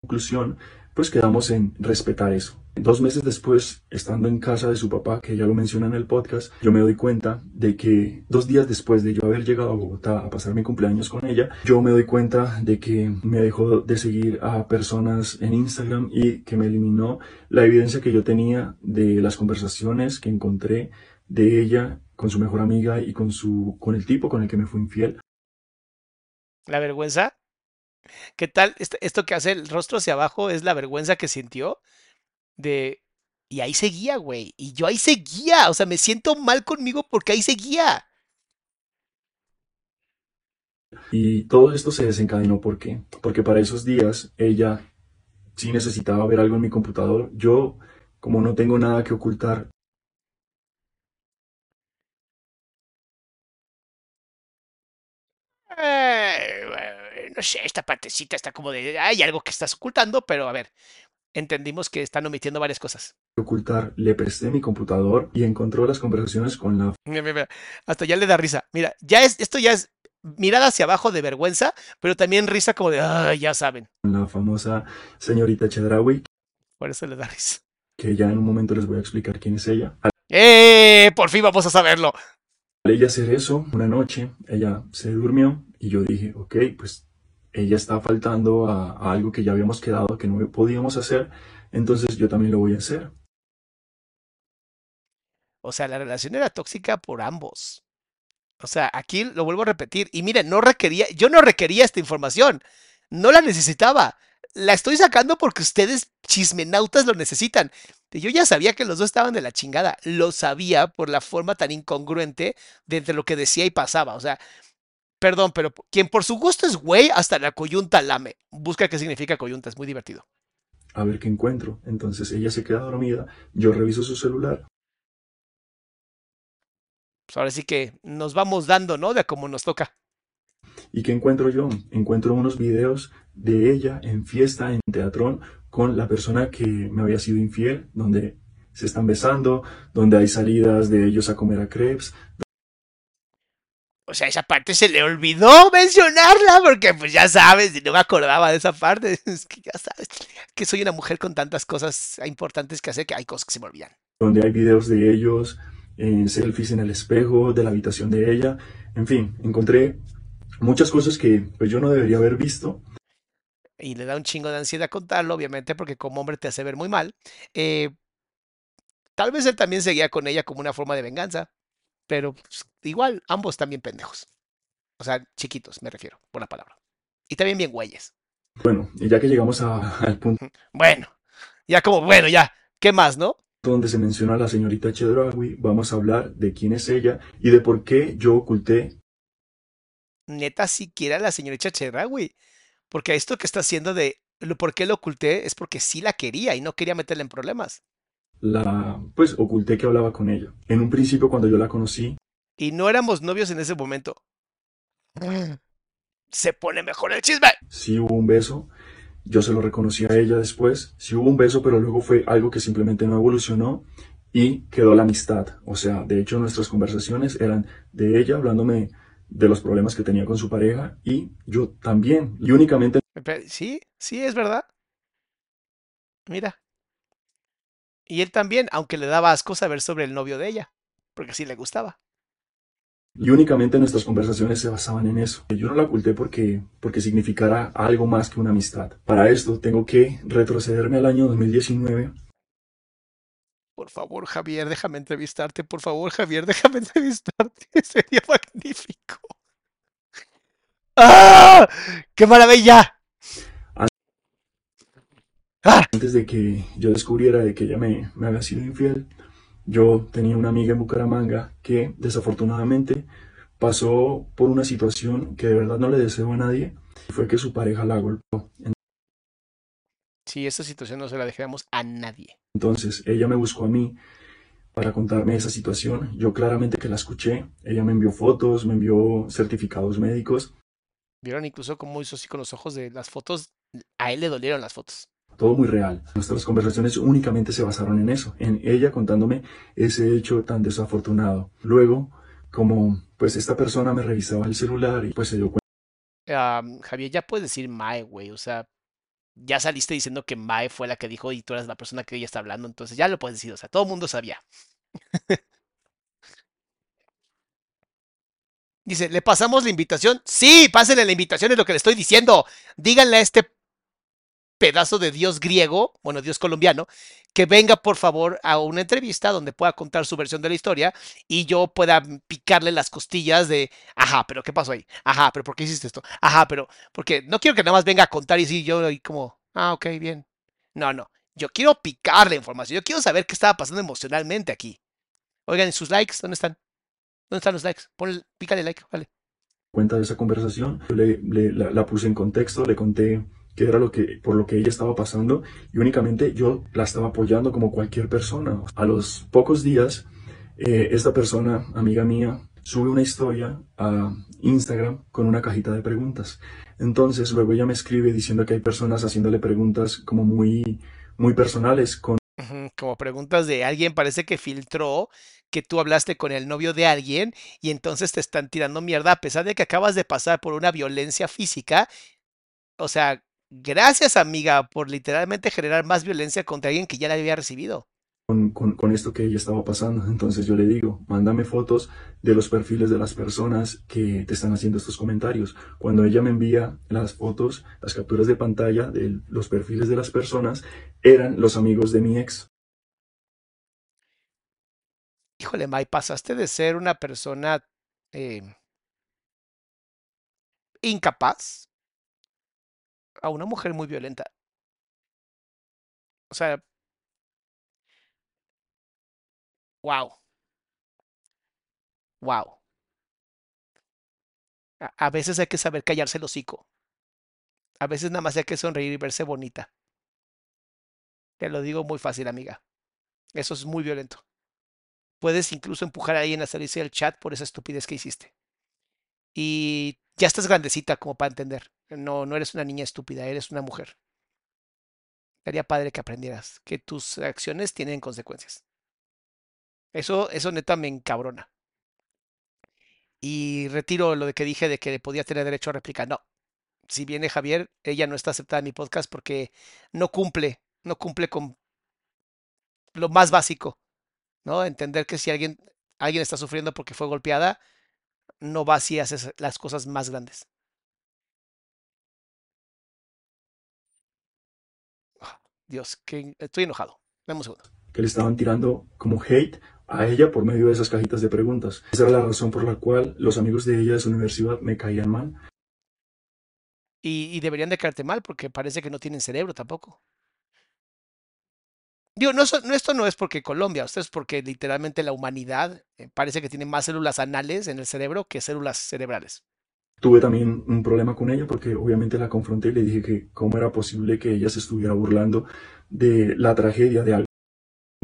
conclusión, pues quedamos en respetar eso. Dos meses después, estando en casa de su papá, que ya lo menciona en el podcast, yo me doy cuenta de que dos días después de yo haber llegado a Bogotá a pasar mi cumpleaños con ella, yo me doy cuenta de que me dejó de seguir a personas en Instagram y que me eliminó la evidencia que yo tenía de las conversaciones que encontré de ella con su mejor amiga y con su con el tipo con el que me fue infiel. La vergüenza. ¿Qué tal? Esto, esto que hace el rostro hacia abajo es la vergüenza que sintió de... Y ahí seguía, güey. Y yo ahí seguía. O sea, me siento mal conmigo porque ahí seguía. Y todo esto se desencadenó ¿por qué? Porque para esos días ella sí necesitaba ver algo en mi computador. Yo, como no tengo nada que ocultar, no sé, esta partecita está como de... Hay algo que estás ocultando, pero a ver, entendimos que están omitiendo varias cosas. ocultar, le presté mi computador y encontró las conversaciones con la Mira, mira, mira, Hasta ya le da risa. Mira, ya es, esto ya es mirada hacia abajo de vergüenza, pero también risa como de, ah, ya saben. la famosa señorita Chedraui, Por eso le da risa. que ya en un momento les voy a explicar quién es ella. ¡Eh! Por fin vamos a saberlo. Al ella hacer eso, una noche, ella se durmió y yo dije, ok, pues ella está faltando a, a algo que ya habíamos quedado que no podíamos hacer, entonces yo también lo voy a hacer. O sea, la relación era tóxica por ambos. O sea, aquí lo vuelvo a repetir. Y miren, no requería, yo no requería esta información. No la necesitaba. La estoy sacando porque ustedes, chismenautas, lo necesitan. Yo ya sabía que los dos estaban de la chingada. Lo sabía por la forma tan incongruente de entre lo que decía y pasaba. O sea, perdón, pero quien por su gusto es güey, hasta la coyunta lame. Busca qué significa coyunta, es muy divertido. A ver qué encuentro. Entonces ella se queda dormida, yo reviso su celular Pues ahora sí que nos vamos dando, ¿no? De cómo nos toca. ¿Y qué encuentro yo? Encuentro unos videos de ella en fiesta, en teatrón, con la persona que me había sido infiel, donde se están besando, donde hay salidas de ellos a comer a crepes. O sea, esa parte se le olvidó mencionarla porque pues ya sabes, y no me acordaba de esa parte. Es que ya sabes que soy una mujer con tantas cosas importantes que hacer que hay cosas que se me olvidan. donde hay videos de ellos, eh, selfies en el espejo de la habitación de ella. En fin, encontré muchas cosas que pues yo no debería haber visto. Y le da un chingo de ansiedad contarlo, obviamente, porque como hombre te hace ver muy mal. Eh, tal vez él también seguía con ella como una forma de venganza, pero pues, igual, ambos también pendejos. O sea, chiquitos, me refiero, por la palabra. Y también bien güeyes. Bueno, y ya que llegamos a- al punto Bueno, ya como, bueno, ya, ¿qué más, no? donde se menciona a la señorita Chedraui, vamos a hablar de quién es ella y de por qué yo oculté Neta, siquiera la señorita Chedraui. Porque esto que está haciendo de lo por qué lo oculté es porque sí la quería y no quería meterla en problemas. La, pues oculté que hablaba con ella. En un principio cuando yo la conocí, Y no éramos novios en ese momento. Se pone mejor el chisme. sí hubo un beso, yo se lo reconocí a ella después, sí hubo un beso, pero luego fue algo que simplemente no evolucionó y quedó la amistad. O sea, de hecho nuestras conversaciones eran de ella hablándome de los problemas que tenía con su pareja y yo también. Y únicamente Sí, sí, es verdad. Mira. Y él también, aunque le daba asco saber sobre el novio de ella, porque sí le gustaba. Y únicamente nuestras conversaciones se basaban en eso. Yo no la oculté porque, porque significara algo más que una amistad. Para esto tengo que retrocederme al año 2019. Por favor, Javier, déjame entrevistarte. Por favor, Javier, déjame entrevistarte. Sería magnífico. ¡Ah! ¡Qué maravilla! ¡Ah! Antes de que yo descubriera de que ella me, me había sido infiel, yo tenía una amiga en Bucaramanga que desafortunadamente pasó por una situación que de verdad no le deseo a nadie. Fue que su pareja la golpeó. Sí, esta situación no se la dejamos a nadie. Entonces ella me buscó a mí para contarme esa situación. Yo claramente que la escuché. Ella me envió fotos, me envió certificados médicos. ¿Vieron incluso cómo hizo así con los ojos de las fotos? A él le dolieron las fotos. Todo muy real. Nuestras conversaciones únicamente se basaron en eso, en ella contándome ese hecho tan desafortunado. Luego, como pues esta persona me revisaba el celular y pues se dio cuenta Javier, ya puedes decir Mae, güey. O sea, ya saliste diciendo que Mae fue la que dijo y tú eras la persona que ella está hablando. Entonces ya lo puedes decir. O sea, todo el mundo sabía. Dice, ¿le pasamos la invitación? Sí, pásenle la invitación, es lo que le estoy diciendo. Díganle a este pedazo de dios griego, bueno, dios colombiano, que venga por favor a una entrevista donde pueda contar su versión de la historia y yo pueda picarle las costillas de, ajá, pero ¿qué pasó ahí? Ajá, pero ¿por qué hiciste esto? Ajá, pero porque no quiero que nada más venga a contar y sí, yo ahí como, ah, ok, bien. No, no, yo quiero picar la información, yo quiero saber qué estaba pasando emocionalmente aquí. Oigan, ¿y sus likes? ¿Dónde están? ¿Dónde están los likes? Ponle, pícale like, vale. cuenta de esa conversación. Le, le- la, la puse en contexto, le conté qué era lo que, por lo que ella estaba pasando y únicamente yo la estaba apoyando como cualquier persona. A los pocos días, eh, esta persona, amiga mía, sube una historia a Instagram con una cajita de preguntas. Entonces luego ella me escribe diciendo que hay personas haciéndole preguntas como muy, muy personales con Como preguntas de alguien parece que filtró que tú hablaste con el novio de alguien y entonces te están tirando mierda a pesar de que acabas de pasar por una violencia física. O sea, gracias amiga por literalmente generar más violencia contra alguien que ya la había recibido. con, con- con esto que ella estaba pasando. Entonces yo le digo, mándame fotos de los perfiles de las personas que te están haciendo estos comentarios. Cuando ella me envía las fotos, las capturas de pantalla de los perfiles de las personas, eran los amigos de mi ex. Híjole, May, pasaste de ser una persona eh, incapaz a una mujer muy violenta. O sea, wow. Wow. A, veces hay que saber callarse el hocico. A veces nada más hay que sonreír y verse bonita. Te lo digo muy fácil, amiga. Eso es muy violento. Puedes incluso empujar a alguien a salirse del chat por esa estupidez que hiciste. Y ya estás grandecita como para entender. No, no eres una niña estúpida, eres una mujer. Sería padre que aprendieras que tus acciones tienen consecuencias. Eso, eso neta me encabrona. Y retiro lo de que dije de que podía tener derecho a réplica. No. Si viene Javier, ella no está aceptada en mi podcast porque no cumple, no cumple con lo más básico, ¿no? Entender que si alguien, alguien está sufriendo porque fue golpeada, no va si haces las cosas más grandes. Dios, que estoy enojado. Dame un segundo. que le estaban tirando como hate a ella por medio de esas cajitas de preguntas. Esa era la razón por la cual los amigos de ella de su universidad me caían mal. Y, y deberían de caerte mal porque parece que no tienen cerebro tampoco. Digo, no, esto no es porque Colombia, esto es porque literalmente la humanidad eh, parece que tiene más células anales en el cerebro que células cerebrales. Tuve también un problema con ella porque obviamente la confronté y le dije que cómo era posible que ella se estuviera burlando de la tragedia de algo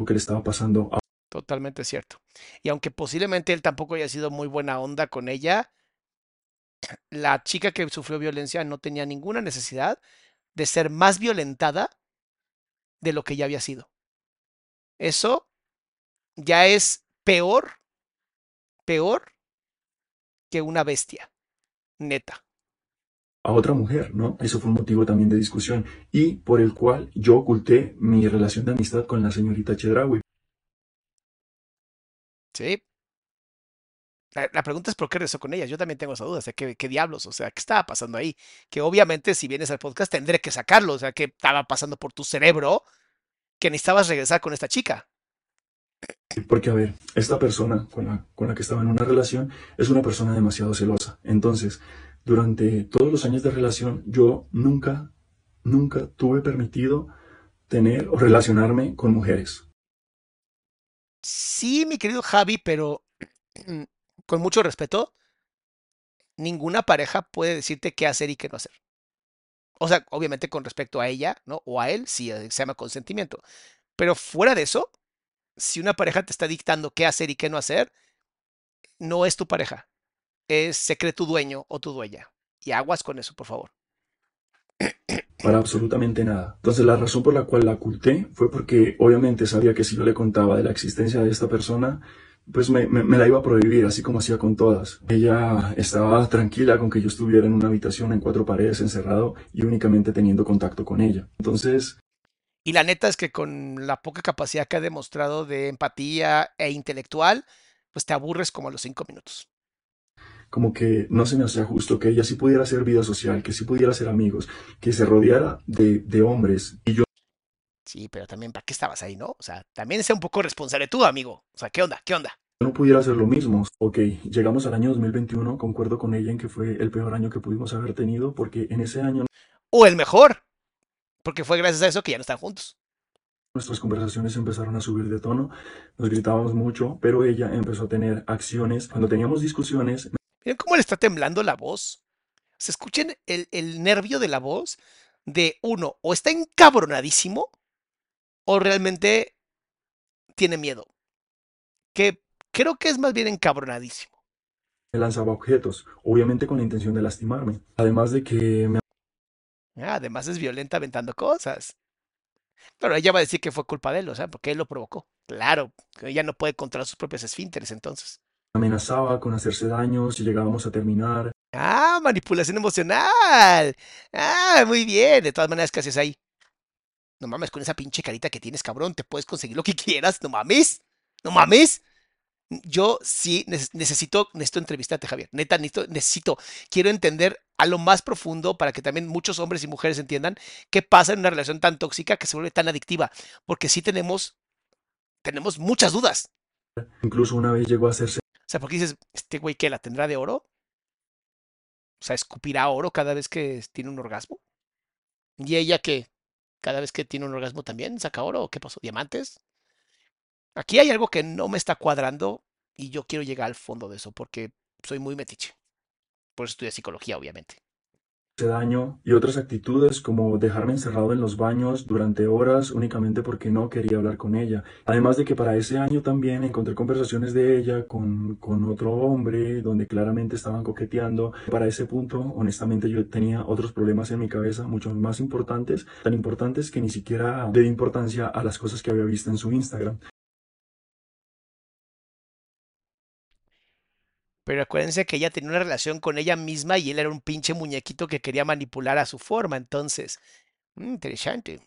que le estaba pasando a Totalmente cierto. Y aunque posiblemente él tampoco haya sido muy buena onda con ella, la chica que sufrió violencia no tenía ninguna necesidad de ser más violentada de lo que ya había sido. Eso ya es peor, peor que una bestia, neta. a otra mujer, ¿no? Eso fue un motivo también de discusión y por el cual yo oculté mi relación de amistad con la señorita Chedraui. Sí. La, la pregunta es por qué rezó con ella. Yo también tengo esa duda. O sea, ¿qué, qué diablos? O sea, ¿qué estaba pasando ahí? Que obviamente si vienes al podcast tendré que sacarlo. O sea, ¿qué estaba pasando por tu cerebro que necesitabas regresar con esta chica? Porque, a ver, esta persona con la, que estaba en una relación es una persona demasiado celosa. Entonces, durante todos los años de relación, yo nunca, nunca tuve permitido tener o relacionarme con mujeres. Sí, mi querido Javi, pero con mucho respeto, ninguna pareja puede decirte qué hacer y qué no hacer. O sea, obviamente con respecto a ella, ¿no? O a él, si se llama consentimiento. Pero fuera de eso, si una pareja te está dictando qué hacer y qué no hacer, no es tu pareja. Es se cree tu dueño o tu dueña. Y aguas con eso, por favor. para absolutamente nada. Entonces la razón por la cual la oculté fue porque obviamente sabía que si yo le contaba de la existencia de esta persona, pues me, me- me la iba a prohibir, así como hacía con todas. Ella estaba tranquila con que yo estuviera en una habitación en cuatro paredes encerrado y únicamente teniendo contacto con ella. Entonces, Y la neta es que con la poca capacidad que ha demostrado de empatía e intelectual, pues te aburres como a los cinco minutos. como que no se me hacía justo que ella sí pudiera hacer vida social, que sí pudiera hacer amigos, que se rodeara de, de hombres y yo Sí, pero también, ¿para qué estabas ahí, no? O sea, también sea un poco responsable tú, amigo. O sea, ¿qué onda? ¿Qué onda? no pudiera hacer lo mismo. Ok, llegamos al año 2021, concuerdo con ella en que fue el peor año que pudimos haber tenido porque en ese año O el mejor, porque fue gracias a eso que ya no están juntos. Nuestras conversaciones empezaron a subir de tono, nos gritábamos mucho, pero ella empezó a tener acciones. Cuando teníamos discusiones, Miren cómo le está temblando la voz. Se escuchen el, el nervio de la voz de uno, o está encabronadísimo, o realmente tiene miedo. Que creo que es más bien encabronadísimo. me lanzaba objetos, obviamente con la intención de lastimarme. Además de que me Ah, Además es violenta aventando cosas. Pero ella va a decir que fue culpa de él, o sea, porque él lo provocó. Claro, ella no puede controlar sus propios esfínteres entonces. amenazaba con hacerse daño si llegábamos a terminar. Ah, manipulación emocional. Ah, muy bien. De todas maneras, ¿qué haces ahí? No mames, con esa pinche carita que tienes, cabrón, te puedes conseguir lo que quieras. No mames. No mames. Yo sí neces- necesito, necesito entrevistarte, Javier. Neta, necesito, necesito, quiero entender a lo más profundo para que también muchos hombres y mujeres entiendan qué pasa en una relación tan tóxica que se vuelve tan adictiva. Porque sí tenemos, tenemos muchas dudas. Incluso una vez llegó a hacerse O sea, porque dices, ¿este güey qué la tendrá de oro? O sea, escupirá oro cada vez que tiene un orgasmo. ¿Y ella que cada vez que tiene un orgasmo también saca oro? ¿O qué pasó? ¿Diamantes? Aquí hay algo que no me está cuadrando y yo quiero llegar al fondo de eso porque soy muy metiche. Por eso estudio psicología, obviamente. daño y otras actitudes como dejarme encerrado en los baños durante horas únicamente porque no quería hablar con ella. Además de que para ese año también encontré conversaciones de ella con, con otro hombre donde claramente estaban coqueteando. Para ese punto, honestamente, yo tenía otros problemas en mi cabeza, muchos más importantes, tan importantes que ni siquiera di importancia a las cosas que había visto en su Instagram. Pero acuérdense que ella tenía una relación con ella misma y él era un pinche muñequito que quería manipular a su forma. Entonces, mm, interesante.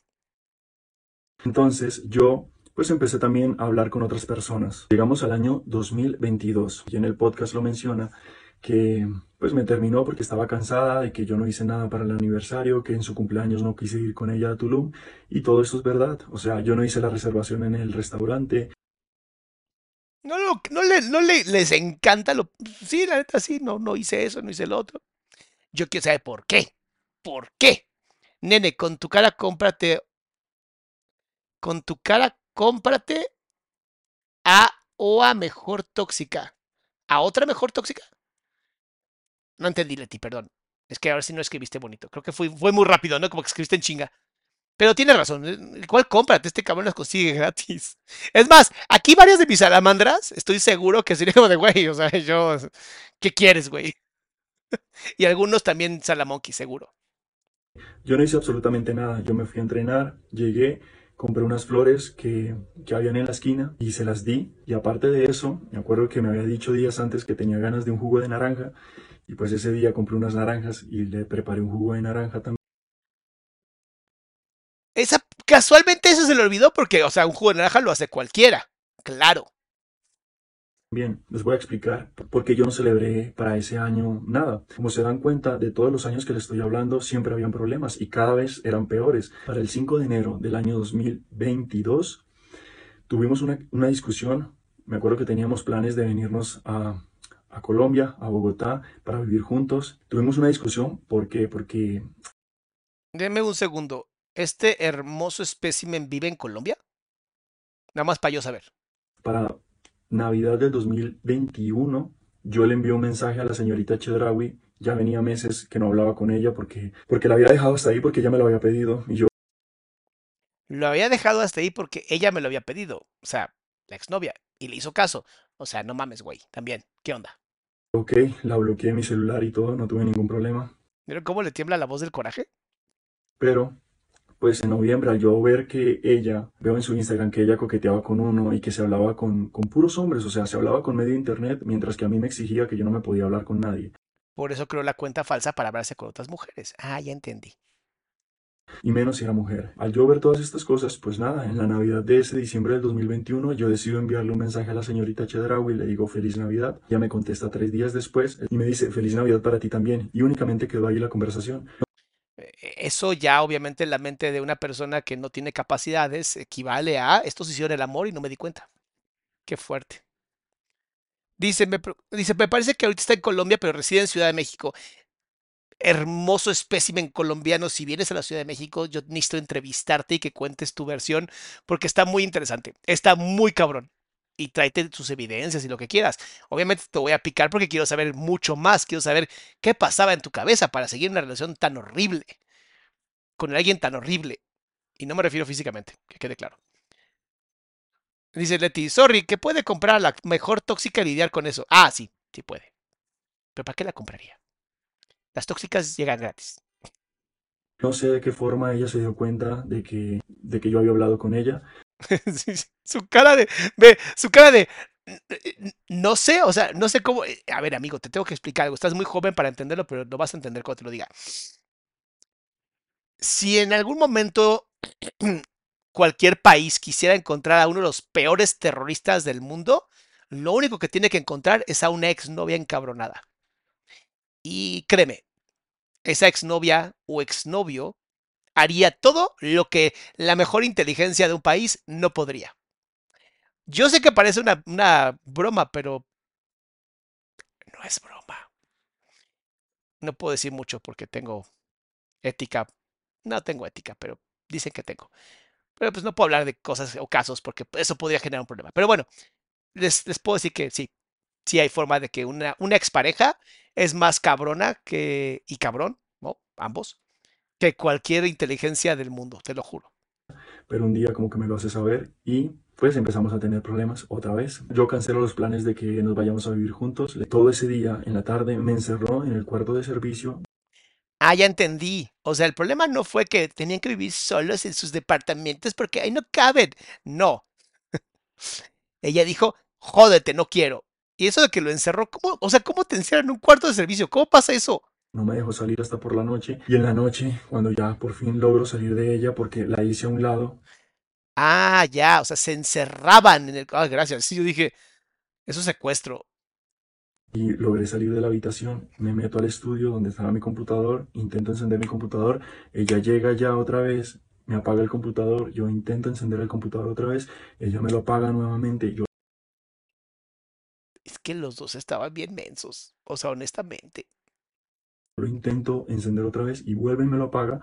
Entonces yo pues empecé también a hablar con otras personas. Llegamos al año 2022 y en el podcast lo menciona que pues me terminó porque estaba cansada de que yo no hice nada para el aniversario, que en su cumpleaños no quise ir con ella a Tulum y todo esto es verdad. O sea, yo no hice la reservación en el restaurante. No, no, le, no le- les encanta lo... Sí, la neta, sí, no, no hice eso, no hice lo otro. Yo quiero saber por qué. ¿Por qué? Nene, con tu cara cómprate... Con tu cara cómprate a o a mejor tóxica. ¿A otra mejor tóxica? No entendí, Leti, perdón. Es que ahora sí no escribiste bonito. Creo que fue, fue muy rápido, ¿no? Como que escribiste en chinga. Pero tienes razón. eh, ¿Cuál cómprate? Este cabrón las consigue gratis. Es más, aquí varias de mis salamandras, estoy seguro que sería como de, güey, o sea, yo, ¿qué quieres, güey? Y algunos también salamonqui, seguro. Yo no hice absolutamente nada. Yo me fui a entrenar, llegué, compré unas flores que, que habían en la esquina y se las di. Y aparte de eso, me acuerdo que me había dicho días antes que tenía ganas de un jugo de naranja. Y pues ese día compré unas naranjas y le preparé un jugo de naranja también. Esa, casualmente eso se le olvidó porque, o sea, un jugo de naranja lo hace cualquiera. Claro. Bien, les voy a explicar por qué yo no celebré para ese año nada. Como se dan cuenta, de todos los años que les estoy hablando, siempre habían problemas y cada vez eran peores. Para el 5 de enero del año 2022, tuvimos una, una discusión. Me acuerdo que teníamos planes de venirnos a, a Colombia, a Bogotá, para vivir juntos. Tuvimos una discusión, ¿por qué? Porque Deme un segundo. ¿Este hermoso espécimen vive en Colombia? Nada más para yo saber. para Navidad del 2021, yo le envié un mensaje a la señorita Chedraui. Ya venía meses que no hablaba con ella porque, porque la había dejado hasta ahí porque ella me lo había pedido. Y yo, Lo había dejado hasta ahí porque ella me lo había pedido. O sea, la exnovia. Y le hizo caso. O sea, no mames, güey. También. ¿Qué onda? ok, la bloqueé en mi celular y todo, no tuve ningún problema. ¿Vieron cómo le tiembla la voz del coraje? Pero, pues en noviembre, al yo ver que ella, veo en su Instagram que ella coqueteaba con uno y que se hablaba con, con puros hombres, o sea, se hablaba con medio internet, mientras que a mí me exigía que yo no me podía hablar con nadie. Por eso creó la cuenta falsa para hablarse con otras mujeres. Ah, ya entendí. y menos si era mujer. Al yo ver todas estas cosas, pues nada, en la Navidad de ese diciembre del 2021 yo decido enviarle un mensaje a la señorita Chedraui y le digo feliz Navidad. Ella me contesta tres días después y me dice feliz Navidad para ti también y únicamente quedó ahí la conversación. Eh, Eso ya obviamente en la mente de una persona que no tiene capacidades equivale a estos hicieron el amor y no me di cuenta. Qué fuerte. Dice me, dice, me parece que ahorita está en Colombia, pero reside en Ciudad de México. Hermoso espécimen colombiano. Si vienes a la Ciudad de México, yo necesito entrevistarte y que cuentes tu versión, porque está muy interesante. Está muy cabrón. Y tráete sus evidencias y lo que quieras. Obviamente te voy a picar porque quiero saber mucho más. Quiero saber qué pasaba en tu cabeza para seguir una relación tan horrible con alguien tan horrible. Y no me refiero físicamente, que quede claro. Dice Leti, sorry, que puede comprar la mejor tóxica y lidiar con eso. Ah, sí, sí puede. Pero ¿para qué la compraría? Las tóxicas llegan gratis. No sé de qué forma ella se dio cuenta de que, de que yo había hablado con ella. Su cara de, ve, su cara de, no sé, o sea, no sé cómo. eh, A ver, amigo, te tengo que explicar algo. Estás muy joven para entenderlo, pero lo vas a entender cuando te lo diga. Si en algún momento cualquier país quisiera encontrar a uno de los peores terroristas del mundo, lo único que tiene que encontrar es a una exnovia encabronada. Y créeme, esa exnovia o exnovio haría todo lo que la mejor inteligencia de un país no podría. Yo sé que parece una, broma, pero no es broma. No puedo decir mucho porque tengo ética. No tengo ética, pero dicen que tengo. Pero pues no puedo hablar de cosas o casos porque eso podría generar un problema. Pero bueno, les, les puedo decir que sí, sí hay forma de que una, una expareja es más cabrona que, y cabrón, ¿no? Ambos, que cualquier inteligencia del mundo, te lo juro. Pero un día como que me lo hace saber y pues empezamos a tener problemas otra vez. Yo cancelo los planes de que nos vayamos a vivir juntos. Todo ese día en la tarde me encerró en el cuarto de servicio Ah, ya entendí. O sea, el problema no fue que tenían que vivir solos en sus departamentos porque ahí no caben. No. Ella dijo, jódete, no quiero. Y eso de que lo encerró, ¿cómo? O sea, ¿cómo te encierran en un cuarto de servicio? ¿Cómo pasa eso? No me dejó salir hasta por la noche. Y en la noche, cuando ya por fin logro salir de ella porque la hice a un lado, Ah, ya, o sea, se encerraban en el... Ah, gracias. Sí, yo dije, eso es secuestro. y logré salir de la habitación, me meto al estudio donde estaba mi computador, intento encender mi computador, ella llega ya otra vez, me apaga el computador, yo intento encender el computador otra vez, ella me lo apaga nuevamente, yo Es que los dos estaban bien mensos. O sea, honestamente. Lo intento encender otra vez y vuelve y me lo apaga.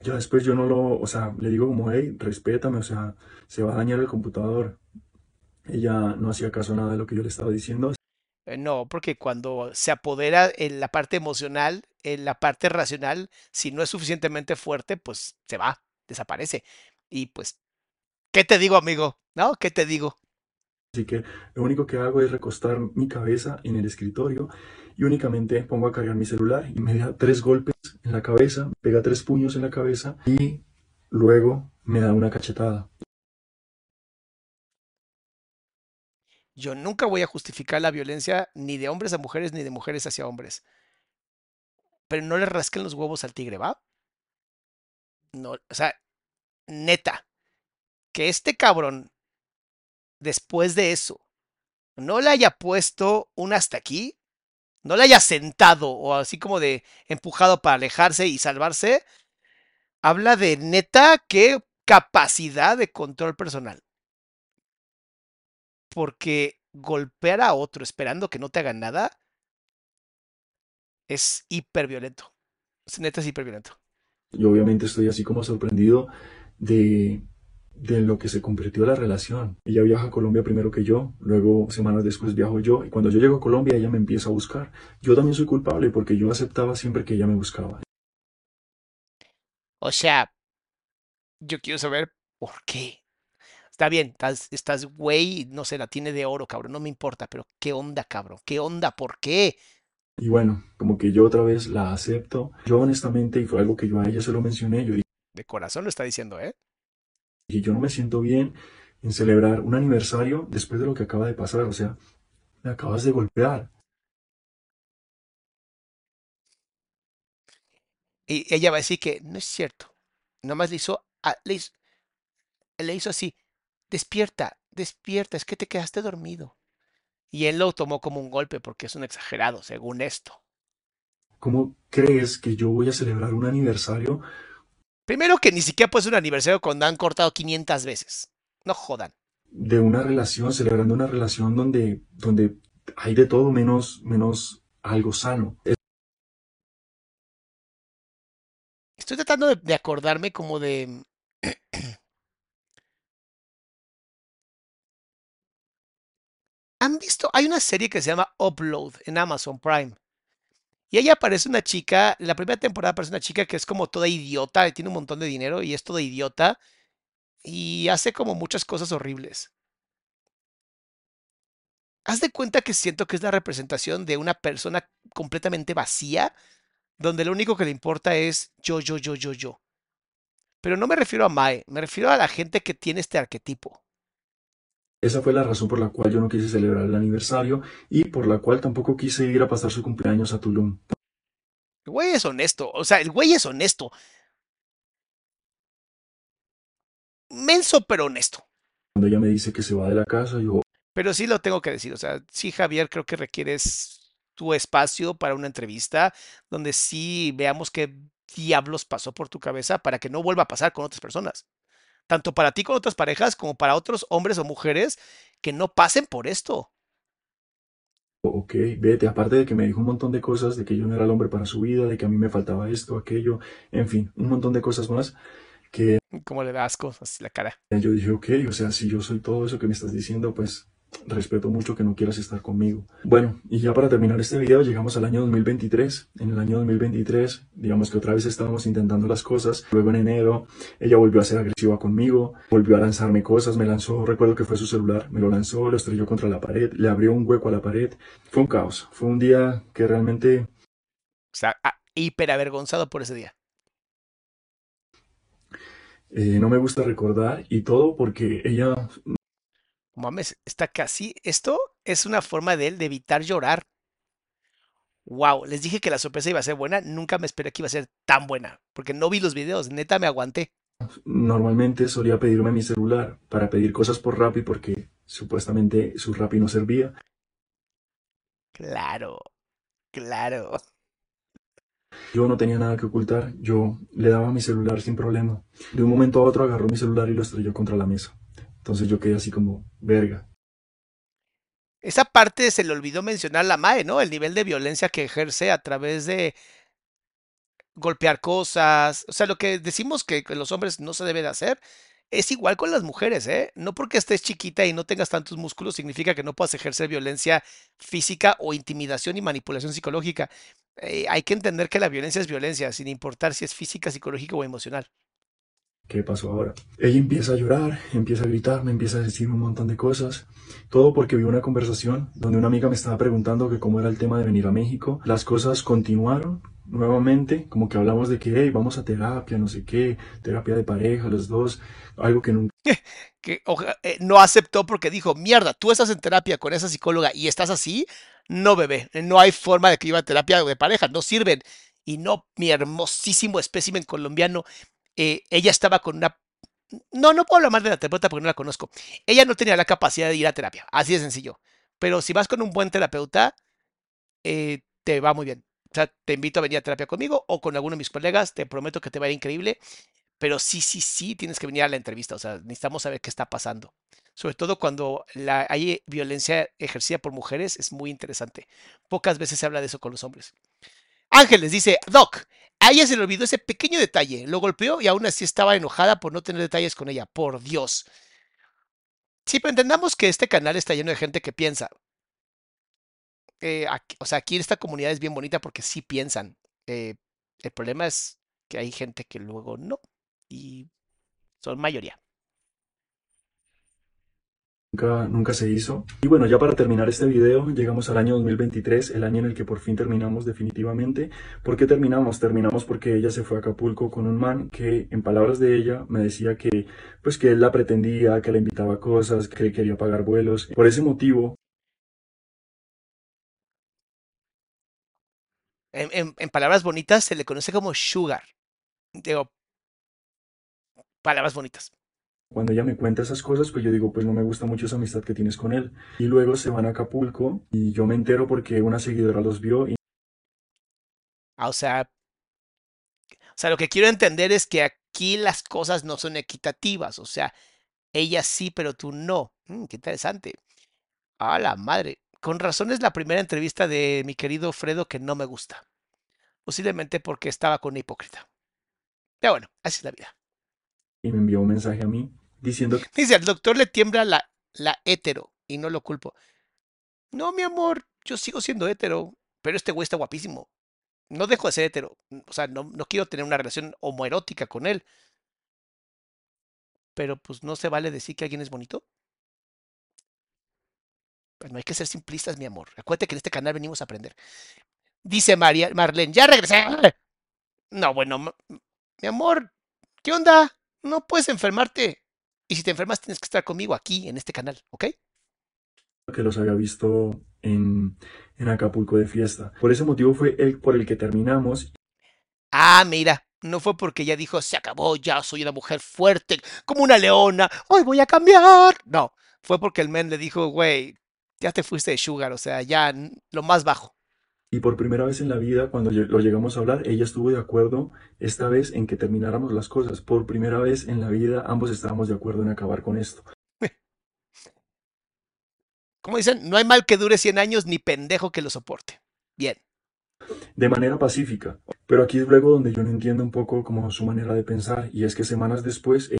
Ya después yo no lo, o sea, le digo como, hey, respétame, o sea, se va a dañar el computador. Ella no hacía caso a nada de lo que yo le estaba diciendo. Eh, No, porque cuando se apodera en la parte emocional, en la parte racional, si no es suficientemente fuerte, pues se va, desaparece. Y pues, ¿qué te digo, amigo? ¿No? ¿Qué te digo? Así que lo único que hago es recostar mi cabeza en el escritorio y únicamente pongo a cargar mi celular y me da tres golpes en la cabeza, pega tres puños en la cabeza y luego me da una cachetada. Yo nunca voy a justificar la violencia ni de hombres a mujeres ni de mujeres hacia hombres. Pero no le rasquen los huevos al tigre, ¿va? No, o sea, neta, que este cabrón, después de eso, no le haya puesto un hasta aquí, no le haya sentado o así como de empujado para alejarse y salvarse, habla de neta qué capacidad de control personal. Porque golpear a otro esperando que no te hagan nada es hiperviolento. Es neta es hiperviolento. Yo obviamente estoy así como sorprendido de, de lo que se convirtió la relación. Ella viaja a Colombia primero que yo, luego semanas después viajo yo y cuando yo llego a Colombia ella me empieza a buscar. Yo también soy culpable porque yo aceptaba siempre que ella me buscaba. O sea, yo quiero saber por qué. Está bien, estás, estás güey, no sé, la tiene de oro, cabrón, no me importa, pero ¿qué onda, cabrón? ¿Qué onda? ¿Por qué? Y bueno, como que yo otra vez la acepto. Yo honestamente, y fue algo que yo a ella se lo mencioné, yo De corazón lo está diciendo, ¿eh? Dije, yo no me siento bien en celebrar un aniversario después de lo que acaba de pasar. O sea, me acabas de golpear. Y ella va a decir que no es cierto. Nomás le hizo, a- le hizo, le hizo así, despierta, despierta, es que te quedaste dormido. Y él lo tomó como un golpe porque es un exagerado, según esto. ¿Cómo crees que yo voy a celebrar un aniversario Primero que ni siquiera puede ser un aniversario cuando han cortado 500 veces. No jodan. de una relación, celebrando una relación donde, donde hay de todo menos, menos algo sano? Estoy tratando de, de acordarme como de... ¿Han visto? Hay una serie que se llama Upload en Amazon Prime. Y ahí aparece una chica, la primera temporada aparece una chica que es como toda idiota, tiene un montón de dinero y es toda idiota y hace como muchas cosas horribles. Haz de cuenta que siento que es la representación de una persona completamente vacía, donde lo único que le importa es yo, yo, yo, yo, yo. Pero no me refiero a Mae, me refiero a la gente que tiene este arquetipo. Esa fue la razón por la cual yo no quise celebrar el aniversario y por la cual tampoco quise ir a pasar su cumpleaños a Tulum. El güey es honesto, o sea, el güey es honesto. Menso, pero honesto. Cuando ella me dice que se va de la casa, yo, Pero sí lo tengo que decir, o sea, sí, Javier, creo que requieres tu espacio para una entrevista donde sí veamos qué diablos pasó por tu cabeza para que no vuelva a pasar con otras personas. Tanto para ti con otras parejas como para otros hombres o mujeres que no pasen por esto. ok, vete, aparte de que me dijo un montón de cosas, de que yo no era el hombre para su vida, de que a mí me faltaba esto, aquello, en fin, un montón de cosas más que Como le da asco así la cara. yo dije, ok, o sea, si yo soy todo eso que me estás diciendo, pues respeto mucho que no quieras estar conmigo. Bueno, y ya para terminar este video, llegamos al año 2023. En el año 2023, digamos que otra vez estábamos intentando las cosas. Luego en enero, ella volvió a ser agresiva conmigo, volvió a lanzarme cosas, me lanzó, recuerdo que fue su celular, me lo lanzó, lo estrelló contra la pared, le abrió un hueco a la pared. Fue un caos, fue un día que realmente O sea, ah, hiper avergonzado por ese día. eh, no me gusta recordar y todo porque ella Mames, está casi. Esto es una forma de él de evitar llorar. Wow, les dije que la sorpresa iba a ser buena. Nunca me esperé que iba a ser tan buena. Porque no vi los videos. Neta, me aguanté. Normalmente solía pedirme mi celular para pedir cosas por Rappi porque supuestamente su Rappi no servía. Claro, claro. Yo no tenía nada que ocultar, yo le daba mi celular sin problema. De un momento a otro agarró mi celular y lo estrelló contra la mesa. Entonces yo quedé así como, verga. Esa parte se le olvidó mencionar la MAE, ¿no? El nivel de violencia que ejerce a través de golpear cosas. O sea, lo que decimos que los hombres no se debe de hacer es igual con las mujeres, ¿eh? No porque estés chiquita y no tengas tantos músculos significa que no puedas ejercer violencia física o intimidación y manipulación psicológica. Eh, hay que entender que la violencia es violencia, sin importar si es física, psicológica o emocional. ¿Qué pasó ahora? Ella empieza a llorar, empieza a gritar, me empieza a decir un montón de cosas. Todo porque vi una conversación donde una amiga me estaba preguntando que cómo era el tema de venir a México. Las cosas continuaron nuevamente, como que hablamos de que, hey, vamos a terapia, no sé qué, terapia de pareja, los dos, algo que nunca... que eh, no aceptó porque dijo, mierda, tú estás en terapia con esa psicóloga y estás así, no bebé, no hay forma de que iba a terapia de pareja, no sirven. Y no, mi hermosísimo espécimen colombiano eh, ella estaba con una... No, no puedo hablar más de la terapeuta porque no la conozco. Ella no tenía la capacidad de ir a terapia, así de sencillo. Pero si vas con un buen terapeuta, eh, te va muy bien. O sea, te invito a venir a terapia conmigo o con alguno de mis colegas, te prometo que te va a ir increíble. Pero sí, sí, sí, tienes que venir a la entrevista. O sea, necesitamos saber qué está pasando. Sobre todo cuando la, hay violencia ejercida por mujeres, es muy interesante. Pocas veces se habla de eso con los hombres. Ángeles dice, Doc, a ella se le olvidó ese pequeño detalle. Lo golpeó y aún así estaba enojada por no tener detalles con ella. Por Dios. Sí, pero entendamos que este canal está lleno de gente que piensa. Eh, o sea, aquí esta comunidad es bien bonita porque sí piensan. Eh, el problema es que hay gente que luego no. Y son mayoría nunca, se hizo. Y bueno, ya para terminar este video, llegamos al año 2023, el año en el que por fin terminamos definitivamente. ¿Por qué terminamos? Terminamos porque ella se fue a Acapulco con un man que, en palabras de ella, me decía que, pues que él la pretendía, que le invitaba a cosas, que quería pagar vuelos. Por ese motivo... En, en palabras bonitas se le conoce como sugar. Digo, palabras bonitas. Cuando ella me cuenta esas cosas, pues yo digo, pues no me gusta mucho esa amistad que tienes con él. Y luego se van a Acapulco y yo me entero porque una seguidora los vio y... Ah, o sea, o sea, lo que quiero entender es que aquí las cosas no son equitativas. O sea, ella sí, pero tú no. Mm, qué interesante. A la madre. Con razón es la primera entrevista de mi querido Fredo que no me gusta. Posiblemente porque estaba con una hipócrita. Pero bueno, así es la vida. Y me envió un mensaje a mí Dice, al doctor le tiembla la, la hétero y no lo culpo. No, mi amor, yo sigo siendo hétero, pero este güey está guapísimo. No dejo de ser hétero. O sea, no, no quiero tener una relación homoerótica con él. Pero pues no se vale decir que alguien es bonito. Pues no hay que ser simplistas, mi amor. Acuérdate que en este canal venimos a aprender. Dice María, Marlene, ya regresé. No, bueno, mi amor, ¿qué onda? No puedes enfermarte. Y si te enfermas, tienes que estar conmigo aquí, en este canal, ¿ok? Que los había visto en, en Acapulco de fiesta. Por ese motivo fue el por el que terminamos. Ah, mira, no fue porque ella dijo, se acabó, ya soy una mujer fuerte, como una leona, hoy voy a cambiar. No, fue porque el men le dijo, güey, ya te fuiste de sugar, o sea, ya lo más bajo. Y por primera vez en la vida, cuando lo llegamos a hablar, ella estuvo de acuerdo esta vez en que termináramos las cosas. Por primera vez en la vida, ambos estábamos de acuerdo en acabar con esto. Como dicen, no hay mal que dure 100 años ni pendejo que lo soporte. Bien. De manera pacífica. Pero aquí es luego donde yo no entiendo un poco como su manera de pensar. Y es que semanas después...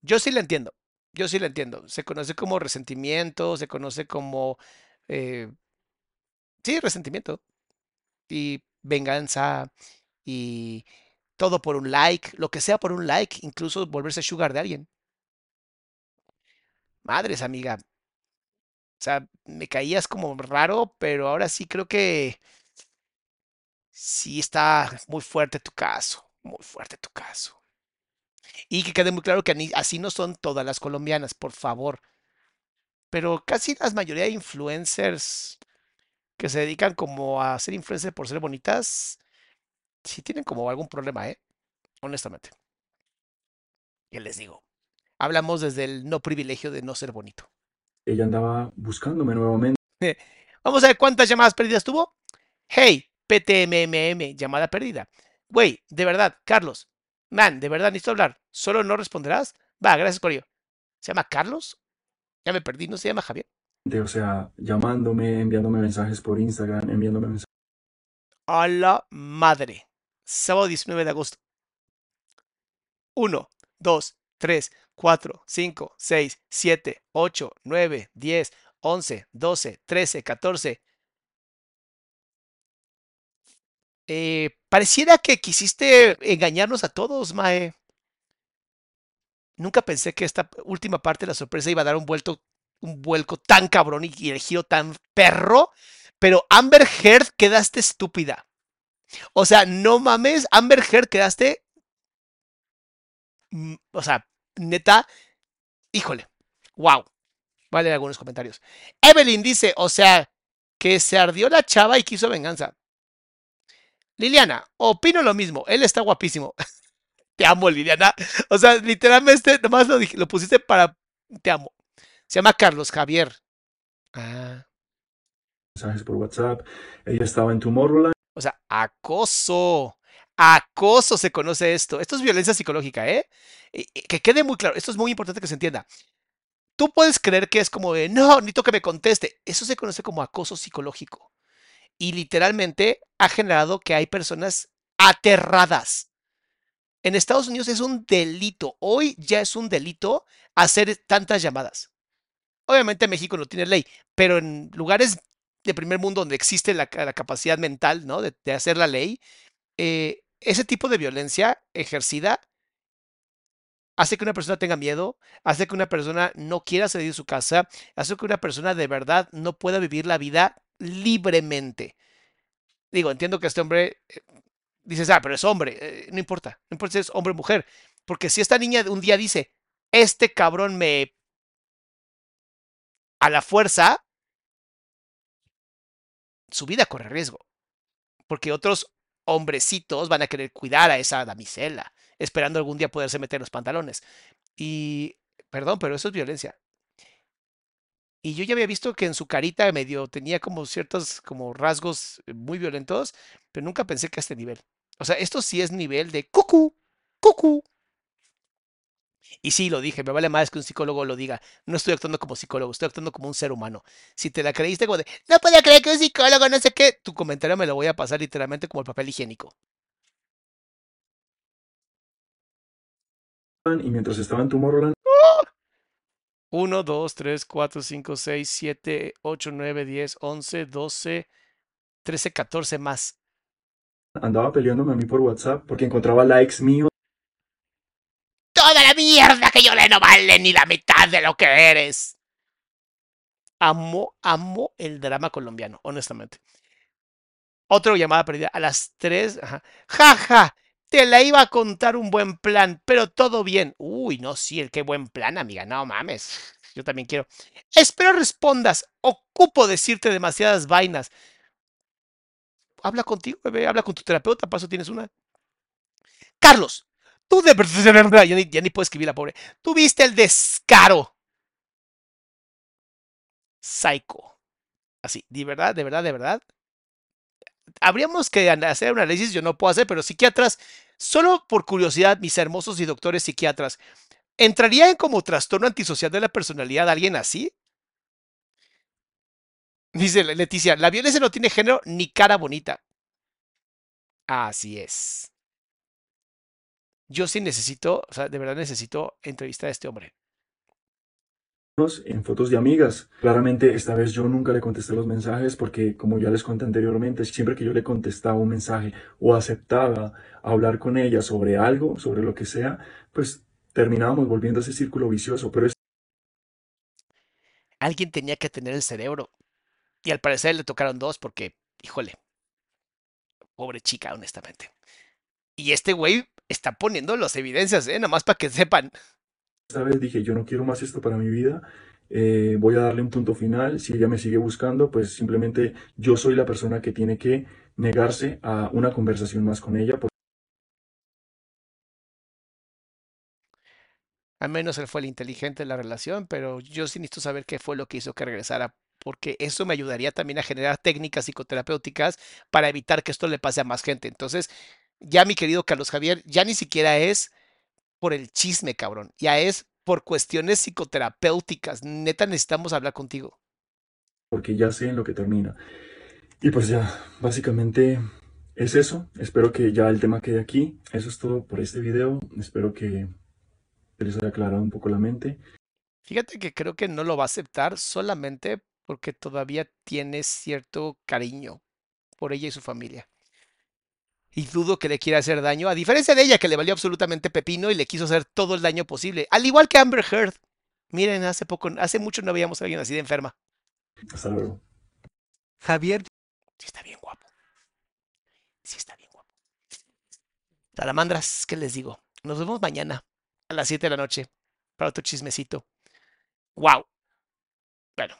Yo sí la entiendo. Yo sí la entiendo. Se conoce como resentimiento, se conoce como... Eh, sí, resentimiento y venganza y todo por un like, lo que sea por un like, incluso volverse sugar de alguien. Madres, amiga. O sea, me caías como raro, pero ahora sí creo que sí está muy fuerte tu caso, muy fuerte tu caso. Y que quede muy claro que así no son todas las colombianas, por favor. pero casi la mayoría de influencers que se dedican como a ser influencers por ser bonitas, sí tienen como algún problema, ¿eh? Honestamente. ¿Qué les digo? Hablamos desde el no privilegio de no ser bonito. Ella andaba buscándome nuevamente. Vamos a ver cuántas llamadas perdidas tuvo. Hey, PTMMM, llamada perdida. Güey, de verdad, Carlos. Man, de verdad necesito hablar. ¿Solo no responderás? Va, gracias por ello. ¿Se llama Carlos? Ya me perdí, ¿no se llama Javier? O sea, llamándome, enviándome mensajes por Instagram, enviándome mensajes. A la madre. Sábado 19 de agosto. 1, 2, 3, 4, 5, 6, 7, 8, 9, 10, 11, 12, 13, 14. Eh, pareciera que quisiste engañarnos a todos, Mae. Nunca pensé que esta última parte de la sorpresa iba a dar un vuelto, un vuelco tan cabrón y, el giro tan perro. Pero Amber Heard quedaste estúpida. O sea, no mames, Amber Heard quedaste. O sea, neta, híjole, wow. Vale, algunos comentarios. Evelyn dice, o sea, que se ardió la chava y quiso venganza. Liliana, opino lo mismo, él está guapísimo. Te amo, Liliana. O sea, literalmente, nomás lo, dije- lo pusiste para. Te amo. Se llama Carlos Javier. Ah. por WhatsApp. Ella estaba en Tomorrowland. O sea, acoso. Acoso se conoce esto. Esto es violencia psicológica, ¿eh? Y- y Que quede muy claro. Esto es muy importante que se entienda. Tú puedes creer que es como de, no, necesito que me conteste. Eso se conoce como acoso psicológico. Y literalmente ha generado que hay personas aterradas. En Estados Unidos es un delito. Hoy ya es un delito hacer tantas llamadas. Obviamente México no tiene ley, pero en lugares de primer mundo donde existe la, ca- la capacidad mental, ¿no? De, hacer la ley, eh, ese tipo de violencia ejercida hace que una persona tenga miedo, hace que una persona no quiera salir de su casa, hace que una persona de verdad no pueda vivir la vida libremente. Digo, entiendo que este hombre, eh, dices, ah, pero es hombre, eh, no importa, no importa si es hombre o mujer, porque si esta niña un día dice, este cabrón me... a la fuerza, su vida corre riesgo, porque otros hombrecitos van a querer cuidar a esa damisela, esperando algún día poderse meter los pantalones. Y, perdón, pero eso es violencia. Y yo ya había visto que en su carita medio tenía como ciertos como rasgos muy violentos, pero nunca pensé que a este nivel. O sea, esto sí es nivel de cucu, cucu. Y sí, lo dije, me vale más que un psicólogo lo diga. No estoy actuando como psicólogo, estoy actuando como un ser humano. Si te la creíste como de, no podía creer que un psicólogo, no sé qué, tu comentario me lo voy a pasar literalmente como el papel higiénico. Y mientras estaba en Tomorrowland, 1, 2, 3, 4, 5, 6, 7, 8, 9, 10, 11, 12, 13, 14 más. andaba peleándome a mí por WhatsApp porque encontraba likes míos Toda la mierda que yo le no vale ni la mitad de lo que eres. Amo, amo el drama colombiano, honestamente. Otra llamada perdida a las 3. Ajá. Jaja, te la iba a contar un buen plan, pero todo bien. Uy, no, sí, el qué buen plan, amiga. No mames. Yo también quiero. Espero respondas. Ocupo decirte demasiadas vainas. Habla contigo, bebé. Habla con tu terapeuta. Paso tienes una. Carlos, tú de verdad, ya ni, ya puedo escribir la pobre. Tuviste el descaro. Psycho. Así, de verdad, de verdad, de verdad. Habríamos que hacer un análisis, yo no puedo hacer, pero psiquiatras, solo por curiosidad, mis hermosos y doctores psiquiatras, ¿entraría en como trastorno antisocial de la personalidad alguien así? Dice Le- Leticia, la violencia no tiene género ni cara bonita. Así es. Yo sí necesito, o sea, de verdad necesito entrevistar a este hombre. en fotos de amigas. Claramente esta vez yo nunca le contesté los mensajes porque como ya les conté anteriormente, siempre que yo le contestaba un mensaje o aceptaba hablar con ella sobre algo, sobre lo que sea, pues terminábamos volviendo a ese círculo vicioso. Pero Alguien tenía que tener el cerebro. Y al parecer le tocaron dos porque, híjole, pobre chica, honestamente. Y este güey está poniendo las evidencias, ¿eh? Nada más para que sepan. esta vez dije, yo no quiero más esto para mi vida eh, voy a darle un punto final. Si ella me sigue buscando, pues simplemente yo soy la persona que tiene que negarse a una conversación más con ella. Al menos él fue el inteligente de la relación, pero yo sí necesito saber qué fue lo que hizo que regresara, porque eso me ayudaría también a generar técnicas psicoterapéuticas para evitar que esto le pase a más gente. Entonces, ya mi querido Carlos Javier, ya ni siquiera es por el chisme, cabrón, ya es por cuestiones psicoterapéuticas. Neta, necesitamos hablar contigo. Porque ya sé en lo que termina. Y pues ya, básicamente es eso. Espero que ya el tema quede aquí. Eso es todo por este video. Espero que les haya aclarado un poco la mente. Fíjate que creo que no lo va a aceptar solamente porque todavía tiene cierto cariño por ella y su familia. Y dudo que le quiera hacer daño, a diferencia de ella que le valió absolutamente pepino y le quiso hacer todo el daño posible, al igual que Amber Heard. Miren, hace poco, hace mucho no veíamos a alguien así de enferma. Hasta luego. Javier, sí está bien guapo. Sí está bien guapo. Salamandras, ¿qué les digo? Nos vemos mañana a las 7 de la noche para otro chismecito. ¡Wow! Bueno,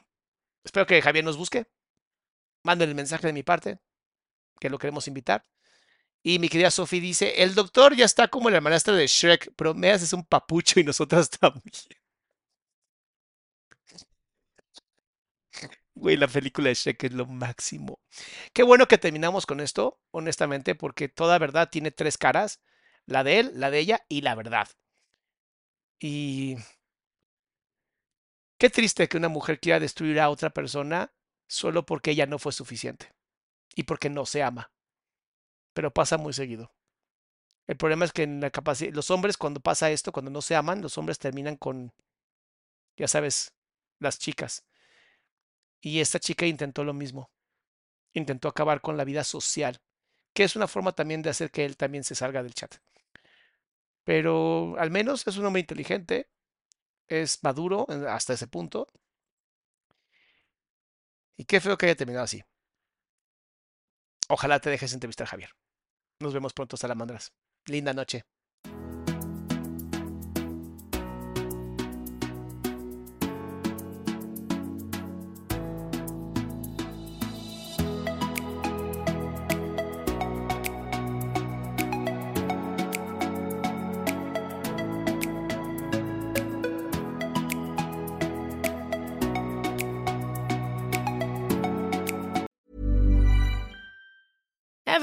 espero que Javier nos busque. Manden el mensaje de mi parte, que lo queremos invitar. Y mi querida Sophie dice, el doctor ya está como la hermanastra de Shrek, pero me haces un papucho y nosotras también. Güey, la película de Shrek es lo máximo. Qué bueno que terminamos con esto, honestamente, porque toda verdad tiene tres caras. La de él, la de ella y la verdad. Y qué triste que una mujer quiera destruir a otra persona solo porque ella no fue suficiente y porque no se ama. Pero pasa muy seguido. El problema es que en la capacidad, los hombres cuando pasa esto, cuando no se aman, los hombres terminan con, ya sabes, las chicas. Y esta chica intentó lo mismo. Intentó acabar con la vida social, que es una forma también de hacer que él también se salga del chat. Pero al menos es un hombre inteligente, es maduro hasta ese punto. Y qué feo que haya terminado así. Ojalá te dejes entrevistar, Javier. Nos vemos pronto, salamandras. Linda noche.